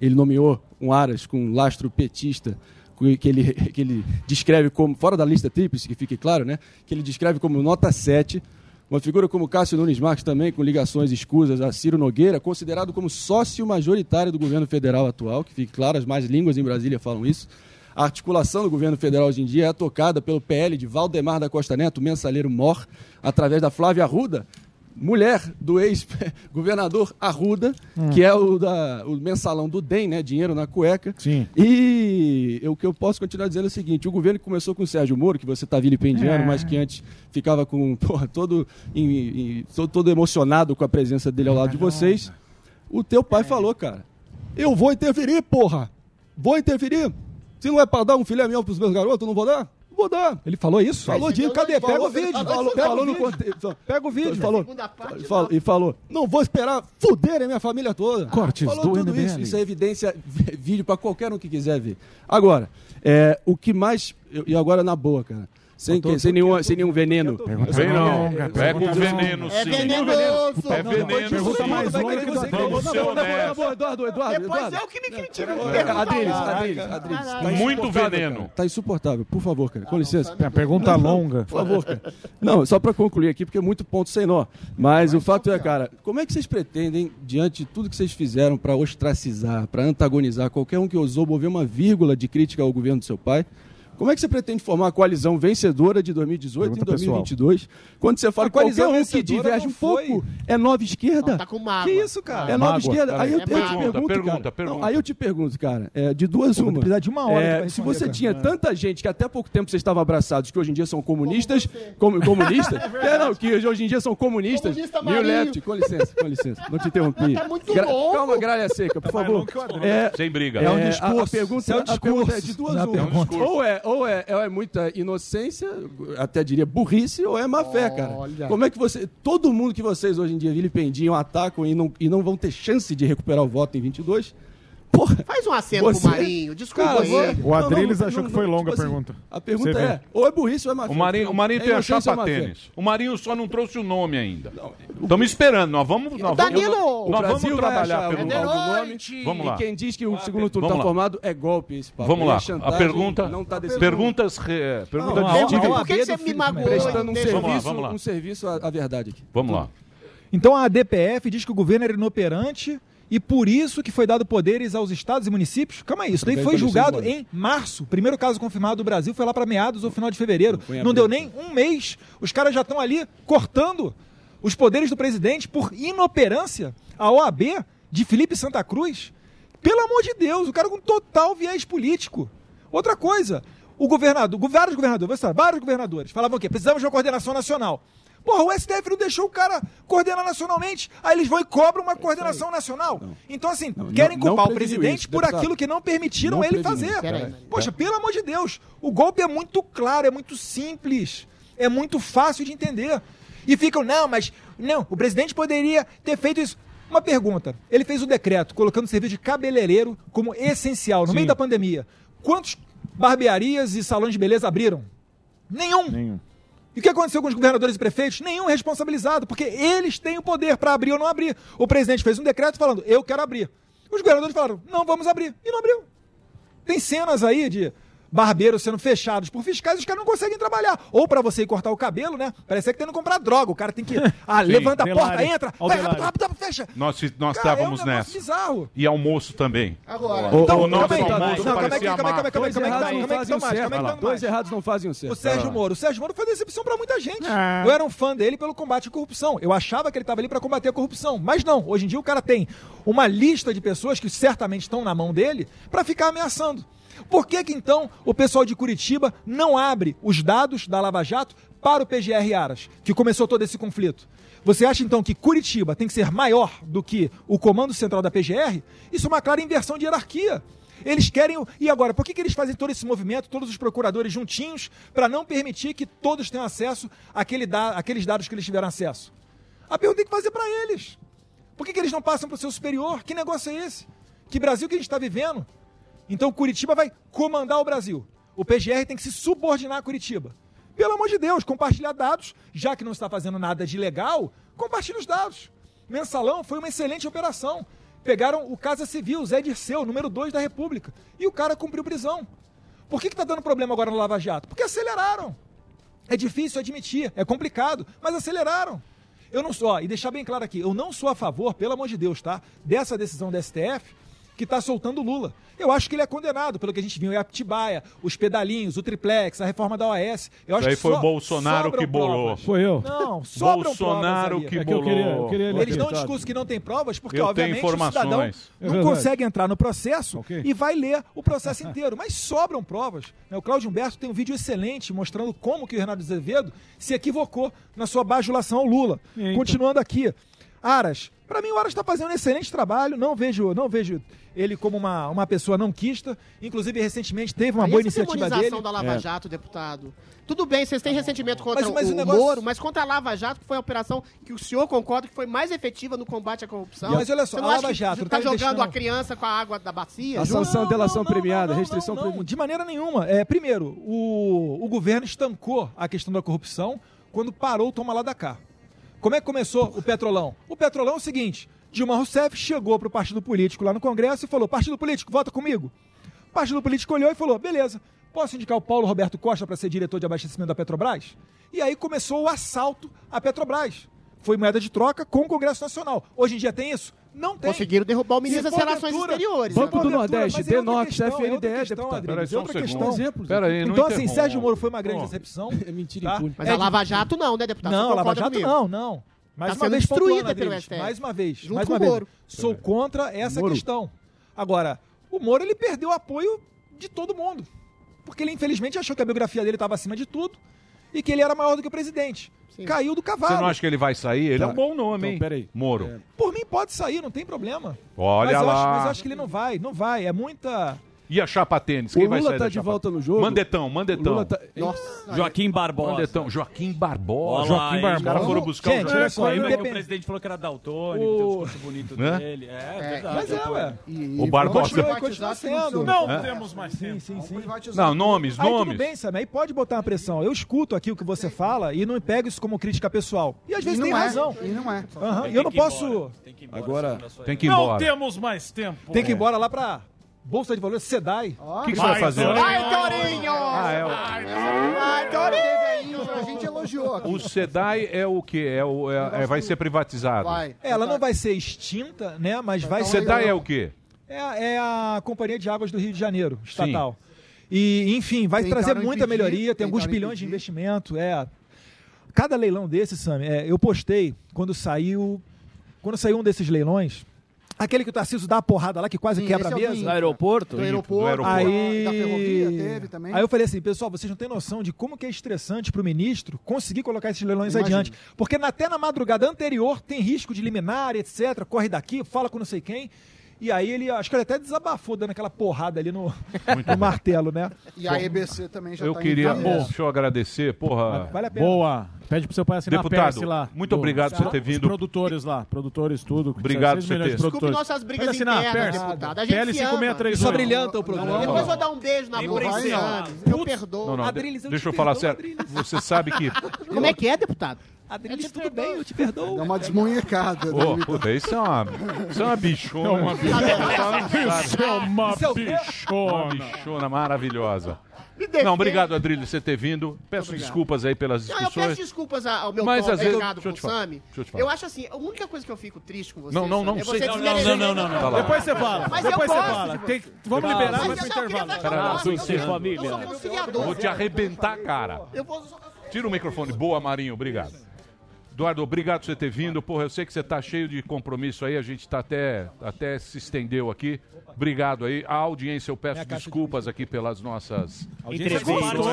Ele nomeou um Aras com lastro petista, que ele, que ele descreve como, fora da lista tríplice, que fique claro, né? Que ele descreve como nota 7. Uma figura como Cássio Nunes Marques também, com ligações escusas a Ciro Nogueira, considerado como sócio majoritário do governo federal atual, que fique claro, as mais línguas em Brasília falam isso. A articulação do governo federal hoje em dia é tocada pelo PL de Valdemar da Costa Neto, mensalheiro MOR, através da Flávia Arruda, mulher do ex-governador Arruda, Hum. que é o, da, o mensalão do DEM, né? Dinheiro na cueca. Sim. E o que eu posso continuar dizendo é o seguinte: o governo que começou com o Sérgio Moro, que você está vilipendiando, É. mas que antes ficava com porra, todo, em- em- todo, todo emocionado com a presença dele ao lado de vocês. O teu pai falou, cara. Eu vou interferir, porra! Vou interferir! Se não é pra dar um filé mignon pros meus garotos, eu não vou dar? Vou dar. Ele falou isso? Falou Mas disso. então Cadê? não Pega o falou, vídeo. falou, Falou, pega o falou no vídeo. contexto. Pega o vídeo. Falou, e falou, e falou, não vou esperar fuderem a minha família toda. Cortes falou do tudo MBL. isso. Isso é evidência, vídeo pra qualquer um que quiser ver. Agora, é, o que mais... E agora na boa, cara. Sem, que- sem, nenhuma, sem nenhum veneno. Vem não. É, É com veneno, É sim. venenoso. É veneno, Pergunta mais longa que você Vamos ser não, não, honestos. Eduardo, Eduardo, Depois Eduardo. eu que me critico. É, Adriles, Adriles, Adriles. Tá Muito veneno. cara. Tá insuportável. Por favor, cara. Com licença. A pergunta longa. Por favor, cara. Não, só para concluir aqui, porque é muito ponto sem nó. Mas o fato é, cara, como é que vocês pretendem, diante de tudo que vocês fizeram para ostracizar, para antagonizar qualquer um que ousou mover uma vírgula de crítica ao governo do seu pai? Como é que você pretende formar a coalizão vencedora de 2018 Pergunta e 2022? Quando você fala qualquer coalizão um que diverge não um pouco é nova esquerda? Tá com mágoa. Que isso, cara? É nova mágoa. esquerda. Aí eu, É eu te pergunto, Pergunta, cara. pergunta. Não, aí eu te pergunto, cara, é, de duas Vou uma. precisar de uma hora É, se você cara. tinha tanta gente que até pouco tempo vocês estavam abraçados, que hoje em dia são comunistas, como, comunistas, é, não, que hoje em dia são comunistas, Comunista New. Left, com licença, com licença, não te interrompi. Tá muito louco. Calma, gralha seca, por favor. É, Sem briga. é, um discurso. pergunta, É um a pergunta é discurso. de duas Não é uma. Ou é, ou, é, é muita inocência, até diria burrice, ou é má fé, cara. Olha. Como é que você. Todo mundo que vocês hoje em dia vilipendiam, atacam e não, e não vão ter chance de recuperar o voto em 22. Porra. Faz um aceno Você- pro Marinho. Desculpa Cara, aí. você- O Adriles Não, não, achou não, que foi longa tipo a pergunta. A pergunta Você vê. é: ou é burrice ou é má. O Marinho, o Marinho É tem a chapa tênis. O Marinho só não trouxe o nome ainda. Estamos esperando. Nós vamos, nós Danilo! vamos, nós vamos trabalhar achar pelo nome. Vamos lá. E quem diz que o segundo turno está formado é golpe esse papo. Vamos lá. É A pergunta, tá perguntas, re- pergunta não, Por que, você me magoou? Prestando um Deixa- Vamos lá, serviço, um à verdade aqui. Vamos lá. Então a DPF diz que o governo era inoperante e por isso que foi dado poderes aos estados e municípios. Calma aí, isso daí foi julgado em março. O primeiro caso confirmado do Brasil foi lá para meados ou final de fevereiro. Não deu nem um mês. Os caras já estão ali cortando os poderes do presidente por inoperância. A OAB de Felipe Santa Cruz. Pelo amor de Deus, o cara com total viés político. Outra coisa, O governador, go- vários governadores, vários governadores falavam o quê? Precisamos de uma coordenação nacional. Porra, o STF não deixou o cara coordenar nacionalmente. Aí eles vão e cobram uma coordenação nacional. Então, assim, querem não- não culpar o presidente isso, por deputado. aquilo que não permitiram Não ele fazer. Peraí. Poxa, pelo amor de Deus, o golpe é muito claro, é muito simples, é muito fácil de entender. E ficam, não, mas não, o presidente poderia ter feito isso. Uma pergunta: ele fez o decreto colocando o serviço de cabeleireiro como essencial no meio da pandemia. Quantos barbearias e salões de beleza abriram? Nenhum. Nenhum. E o que aconteceu com os governadores e prefeitos? Nenhum responsabilizado, porque eles têm o poder para abrir ou não abrir. O presidente fez um decreto falando, eu quero abrir. Os governadores falaram, não vamos abrir. E não abriu. Tem cenas aí de barbeiros sendo fechados por fiscais os caras não conseguem trabalhar. Ou para você ir cortar o cabelo, né? Parece que tá indo comprar droga. O cara tem que. Ah, Sim. levanta a porta, Delari. entra. Ó o Vai, Delari. rápido, rápido, fecha. Nós, nós Cara, estávamos é um nessa. bizarro. E almoço também. Agora. O, Então, o nosso calma aí. almoço Não, calma aí, parecia calma aí, calma aí, calma aí, calma aí, calma aí, não calma aí, um calma aí, calma aí, Dois errados não fazem um certo. O Sérgio Moro. O Sérgio Moro foi decepção pra muita gente. Eu era um fã dele pelo combate à corrupção. Eu achava que ele estava ali pra combater a corrupção. Mas não. Hoje em dia o cara tem uma lista de pessoas que certamente estão na mão dele pra ficar ameaçando. Por que que então o pessoal de Curitiba não abre os dados da Lava Jato para o PGR Aras, que começou todo esse conflito? Você acha então que Curitiba tem que ser maior do que o comando central da PGR? Isso é uma clara inversão de hierarquia. Eles querem. E agora, por que, que eles fazem todo esse movimento, todos os procuradores juntinhos, para não permitir que todos tenham acesso àquele da... àqueles dados que eles tiveram acesso? A pergunta tem que fazer para eles. Por que, que eles não passam para o seu superior? Que negócio é esse? Que Brasil que a gente está vivendo? Então Curitiba vai comandar o Brasil. O PGR tem que se subordinar a Curitiba. Pelo amor de Deus, compartilhar dados, já que não está fazendo nada de legal, compartilhe os dados. Mensalão foi uma excelente operação. Pegaram o Casa Civil, Zé Dirceu, número 2 da República, e o cara cumpriu prisão. Por que está dando problema agora no Lava Jato? Porque aceleraram. É difícil admitir, é complicado, mas aceleraram. Eu não sou, ó, e deixar bem claro aqui, eu não sou a favor, pelo amor de Deus, tá? Dessa decisão do STF que está soltando o Lula. Eu acho que ele é condenado, pelo que a gente viu em Aptibaia, os pedalinhos, o triplex, a reforma da OAS. Eu acho Isso aí que foi so- o Bolsonaro que bolou. provas. Foi eu. Não, sobram Bolsonaro provas que. É que eu bolou. queria- eu queria ler Eles dão um discurso que não tem provas, porque, Eu obviamente, o cidadão. É não verdade. consegue entrar no processo Ok. e vai ler o processo inteiro. Mas sobram provas. né? O Cláudio Humberto tem um vídeo excelente mostrando como que o Renato Azevedo se equivocou na sua bajulação ao Lula. Eita. Continuando aqui. Aras, para mim o Aras está fazendo um excelente trabalho. Não vejo, não vejo ele como uma, uma pessoa não quista. Inclusive, recentemente teve uma Aí boa essa iniciativa dele. da Lava É. Jato, deputado. Tudo bem, vocês têm ressentimento contra Mas- mas o, o negócio- Moro, mas contra a Lava Jato, que foi a operação que o senhor concorda que foi mais efetiva no combate à corrupção. Mas olha só, a Lava Jato tá tá jogando investindo- a criança com a água da bacia? A sanção, delação premiada, não, restrição não, premiada. De maneira nenhuma. É, primeiro, o, o governo estancou a questão da corrupção quando parou o toma lá da cá. Como é que começou o Petrolão? O Petrolão é o seguinte: Dilma Rousseff chegou para o partido político lá no Congresso e falou: Partido político, vota comigo. O partido político olhou e falou: beleza, posso indicar o Paulo Roberto Costa para ser diretor de abastecimento da Petrobras? E aí começou o assalto à Petrobras. Foi moeda de troca com o Congresso Nacional. Hoje em dia tem isso? Não tem. Conseguiram derrubar o ministro das Relações Exteriores. Banco do. Nordeste, é Denox, é outra FNDE, questão, deputado. Adriano, Peraí, é só um outra segundo. questão. Exemplos. Peraí, não Então, assim. Sérgio Moro foi uma grande decepção. É mentira tá? Mas É a de- Lava Jato não, né, deputado? Não, a Lava Jato comigo? não, não. Mais Tá uma sendo vez destruída pelo STF. Mais uma vez. Junto mais com uma o vez. Moro. Sou contra essa Moro. questão. Agora, o Moro ele perdeu o apoio de todo mundo. Porque ele, infelizmente, achou que a biografia dele estava acima de tudo e que ele era maior do que o presidente. Caiu do cavalo. Você não acha que ele vai sair? Ele é Tá. um bom nome, Então, hein? peraí. Moro. Por mim pode sair, não tem problema. Olha mas lá. Acho, mas eu acho que ele não vai, não vai. É muita. E a chapa tênis? O Quem vai Lula sair tá da de chapa? volta no jogo. Mandetão, Mandetão. Tá- Nossa. Joaquim Barbosa. Mandetão. Joaquim Barbosa. Olha lá, Joaquim? Barbosa. Os caras foram buscar Gente, o só, Lembra que o presidente falou que era daltônico, O- tem um discurso bonito Né? dele. É, É, verdade. Mas é, ué. E, O Barbosa. continua Continua, sendo. Não É? temos mais tempo. Sim, sim. privatizar Não, nomes, Aí nomes. tudo bem, Sam, aí pode botar uma pressão. Eu escuto aqui o que você fala e não pego isso como crítica pessoal. E às vezes E tem é, razão. E não é. E eu não posso. embora. Tem que ir embora, Agora- Não temos mais tempo. Tem que ir embora lá pra Bolsa de Valores, SEDAI. O que, que você vai fazer? Vai, Torinho! Ah, é o... Vai, Torinho! A gente elogiou aqui. O SEDAI é o quê? É o, é- é- vai ser privatizado. Vai. Ela não vai ser extinta, né? Mas vai Então, ser. SEDAI é o quê? É, é a Companhia de Águas do Rio de Janeiro, estatal. E, enfim, vai Tentaram trazer muita impedir, melhoria, tem alguns bilhões de investimento. É. Cada leilão desse, Sam, é, eu postei quando saiu. Quando saiu um desses leilões, Aquele que o Tarcísio dá a porrada lá, que quase Sim, quebra a esse é o do mesa. Aeroporto? Do aeroporto, Do aeroporto. Aí... da ferrovia teve também. Aí eu falei assim, pessoal, vocês não têm noção de como que é estressante pro ministro conseguir colocar esses leilões Imagino. adiante. Porque na- até na madrugada anterior tem risco de liminar, etc. Corre daqui, fala com não sei quem. E aí ele, acho que ele até desabafou dando aquela porrada ali no, no martelo, né? E a EBC também já Eu tá queria, pô, deixa eu agradecer, porra. Vale a pena. Boa. Pede pro seu pai assinar Deputado, a lá. muito obrigado por você ter Os vindo. produtores lá, produtores, tudo. Obrigado por você ter- de Desculpe nossas brigas Pode assinar, internas, deputado. A gente PL se ama. 5638. Só brilhanta o programa. Depois vou dar um beijo na boca. Eu perdoo. Não, não, Adriles, eu deixa eu falar sério. Você sabe que. Como é que é, deputado? Adriles, tudo bem, eu te perdoo. Dá uma desmunhecada. né? Ô, puta, isso é uma, isso é uma bichona. É uma bichona. Isso é uma é bichona. Uma bichona maravilhosa. Não, obrigado, Adrilho, você ter vindo. Peço Obrigado. desculpas aí pelas Não, eu discussões. peço desculpas ao meu Mas tom às vezes- errado deixa eu com te falar, Sami. deixa eu te falar. Eu acho assim, a única coisa que eu fico triste com você, Não, não, não é sei. Não, não, não, não, não. trabalho. Depois você fala. Mas Depois você fala. de Tem- vamos Mas liberar, pro queria intervalo. eu sou- família. Eu sou conciliador. Vou te arrebentar, cara. Eu vou... Tira o microfone. Boa, Marinho, obrigado. Eduardo, obrigado por você ter vindo. Porra, eu sei que você tá cheio de compromisso aí, a gente tá até, até se estendeu aqui. Obrigado aí. A audiência, eu peço desculpas aqui pelas nossas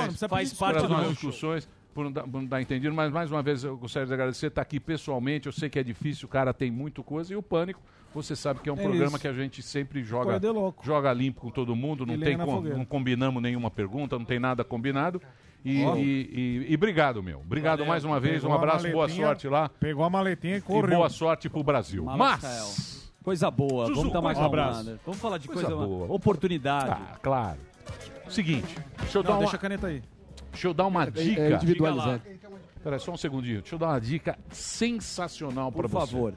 precisa Faz parte pelas do nossas discussões, por não, dar, por não dar entendido, mas mais uma vez eu gostaria de agradecer, estar aqui pessoalmente. Eu sei que é difícil, o cara tem muito coisa. E o Pânico, você sabe que é um É programa isso. que a gente sempre joga, louco. joga limpo com todo mundo, não, tem na com- não combinamos nenhuma pergunta, não tem nada combinado. E, Ó. e, e- e obrigado, meu. Obrigado mais uma vez, um Pegou a abraço, boa sorte lá. Pegou a maletinha e E correu. boa sorte pro Brasil. Mas. Coisa boa, Zuzu, vamos dar mais um uma abraço. Vamos falar de Coisa coisa, boa. oportunidade. Ah, claro. Seguinte, deixa eu dar Não, uma, deixa a caneta aí. deixa eu dar uma dica. É individualizado. Pera aí, só um segundinho. Deixa eu dar uma dica sensacional para Por você. favor.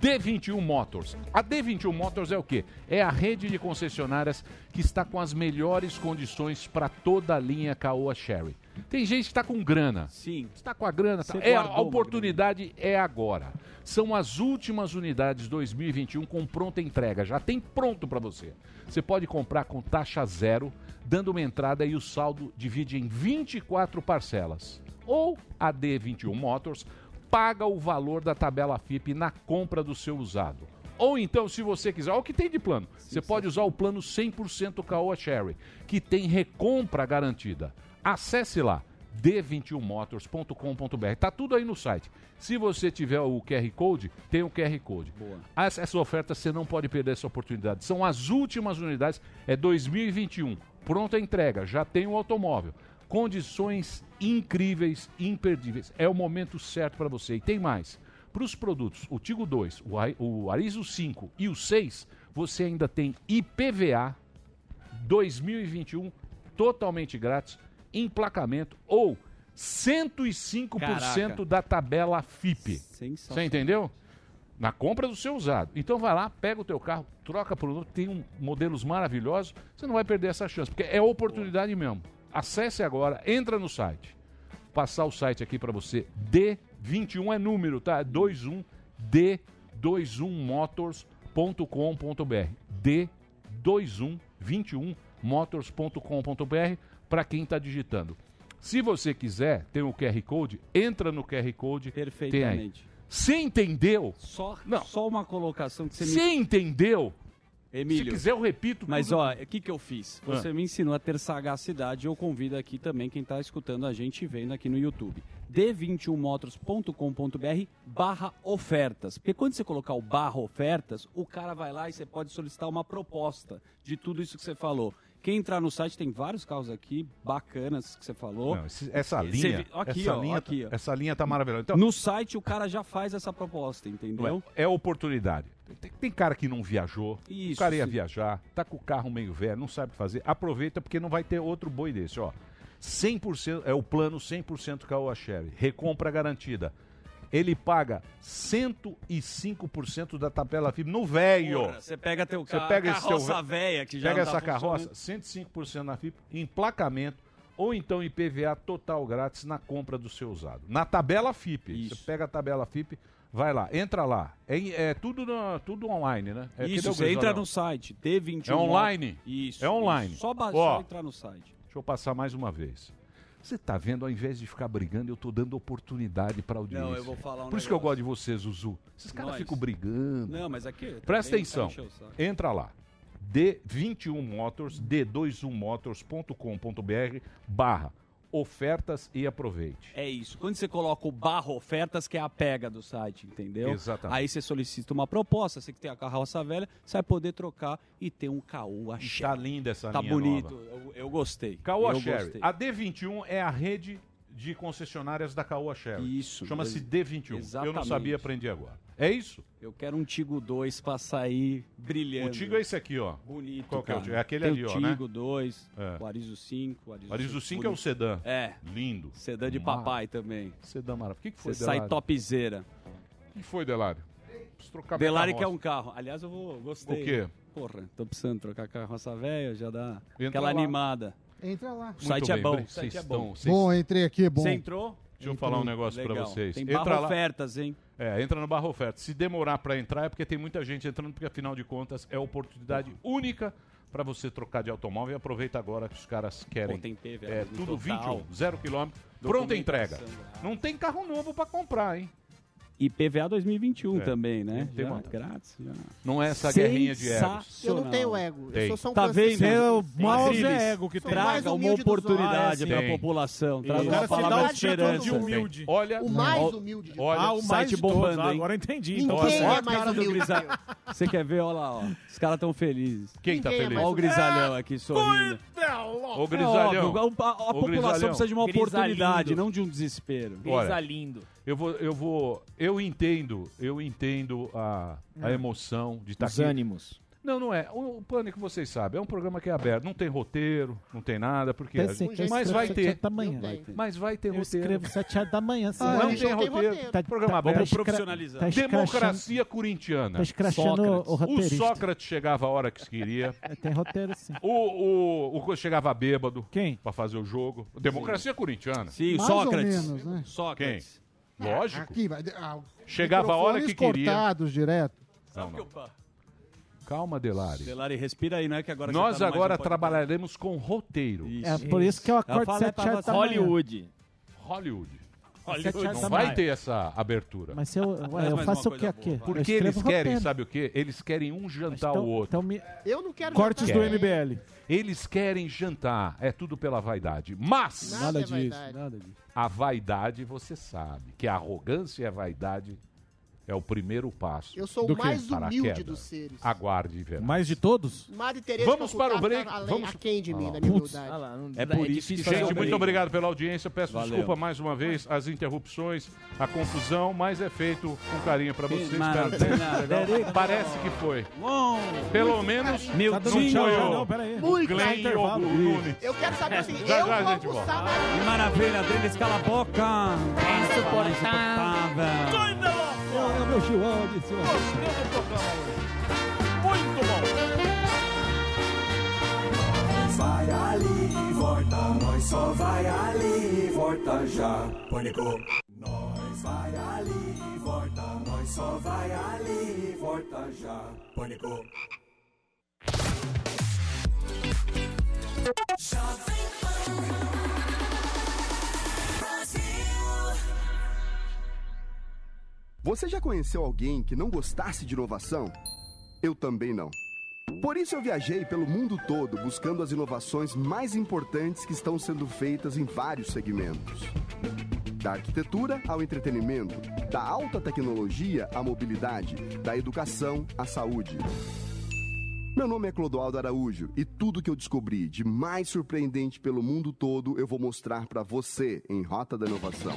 D21 Motors. A D21 Motors é o quê? É a rede de concessionárias que está com as melhores condições para toda a linha Caoa Sherry. Tem gente que está com grana. Sim. Está com a grana. tá- É, a oportunidade é agora. São as últimas unidades 2021 com pronta entrega. Já tem pronto para você. Você pode comprar com taxa zero, dando uma entrada e o saldo divide em 24 parcelas. Ou a D21 Motors paga o valor da tabela FIP na compra do seu usado. Ou então, se você quiser, olha o que tem de plano. Você pode usar o plano 100% Caoa Sherry, que tem recompra garantida. Acesse lá d21motors.com.br. Tá tudo aí no site. Se você tiver o QR Code, tem o QR Code. As- Essa oferta você não pode perder essa oportunidade. São as últimas unidades, é 2021. Pronta a entrega, já tem o automóvel. Condições incríveis, imperdíveis. É o momento certo para você. E tem mais. Para os produtos, o Tigo 2, o, Ari- o Arizo 5 e o 6, você ainda tem IPVA 2021 totalmente grátis, emplacamento ou 105% Caraca. da tabela FIP. Você entendeu? Na compra do seu usado. Então vai lá, pega o teu carro, troca por outro, tem um, modelos maravilhosos, você não vai perder essa chance, porque é oportunidade mesmo. Acesse agora, entra no site. Vou passar o site aqui para você. D21 é número, tá? 21 D21motors.com.br. D21 21 motors.com.br para quem está digitando. Se você quiser, tem o QR Code, entra no QR Code. Perfeitamente. Você entendeu? Só, Não. só uma colocação que você Você me... entendeu? Emílio. Se quiser, eu repito. Mas tudo. ó, o que, que eu fiz? Você Ah. me ensinou a ter sagacidade. Eu convido aqui também quem está escutando a gente e vendo aqui no YouTube. d21motors.com.br barra ofertas. Porque quando você colocar o barra ofertas, o cara vai lá e você pode solicitar uma proposta de tudo isso que você falou. Quem entrar no site tem vários carros aqui bacanas que você falou. Não, esse- essa linha, vi- Aqui, essa ó, linha, aqui, ó. essa linha tá maravilhosa. Então, No site o cara já faz essa proposta, entendeu? É, é oportunidade. Tem, tem cara que não viajou, Isso, o cara ia sim. viajar, tá com o carro meio velho, não sabe o que fazer. Aproveita porque não vai ter outro boi desse, ó. 100% é o plano 100% Caoa Sherry, recompra garantida. Ele paga 105% da tabela FIP no velho. Você pega teu Você ca- pega esse teu carroça ve- velha que já Pega tá essa carroça, funcionando. 105% na FIP, emplacamento ou então IPVA total grátis na compra do seu usado. Na tabela FIP. Você pega a tabela FIP, vai lá, entra lá. É, é tudo, na- tudo online, né? É, Isso, você entra no site, D21. É online? Isso. É online. isso. Só, ba- Ó, entrar no site. Deixa eu passar mais uma vez. Você tá vendo, ao invés de ficar brigando, eu tô dando oportunidade pra audiência. Não, eu vou falar um Por isso que eu gosto de você, Zuzu. Esses caras ficam brigando. Não, mas aqui. Presta atenção. tá enchendo o saco. Entra lá. D21 Motors, d21motors.com.br barra ofertas e aproveite. É isso. Quando você coloca o barra ofertas, que é a pega do site, entendeu? Exatamente. Aí você solicita uma proposta, você que tem a carroça velha, você vai poder trocar e ter um Caoa Sherry. Tá linda essa Tá linha bonito. nova. Eu, eu gostei. Caoa Sherry. A D21 é a rede de concessionárias da Caoa Sherry. Isso. Chama-se ex- D21. Eu não exatamente. sabia, aprendi agora. É isso? Eu quero um Tigo 2 pra sair brilhando. O Tigo é esse aqui, ó. Bonito, Qual que é o. Tigo? É aquele Tem ali, o ó, né? Tigo 2, É. o Arizo 5. O Arizo, Arizo 5 é o bonito. sedã. É. Lindo. Sedã de papai também. Sedã maravilhoso. O que, que foi, Você sai Delário? topzera. O que foi, Delário? Trocar Delari quer um carro. Aliás, eu vou, gostei. O quê? Porra, tô precisando trocar carroça velha, já dá Entra aquela lá. animada. Entra lá. O site é bom. O site é vocês bom. estão- Bom, entrei aqui, é bom. Você entrou? Deixa eu falar um negócio pra Legal. vocês. Tem Entra barra lá- ofertas, hein? É, entra no barra oferta. Se demorar pra entrar é porque tem muita gente entrando, porque afinal de contas é oportunidade única pra você trocar de automóvel e aproveita agora que os caras querem. Pô, tem PVA é, tudo total. 21, zero quilômetro, pronta entrega. Não tem carro novo pra comprar, hein? E PVA 2021 É. também, né? Tem Já, uma- grátis. Já. Não é essa guerrinha de egos. Eu não tenho ego. Eu Tem. sou só um Tá vendo? francês. Seu mouse Adriles, é ego que. Traga mais uma oportunidade pra Tem. população. Traga Isso. uma palavra de esperança. humilde. Olha, O mais humilde de olha, Ah, o site mais de bombando. Ah, agora eu entendi. Ninguém Então, é Olha a mais cara do humilde eu. Você quer ver? Olha lá, ó. Os caras tão felizes. quem tá Ninguém é feliz? Olha o grisalhão aqui sorrindo. Ô, É Grisalhão. a, a- a população precisa de uma oportunidade, não de um desespero. Olha, Grisalindo. Eu vou, eu vou, eu entendo, eu entendo a, a emoção de estar Os aqui. ânimos. Não, não é. O, o Pânico, vocês sabem, é um programa que é aberto. Não tem roteiro, não tem nada, porque. Pensei que eu mas escrevo vai sete ter. horas da manhã. Eu tenho. Mas vai ter Eu roteiro. escrevo sete horas da manhã. sim. Ah, Não, tem roteiro. roteiro. Tá- programa tá- aberto. tá escra- profissionalizar. Tá escrachando, Democracia corintiana. tá escrachando Sócrates. o, o O roteirista. Sócrates chegava a hora que queria. É, Tem roteiro, sim. O, o, o chegava bêbado. Quem? Pra fazer o jogo. Democracia corintiana. Sim, Mais Sócrates. ou menos, né? Sócrates. Lógico. Aqui, vai. ah, Chegava a hora que queria. cortados direto. Não, Sabe o que não. Calma, Delari. Delari, respira aí, não é que agora Nós tá agora Mais trabalharemos com roteiro. Isso. É por isso que eu acordo sete horas da você. manhã. Hollywood. Hollywood. Horas Não vai ter essa abertura. Mas se eu, ué, eu faço o que aqui? Porque eles querem, roteiro. sabe o quê? Eles querem um jantar Então- o outro. então me- Eu não quero Cortes jantar. do MBL. Eles querem jantar. É tudo pela vaidade. Mas Nada Nada é disso, nada disso. a vaidade, você sabe, que a arrogância e a vaidade é o primeiro passo. Eu sou o mais para humilde dos seres. Aguarde e verá. Mais de todos? Madre Teresa Vamos para o break. além- Vamos- aquém de mim, Ah, na minha putz. humildade. Ah lá, não- É por isso difícil que Gente, um muito break. obrigado pela audiência. Peço Valeu. desculpa mais uma vez as interrupções, a confusão, mas é feito com carinho pra vocês. Parece que foi. Pelo menos Meu Tá Deus. Não. Muito Glenn e o. Nunes. Eu quero saber o seguinte, Já, eu vou almoçar maravilha, Adriles, cala a boca. É insuportável. É o meu João de cima. Muito bom. Vai ali e volta, nós só vai ali e volta já. Pânico. Nós vai ali e volta, nós só vai ali e volta já. Pânico. Você já conheceu alguém que não gostasse de inovação? Eu também não. Por isso eu viajei pelo mundo todo buscando as inovações mais importantes que estão sendo feitas em vários segmentos. Da arquitetura ao entretenimento, da alta tecnologia à mobilidade, da educação à saúde. Meu nome é Clodoaldo Araújo e tudo que eu descobri de mais surpreendente pelo mundo todo eu vou mostrar para você em Rota da Inovação.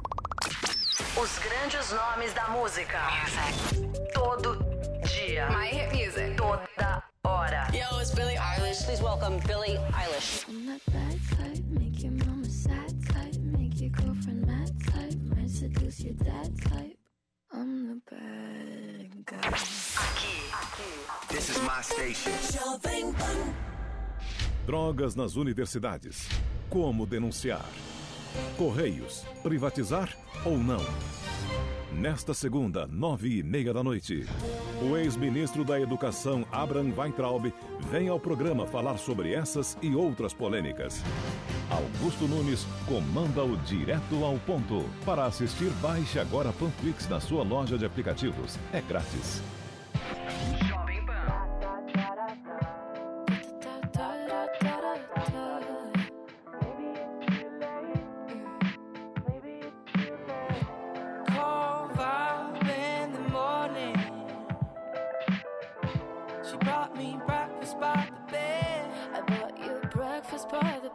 Os grandes nomes da música. Todo dia. My hit music. Toda hora. Yo, it's Billie Eilish. Please welcome Billie Eilish. I'm that bad type, make your mama sad type, make your girlfriend mad type, might seduce your dad type. I'm the bad guy. This is my station. Jovem Pan. Drogas nas universidades. Como denunciar? Correios. Privatizar ou não? Nesta segunda, nove e meia da noite, o ex-ministro da Educação, Abraham Weintraub, vem ao programa falar sobre essas e outras polêmicas. Augusto Nunes comanda o Direto ao Ponto. Para assistir, baixe agora Panflix na sua loja de aplicativos. É grátis.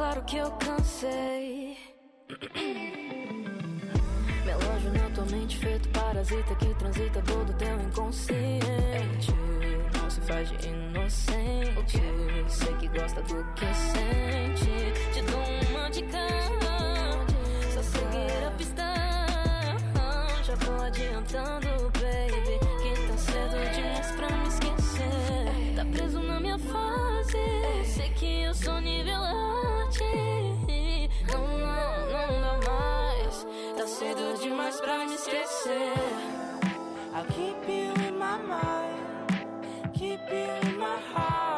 claro que eu cansei. Melanjo na tua mente, feito parasita que transita todo teu inconsciente. Não se faz de inocente. Sei que gosta do que sente. Te dou uma dica. Só seguir a pista. Já vou adiantando, baby. Que tá cedo demais pra me esquecer. Tá preso na minha fase. Sei que eu sou Não, não, não dá mais. Tá cedo demais pra me esquecer. I'll keep you in my mind, keep you in my heart.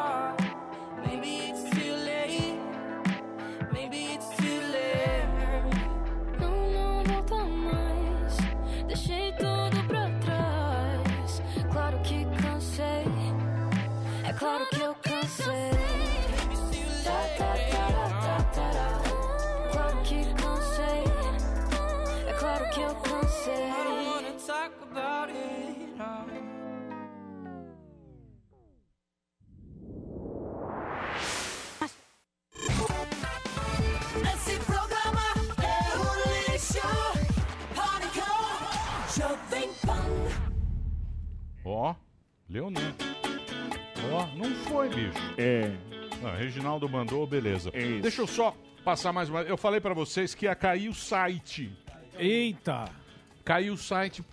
Ó, Leonel. Ó, não foi, bicho. É. Ah, Reginaldo mandou, beleza. Deixa eu só passar mais uma. Eu falei pra vocês que ia cair o site. Eita! Caiu o site.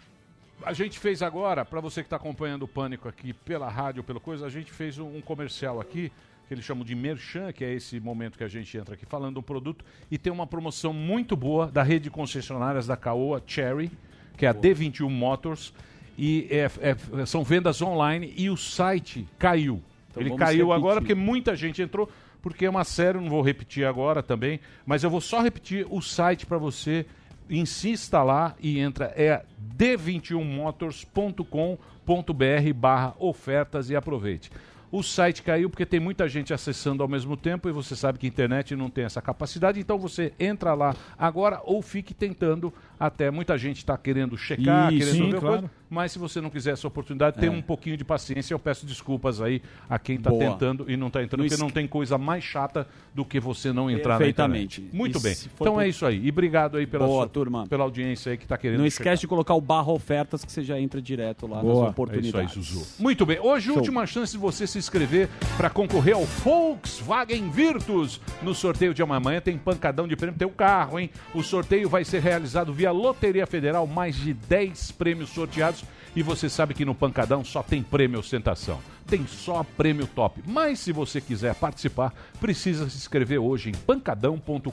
A gente fez agora, pra você que tá acompanhando o Pânico aqui pela rádio, pela coisa, a gente fez um, um comercial aqui, que eles chamam de Merchan, que é esse momento que a gente entra aqui falando um produto, e tem uma promoção muito boa da rede de concessionárias da Caoa Cherry, que é a D21 Motors, e é- é- são vendas online e o site caiu. Então Ele caiu repetir. agora porque muita gente entrou, porque é uma série, não vou repetir agora também, mas eu vou só repetir o site para você. Insista lá e entra, é d21motors.com.br barra ofertas e aproveite. O site caiu porque tem muita gente acessando ao mesmo tempo e você sabe que a internet não tem essa capacidade, então você entra lá agora ou fique tentando até. Muita gente está querendo checar, Isso, querendo sim, ver claro. coisa, mas se você não quiser essa oportunidade, tem É. um pouquinho de paciência. Eu peço desculpas aí a quem está tentando e não está entrando, porque não tem coisa mais chata do que você não entrar na Perfeitamente. internet. Muito E bem. Então por- é isso aí. E obrigado aí pela, Boa, sua- turma. pela audiência aí que está querendo Não checar. esquece de colocar o barra ofertas que você já entra direto lá Boa. nas oportunidades. É isso aí, Zuzu. Muito bem. Hoje, Show. última chance de você se inscrever para concorrer ao Volkswagen Virtus. No sorteio de amanhã tem pancadão de prêmio, tem o carro, hein? O sorteio vai ser realizado via Loteria Federal, mais de 10 prêmios sorteados. E você sabe que no Pancadão só tem prêmio ostentação. Tem só prêmio top. Mas se você quiser participar, precisa se inscrever hoje em pancadão.com.br.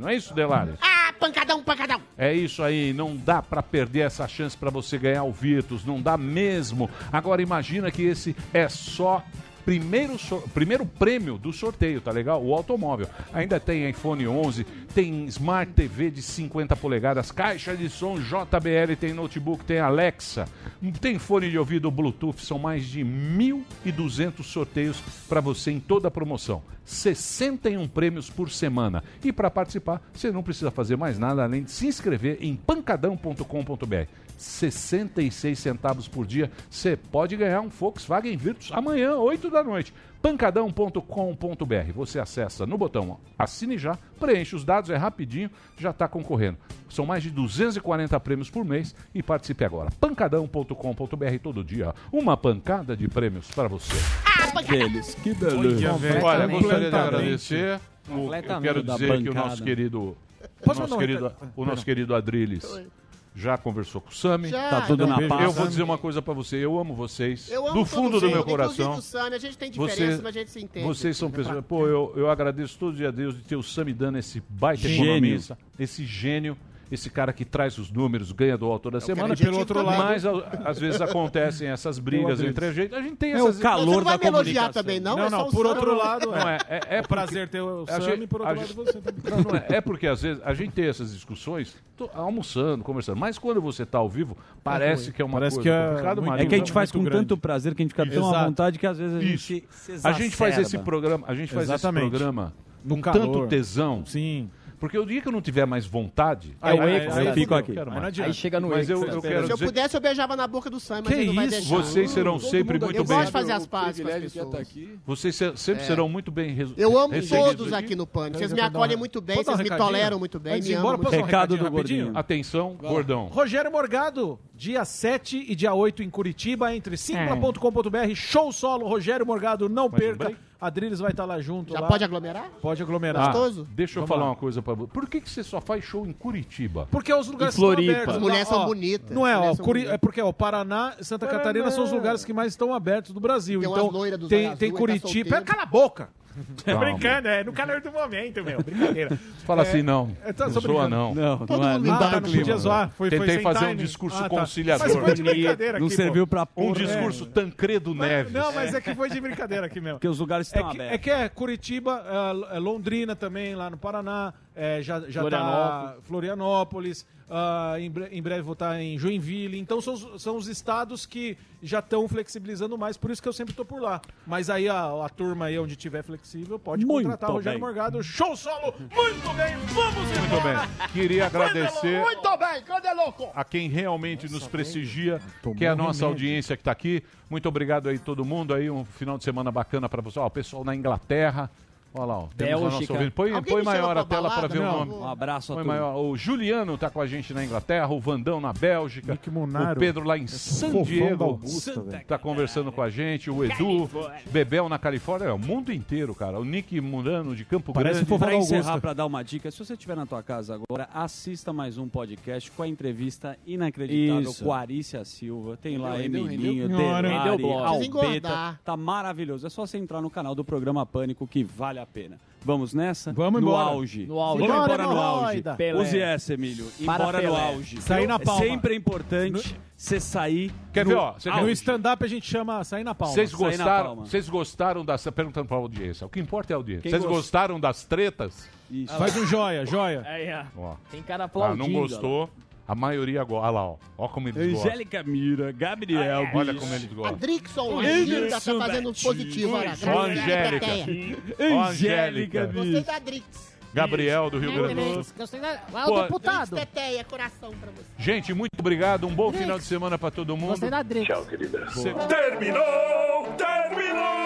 Não é isso, Delari? Ah, pancadão, pancadão. É isso aí, não dá pra perder essa chance pra você ganhar o Virtus, não dá mesmo. Agora imagina que esse é só primeiro, so- primeiro prêmio do sorteio, tá legal? O automóvel. Ainda tem iPhone 11, tem Smart TV de 50 polegadas, caixa de som JBL, tem notebook, tem Alexa, tem fone de ouvido Bluetooth, são mais de 1.200 sorteios pra você em toda a promoção. 61 prêmios por semana. E para participar, você não precisa fazer mais nada além de se inscrever em pancadão.com.br. 66 centavos por dia, você pode ganhar um Volkswagen Virtus amanhã, 8 da noite. pancadão.com.br. Você acessa no botão Assine já, preenche os dados, é rapidinho, já está concorrendo. São mais de 240 prêmios por mês e participe agora. pancadão.com.br todo dia, uma pancada de prêmios para você. Aqueles, que Olha, beleza. Olha, gostaria de agradecer. o- Eu Completamente quero dizer que o nosso querido, o nosso querido, o nosso querido Adriles já conversou com o Sami. Já. Tá tudo na eu paz. vou dizer uma coisa pra você. Eu amo vocês. Eu amo do todo fundo do meu coração. Sami. A gente tem diferença, Você- mas a gente se entende. Vocês são pessoas. Pô, eu, eu agradeço todo dia a Deus de ter o Sami dando esse baita Gênio. economista, esse gênio. Esse cara que traz os números, ganha do autor da semana. quero pelo outro lado- Mas às vezes acontecem essas brigas entre a gente. A gente tem É essas o calor Você não vai da me elogiar comunicação. também, não? Não, É só não, o por outro lado, Não, é, é, é É um prazer ter o a Sami, gente- por a outro lado gente- você também. Não, não é. É porque às vezes a gente tem essas discussões tô almoçando, conversando. Mas quando você está ao vivo, parece que é uma Parece coisa que é complicada. É que a gente faz com grande. tanto prazer que a gente fica tão à vontade que às vezes a Isso. gente se A gente faz esse programa, a gente faz Exatamente. esse programa No com calor. tanto tesão. Sim. Porque o dia que eu não tiver mais vontade, É o êxtase. eu Fico aqui. Aí. Aí chega no Mas eu, eu quero Se eu dizer pudesse, eu beijava na boca do Sam, mas Que ele não vai isso? deixar. Vocês serão Todo sempre muito Eu bem- gosto de fazer as pazes com as pessoas. vocês se- sempre É. serão muito bem Eu amo todos aqui no Pânico. Vocês me acolhem muito bem, vocês me toleram muito bem, me amam muito bem. Recado do gordinho. Atenção, gordão. Rogério Morgado, dia 7 e dia 8 em Curitiba, entre simpla.com.br, show solo, Rogério Morgado, não Mais um perca. Adriles vai estar lá junto. Já lá. pode aglomerar? Pode aglomerar. Ah, Gostoso? deixa eu Vamos falar lá. uma coisa pra você. Por que, que você só faz show em Curitiba? Porque os lugares E Floripa. estão abertos. As mulheres Ó, são bonitas. Não é, ó, Curi- é porque ó, o Paraná e Santa Catarina são os lugares que mais estão abertos do Brasil. Tem então tem, tem azul, Curitiba. tá solteiro. Cala a boca! Tô brincando, é no calor do momento, meu. Brincadeira. Fala É, assim, não. é, tá, não tô zoa, não. Não, Todo não é. Não Ah, dá tá no não clima. podia zoar. Foi, Tentei foi fazer um timing. discurso Ah, tá. conciliador. Mas foi de brincadeira Não aqui, serviu pra Um porra. discurso Tancredo Neves. Não, mas é que foi de brincadeira aqui mesmo. Porque os lugares É estão que, é abertos. que é Curitiba, é, é Londrina também, lá no Paraná, é, já, já tá Florianópolis. Ah, em, bre- em breve vou estar em Joinville. Então são, os- são os estados que já estão flexibilizando mais, por isso que eu sempre estou por lá. Mas aí a, a turma aí onde tiver flexível pode Muito contratar o Rogério bem. Morgado. Show solo! Muito bem, vamos Muito embora! bem. Queria agradecer Muito bem, cadê louco? a quem realmente nos prestigia, que é a nossa audiência que está aqui. Muito obrigado aí todo mundo aí, um final de semana bacana para você. Ó, o pessoal na Inglaterra. Olha lá, ó, nossa Bélgica. ouvinte. Põe, Alguém põe me maior pra a tela para ver o Não. nome. Um abraço a Põe todos. maior. O Juliano tá com a gente na Inglaterra, o Vandão na Bélgica, o Pedro lá em San fofão da Diego Augusta, velho. tá conversando com a gente, o Edu, Bebel na Califórnia, é o mundo inteiro, cara. O Nick Murano de Campo Parece Grande. fofão Para da encerrar, Augusta. para dar uma dica, se você estiver na tua casa agora, assista mais um podcast com a entrevista inacreditável Isso. com a Arícia Silva. Tem lá Rendeu, rendeu, Emilinho, rendeu. Delari, Rendeu o blog. Precisa engordar. Tá maravilhoso. É só você entrar no canal do programa Pânico que vale a pena. Vamos nessa? Vamos no embora. auge. No auge. Vamos Bora, embora no auge. Pelé. Use essa, Emílio. Para Embora no auge. Sair na palma. É sempre importante você sair Quer no ver, ó? Você No stand-up a gente chama sair na palma. Vocês gostaram, vocês gostaram das. Perguntando pra audiência. O que importa é a audiência. Vocês gost- gostaram das tretas? Isso. Faz um joia, joia. Ó. Ó. Tem cara Ah, aplaudindo. não gostou. A maioria gosta. Olha lá, ó. Ó como eles gostam. Angélica Mira, Gabriel, Olha bicho. como eles gostam. Drixon lá, linda, tá fazendo positivo. Olha, Ó, a Angélica. Ó, Angélica. Gostei da Drix. Gabriel do Rio Grande do Sul. Gostei da... Ah, o deputado. Teteia, coração pra você. Gente, muito obrigado. Um bom final de semana pra todo mundo. Gostei da Drix. Cê- Terminou! Terminou!